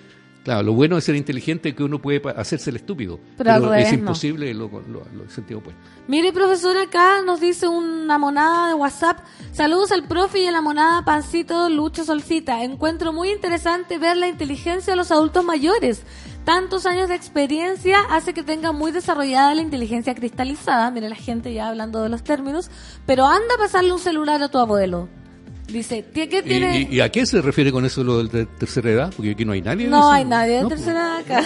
Claro, lo bueno de ser inteligente es que uno puede hacerse el estúpido, Pero revés, es no. imposible lo, lo, lo sentido opuesto. Mire, profesor, acá nos dice una monada de WhatsApp. Saludos al profe y a la monada Pancito Lucho Solcita. Encuentro muy interesante ver la inteligencia de los adultos mayores. Tantos años de experiencia hace que tenga muy desarrollada la inteligencia cristalizada. Mire, la gente ya hablando de los términos. Pero anda a pasarle un celular a tu abuelo. Dice, ¿qué qué ¿Y, tiene? y- y a qué se refiere con eso lo de tercera edad? Porque aquí no hay nadie. de no eso. hay nadie de No, tercera edad acá.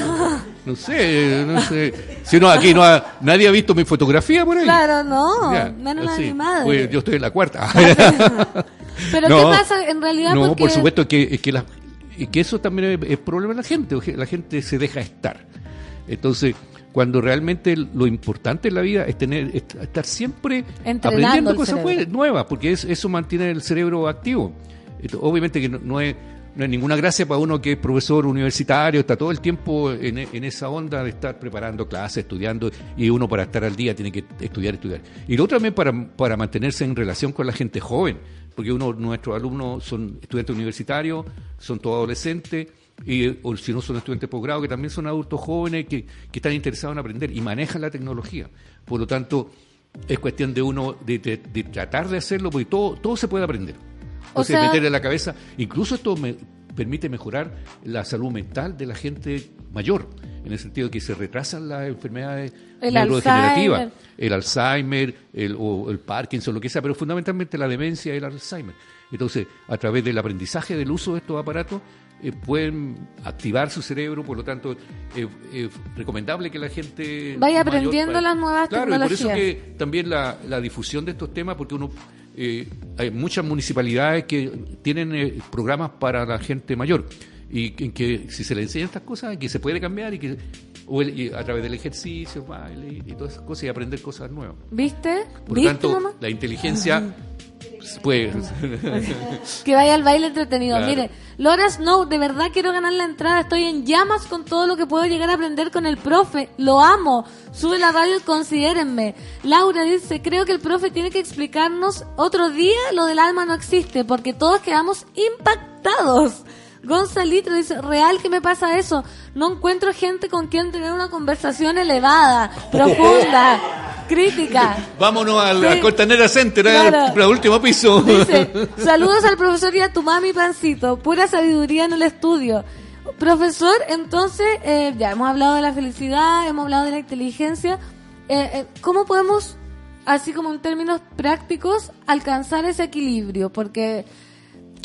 No sé, no sé. Si no, aquí no ha- nadie ha visto mi fotografía por ahí. claro, no. Ya, menos la sí. de mi madre. Pues yo estoy en la cuarta. Pero. ¿qué pasa en realidad? No, porque por supuesto que, es que, la- y que eso también es, es problema de la gente. La gente se deja estar. Entonces, cuando realmente lo importante en la vida es tener est- estar siempre Entrenando aprendiendo cosas cerebro. nuevas, porque es- eso mantiene el cerebro activo. Esto, obviamente que no, no es no es ninguna gracia para uno que es profesor universitario, está todo el tiempo en, en esa onda de estar preparando clases, estudiando, y uno para estar al día tiene que estudiar, estudiar. Y lo otro también para, para mantenerse en relación con la gente joven, porque uno nuestros alumnos son estudiantes universitarios, son todos adolescentes, y, o si no son estudiantes de posgrado, que también son adultos jóvenes que, que están interesados en aprender y manejan la tecnología. Por lo tanto, es cuestión de uno de, de- de tratar de hacerlo, porque todo, todo se puede aprender. O sea, sea- meterle en la cabeza. Incluso esto me permite mejorar la salud mental de la gente mayor, en el sentido de que se retrasan las enfermedades El neurodegenerativas, Alzheimer. el Alzheimer, el, o el Parkinson, lo que sea, pero fundamentalmente la demencia y el Alzheimer. Entonces, a través del aprendizaje del uso de estos aparatos, eh, pueden activar su cerebro, por lo tanto, es recomendable que la gente... Vaya aprendiendo las nuevas claro, y por eso tecnologías. que también la, la difusión de estos temas, porque uno eh, hay muchas municipalidades que tienen eh, programas para la gente mayor y en que si se le enseñan estas cosas, que se puede cambiar y que o el- y a través del ejercicio, baile y todas esas cosas y aprender cosas nuevas. ¿Viste? Por lo ¿Viste, tanto, mamá? la inteligencia pues Que vaya al baile entretenido. Claro. Mire, Laura Snow, de verdad quiero ganar la entrada. Estoy en llamas con todo lo que puedo llegar a aprender con el profe. Lo amo. Sube la radio y considérenme. Laura dice, creo que el profe tiene que explicarnos otro día lo del alma no existe, porque todos quedamos impactados. Gonzalitro dice, real que me pasa eso. No encuentro gente con quien tener una conversación elevada, profunda, crítica. vámonos a la Sí. Costanera Center, al- Claro. al último piso. Dice, saludos al profesor y a tu mami Pancito, pura sabiduría en el estudio. Profesor, entonces, eh, ya hemos hablado de la felicidad, hemos hablado de la inteligencia. Eh, eh, ¿Cómo podemos, así como en términos prácticos, alcanzar ese equilibrio? Porque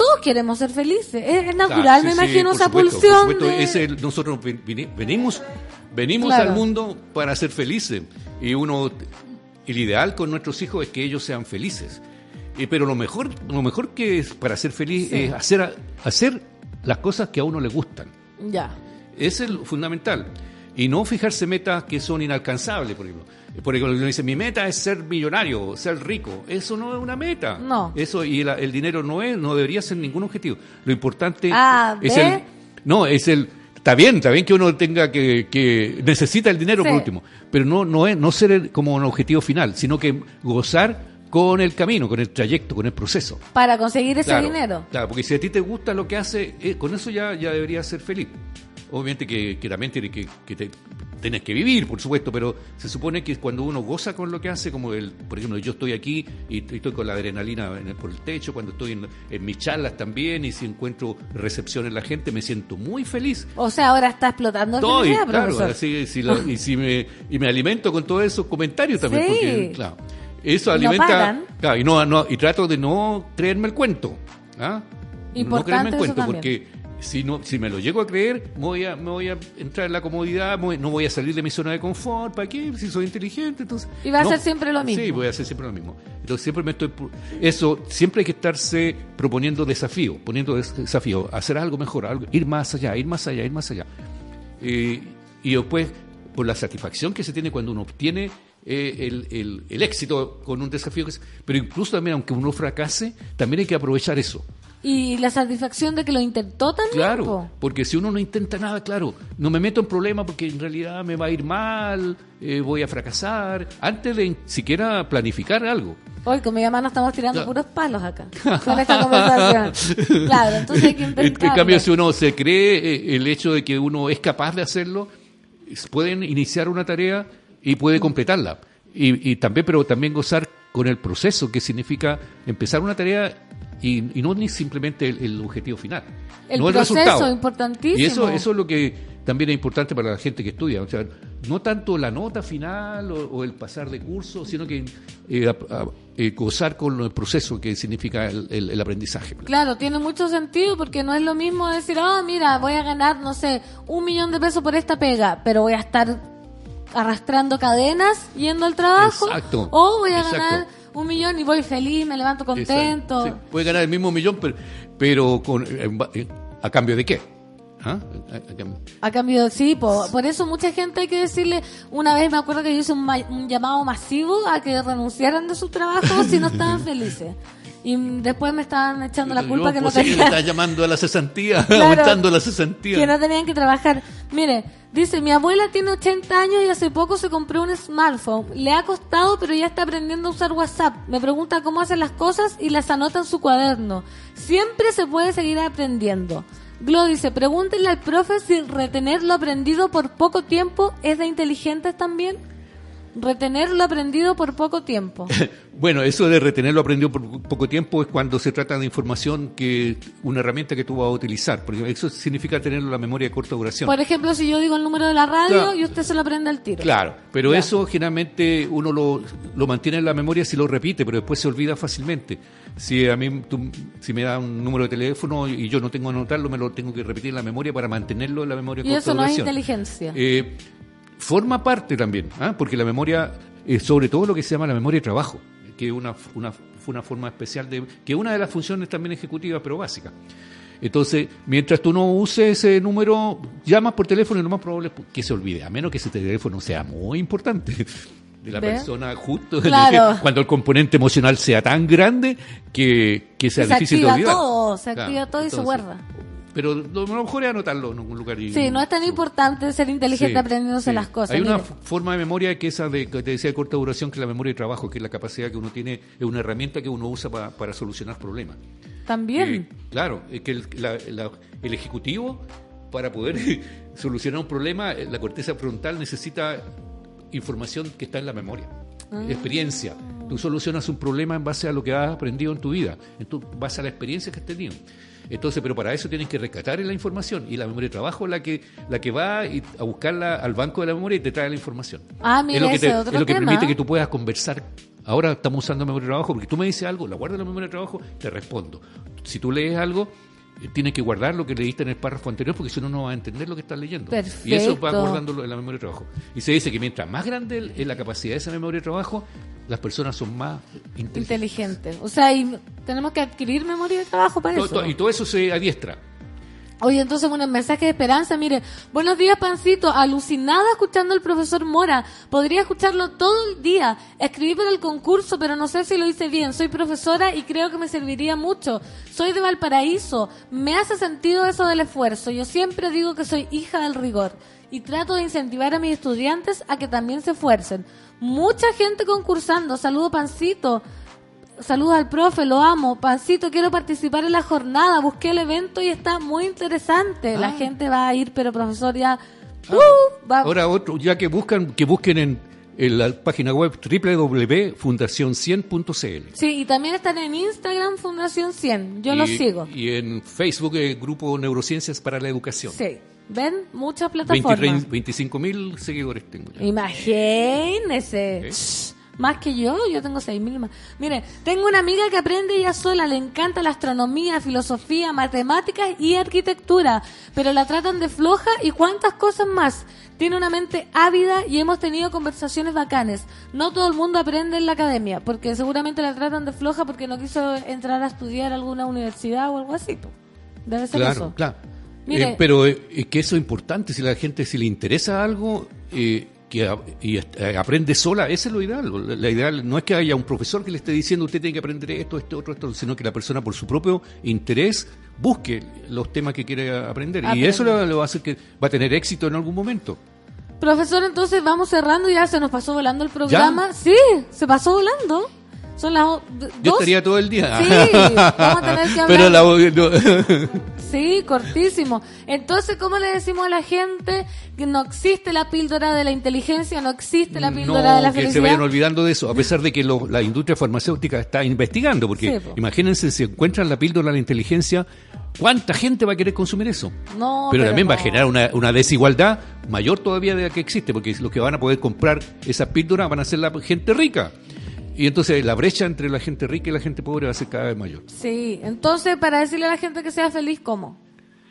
todos queremos ser felices. Es, es natural, me sí, imagino, por esa supuesto, por pulsión. supuesto. de- Es el- nosotros venimos, venimos Claro. al mundo para ser felices. Y uno, el ideal con nuestros hijos es que ellos sean felices. Eh, pero lo mejor, lo mejor que es para ser feliz Sí. es hacer, hacer las cosas que a uno le gustan. Ya. Ese es lo fundamental. Y no fijarse metas que son inalcanzables, por ejemplo. Por ejemplo, uno dice, mi meta es ser millonario, ser rico. Eso no es una meta. No. Eso, y el, el dinero no es, no debería ser ningún objetivo. Lo importante Ah, es ¿ve? el... No, es el... Está bien, está bien que uno tenga que, que necesita el dinero Sí. por último, pero no, no es no ser el- como un objetivo final, sino que gozar con el camino, con el trayecto, con el proceso. Para conseguir ese Claro, dinero. Claro, porque si a ti te gusta lo que hace, eh, con eso ya, ya deberías ser feliz. Obviamente que, que también tiene que, que te- tenés que vivir, por supuesto, pero se supone que cuando uno goza con lo que hace, como el, por ejemplo, yo estoy aquí y estoy con la adrenalina en el- por el techo, cuando estoy en, en mis charlas también, y si encuentro recepción en la gente, me siento muy feliz. O sea, ahora está explotando Estoy, felicidad, claro, así, si lo- y, si me, y me alimento con todos esos comentarios también, Sí. porque, claro, eso no alimenta, claro, y, no, no- y trato de no creerme el cuento, ¿ah? no Importante creerme el cuento, porque si no si me lo llego a creer, me voy a, me voy a entrar en la comodidad, voy- no voy a salir de mi zona de confort, ¿para qué? Si soy inteligente, entonces... Y va a no. ser siempre lo mismo. Sí, voy a hacer siempre lo mismo. Entonces siempre me estoy... Eso, siempre hay que estarse proponiendo desafío, poniendo des- desafío, hacer algo mejor, algo, ir más allá, ir más allá, ir más allá. Eh, y después, por la satisfacción que se tiene cuando uno obtiene eh, el, el- el éxito con un desafío, que es- pero incluso también, aunque uno fracase, también hay que aprovechar eso. Y la satisfacción de que lo intentó también. Claro, po. porque si uno no intenta nada, claro, no me meto en problemas porque en realidad me va a ir mal, eh, voy a fracasar, antes de siquiera planificar algo. Hoy con mi nos estamos tirando Claro. puros palos acá. Con esta conversación. Claro, entonces hay que En, intentar. en cambio, si uno se cree eh, el hecho de que uno es capaz de hacerlo, pueden iniciar una tarea y puede completarla. Y, y también, pero también gozar con el proceso, que significa empezar una tarea y, y no ni simplemente el, el objetivo final. El no el proceso, resultado. importantísimo. Y eso, eso es lo que también es importante para la gente que estudia. O sea, no tanto la nota final o, o el pasar de curso, sino que eh, a- a- eh, gozar con el proceso que significa el, el- el aprendizaje. Claro, tiene mucho sentido porque no es lo mismo decir, ah, mira, voy a ganar, no sé, un millón de pesos por esta pega, pero voy a estar arrastrando cadenas yendo al trabajo. Exacto, O voy a exacto. ganar un millón y voy feliz, me levanto contento. Sí, puede ganar el mismo millón, pero, pero con, ba- eh, ¿a cambio de qué? ¿Ah? A- a cambio- A cambio, sí, po- por eso mucha gente hay que decirle, una vez me acuerdo que yo hice un, ma- un llamado masivo a que renunciaran de su trabajo si no estaban felices. Y después me estaban echando la culpa que no pues, tenían. está llamando a la cesantía, Claro. aumentando la cesantía. que no tenían que trabajar. Mire, dice, mi abuela tiene 80 años y hace poco se compró un smartphone. Le ha costado, pero ya está aprendiendo a usar WhatsApp. Me pregunta cómo hace las cosas y las anota en su cuaderno. Siempre se puede seguir aprendiendo. Glo dice, pregúntenle al profe si retener lo aprendido por poco tiempo es de inteligentes también. Retener lo aprendido por poco tiempo. Bueno, eso de retener lo aprendido por poco tiempo es cuando se trata de información que una herramienta que tú vas a utilizar, porque eso significa tener la memoria de corta duración. Por ejemplo, si yo digo el número de la radio Claro. y usted se lo aprende al tiro. Claro, pero eso generalmente uno lo, lo mantiene en la memoria si lo repite, pero después se olvida fácilmente. Si a mí tú- si me da un número de teléfono y yo no tengo que anotarlo, me lo tengo que repetir en la memoria para mantenerlo en la memoria Y eso no es inteligencia. Eh, forma parte también, ¿ah? porque la memoria, eh, sobre todo lo que se llama la memoria de trabajo, que es una, una, fue una forma especial de, que es una de las funciones también ejecutivas, pero básicas. Entonces, mientras tú no uses ese número, llamas por teléfono y lo más probable es que se olvide, a menos que ese teléfono sea muy importante de la ¿Ve? persona justo, Claro. cuando el componente emocional sea tan grande que, que sea se difícil de olvidar. todo, se Claro, activa todo y se guarda. Pero lo, mejor es anotarlo en algún lugar. Y, Sí, no es tan importante ser inteligente Sí, aprendiéndose sí. las cosas. Hay una mire. forma de memoria que esa de, que te decía de corta duración, que es la memoria de trabajo, que es la capacidad que uno tiene, es una herramienta que uno usa pa- para solucionar problemas. También. Eh, claro, es que el, la- la- el ejecutivo, para poder solucionar un problema, eh, la corteza frontal necesita información que está en la memoria, Ah. experiencia. Tú solucionas un problema en base a lo que has aprendido en tu vida, en tu, base a la experiencia que has tenido. Entonces, pero para eso tienes que rescatar la información y la memoria de trabajo es la que, la que va a buscarla al banco de la memoria y te trae la información. Ah, mira, es lo que, te- es otro es lo que tema. permite que tú puedas conversar. Ahora estamos usando memoria de trabajo porque tú me dices algo, la guardo en la memoria de trabajo, te respondo. Si tú lees algo, eh, tienes que guardar lo que leíste en el párrafo anterior porque si no, no vas a entender lo que estás leyendo. Y eso va guardándolo en la memoria de trabajo. Y se dice que mientras más grande es la capacidad de esa memoria de trabajo, las personas son más inteligentes. Inteligente. O sea, y tenemos que adquirir memoria de trabajo para eso. y todo eso se adiestra. Oye, entonces, bueno, mensaje de esperanza, mire, buenos días, Pancito, alucinada escuchando al profesor Mora, podría escucharlo todo el día, escribí para el concurso, pero no sé si lo hice bien, soy profesora y creo que me serviría mucho, soy de Valparaíso, me hace sentido eso del esfuerzo, yo siempre digo que soy hija del rigor y trato de incentivar a mis estudiantes a que también se esfuercen. Mucha gente concursando, saludo Pancito, Saludos al profe, lo amo. Pancito, quiero participar en la jornada. Busqué el evento y está muy interesante. La Ah. gente va a ir, pero profesor, ya Uh, va- Ahora otro, ya que buscan, que busquen en, en la página web www.fundacion100.cl. Sí, y también están en Instagram Fundación 100. Yo y, los sigo. Y en Facebook, el Grupo Neurociencias para la Educación. Sí. ¿Ven? Muchas plataformas. 25 mil seguidores tengo ya. Imagínese. Shh, Más que yo, yo tengo seis mil más. Mire, tengo una amiga que aprende ella sola, le encanta la astronomía, filosofía, matemáticas y arquitectura, pero la tratan de floja y cuántas cosas más. Tiene una mente ávida y hemos tenido conversaciones bacanes. No todo el mundo aprende en la academia, porque seguramente la tratan de floja porque no quiso entrar a estudiar a alguna universidad o algo así. po. Debe ser Claro, eso. claro. Mire. Eh, pero eh, es que eso es importante, si la gente si le interesa algo eh, que y eh, aprende sola, ese es lo ideal. La, ideal no es que haya un profesor que le esté diciendo usted tiene que aprender esto, esto, otro, esto, sino que la persona por su propio interés busque los temas que quiere aprender. Y eso le, le va a hacer que va a tener éxito en algún momento. Profesor, entonces vamos cerrando, ya se nos pasó volando el programa. Sí, se pasó volando. Son las o- d- Yo dos. estaría todo el día. Sí, vamos a tener que hablar. Pero la, no. Sí, cortísimo. Entonces, ¿cómo le decimos a la gente que no existe la píldora de la inteligencia, no existe la píldora de la No, que se felicidad? vayan olvidando de eso, a pesar de que lo- la industria farmacéutica está investigando, porque Sí, po. imagínense si encuentran la píldora de la inteligencia, ¿cuánta gente va a querer consumir eso? No, pero, también va a generar una, una desigualdad mayor todavía de la que existe, porque los que van a poder comprar esa píldora van a ser la gente rica. Y entonces la brecha entre la gente rica y la gente pobre va a ser cada vez mayor. Sí, entonces, para decirle a la gente que sea feliz, ¿cómo?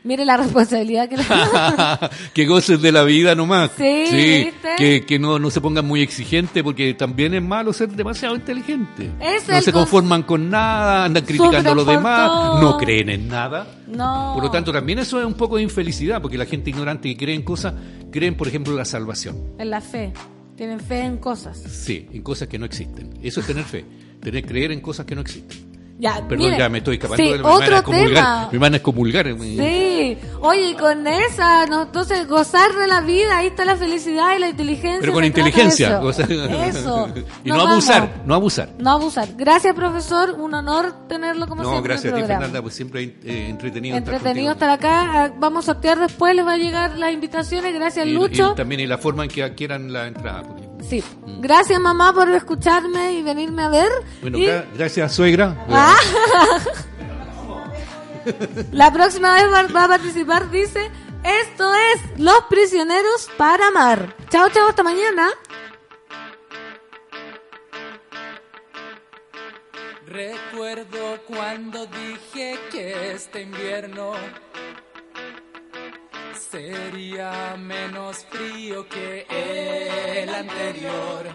Mire la responsabilidad que que gocen de la vida nomás. Sí, ¿viste? que, que no, no se pongan muy exigentes porque también es malo ser demasiado inteligente. Es no se conforman con nada, andan criticando a los demás, todo. no creen en nada. No. Por lo tanto, también eso es un poco de infelicidad porque la gente ignorante que cree en cosas, creen, por ejemplo, en la salvación. En la fe. Tienen fe en cosas. Sí, en cosas que no existen. Eso es tener fe. Tener creer en cosas que no existen. Ya, Perdón, mire, ya me estoy escapando. sí, de- a otro tema. Me van a excomulgar. Sí, oye, con esa, no, entonces gozar de la vida, ahí está la felicidad y la inteligencia. Pero con inteligencia. eso. y no abusar, vamos. no abusar. No abusar. Gracias, profesor. Un honor tenerlo como No, siempre gracias a en ti. Fernanda, pues siempre eh, entretenido. estar Entretenido estar acá. Ah, Vamos a sortear después, les va a llegar las invitaciones. Gracias, Y- Lucho. Y, también y la forma en que adquieran la entrada. Sí. Gracias, mamá, por escucharme y venirme a ver. Bueno, Y gracias, suegra. Ah. la próxima vez va, va a participar, dice. Esto es Los Prisioneros para Amar. Chao, chao, hasta mañana. Recuerdo cuando dije que este invierno sería menos frío que el anterior.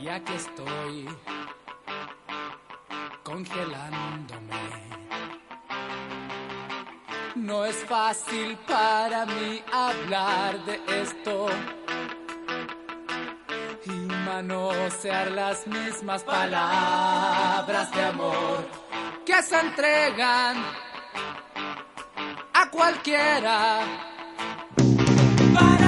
Y aquí estoy congelándome. No es fácil para mí hablar de esto y manosear las mismas palabras de amor que se entregan a cualquiera. Para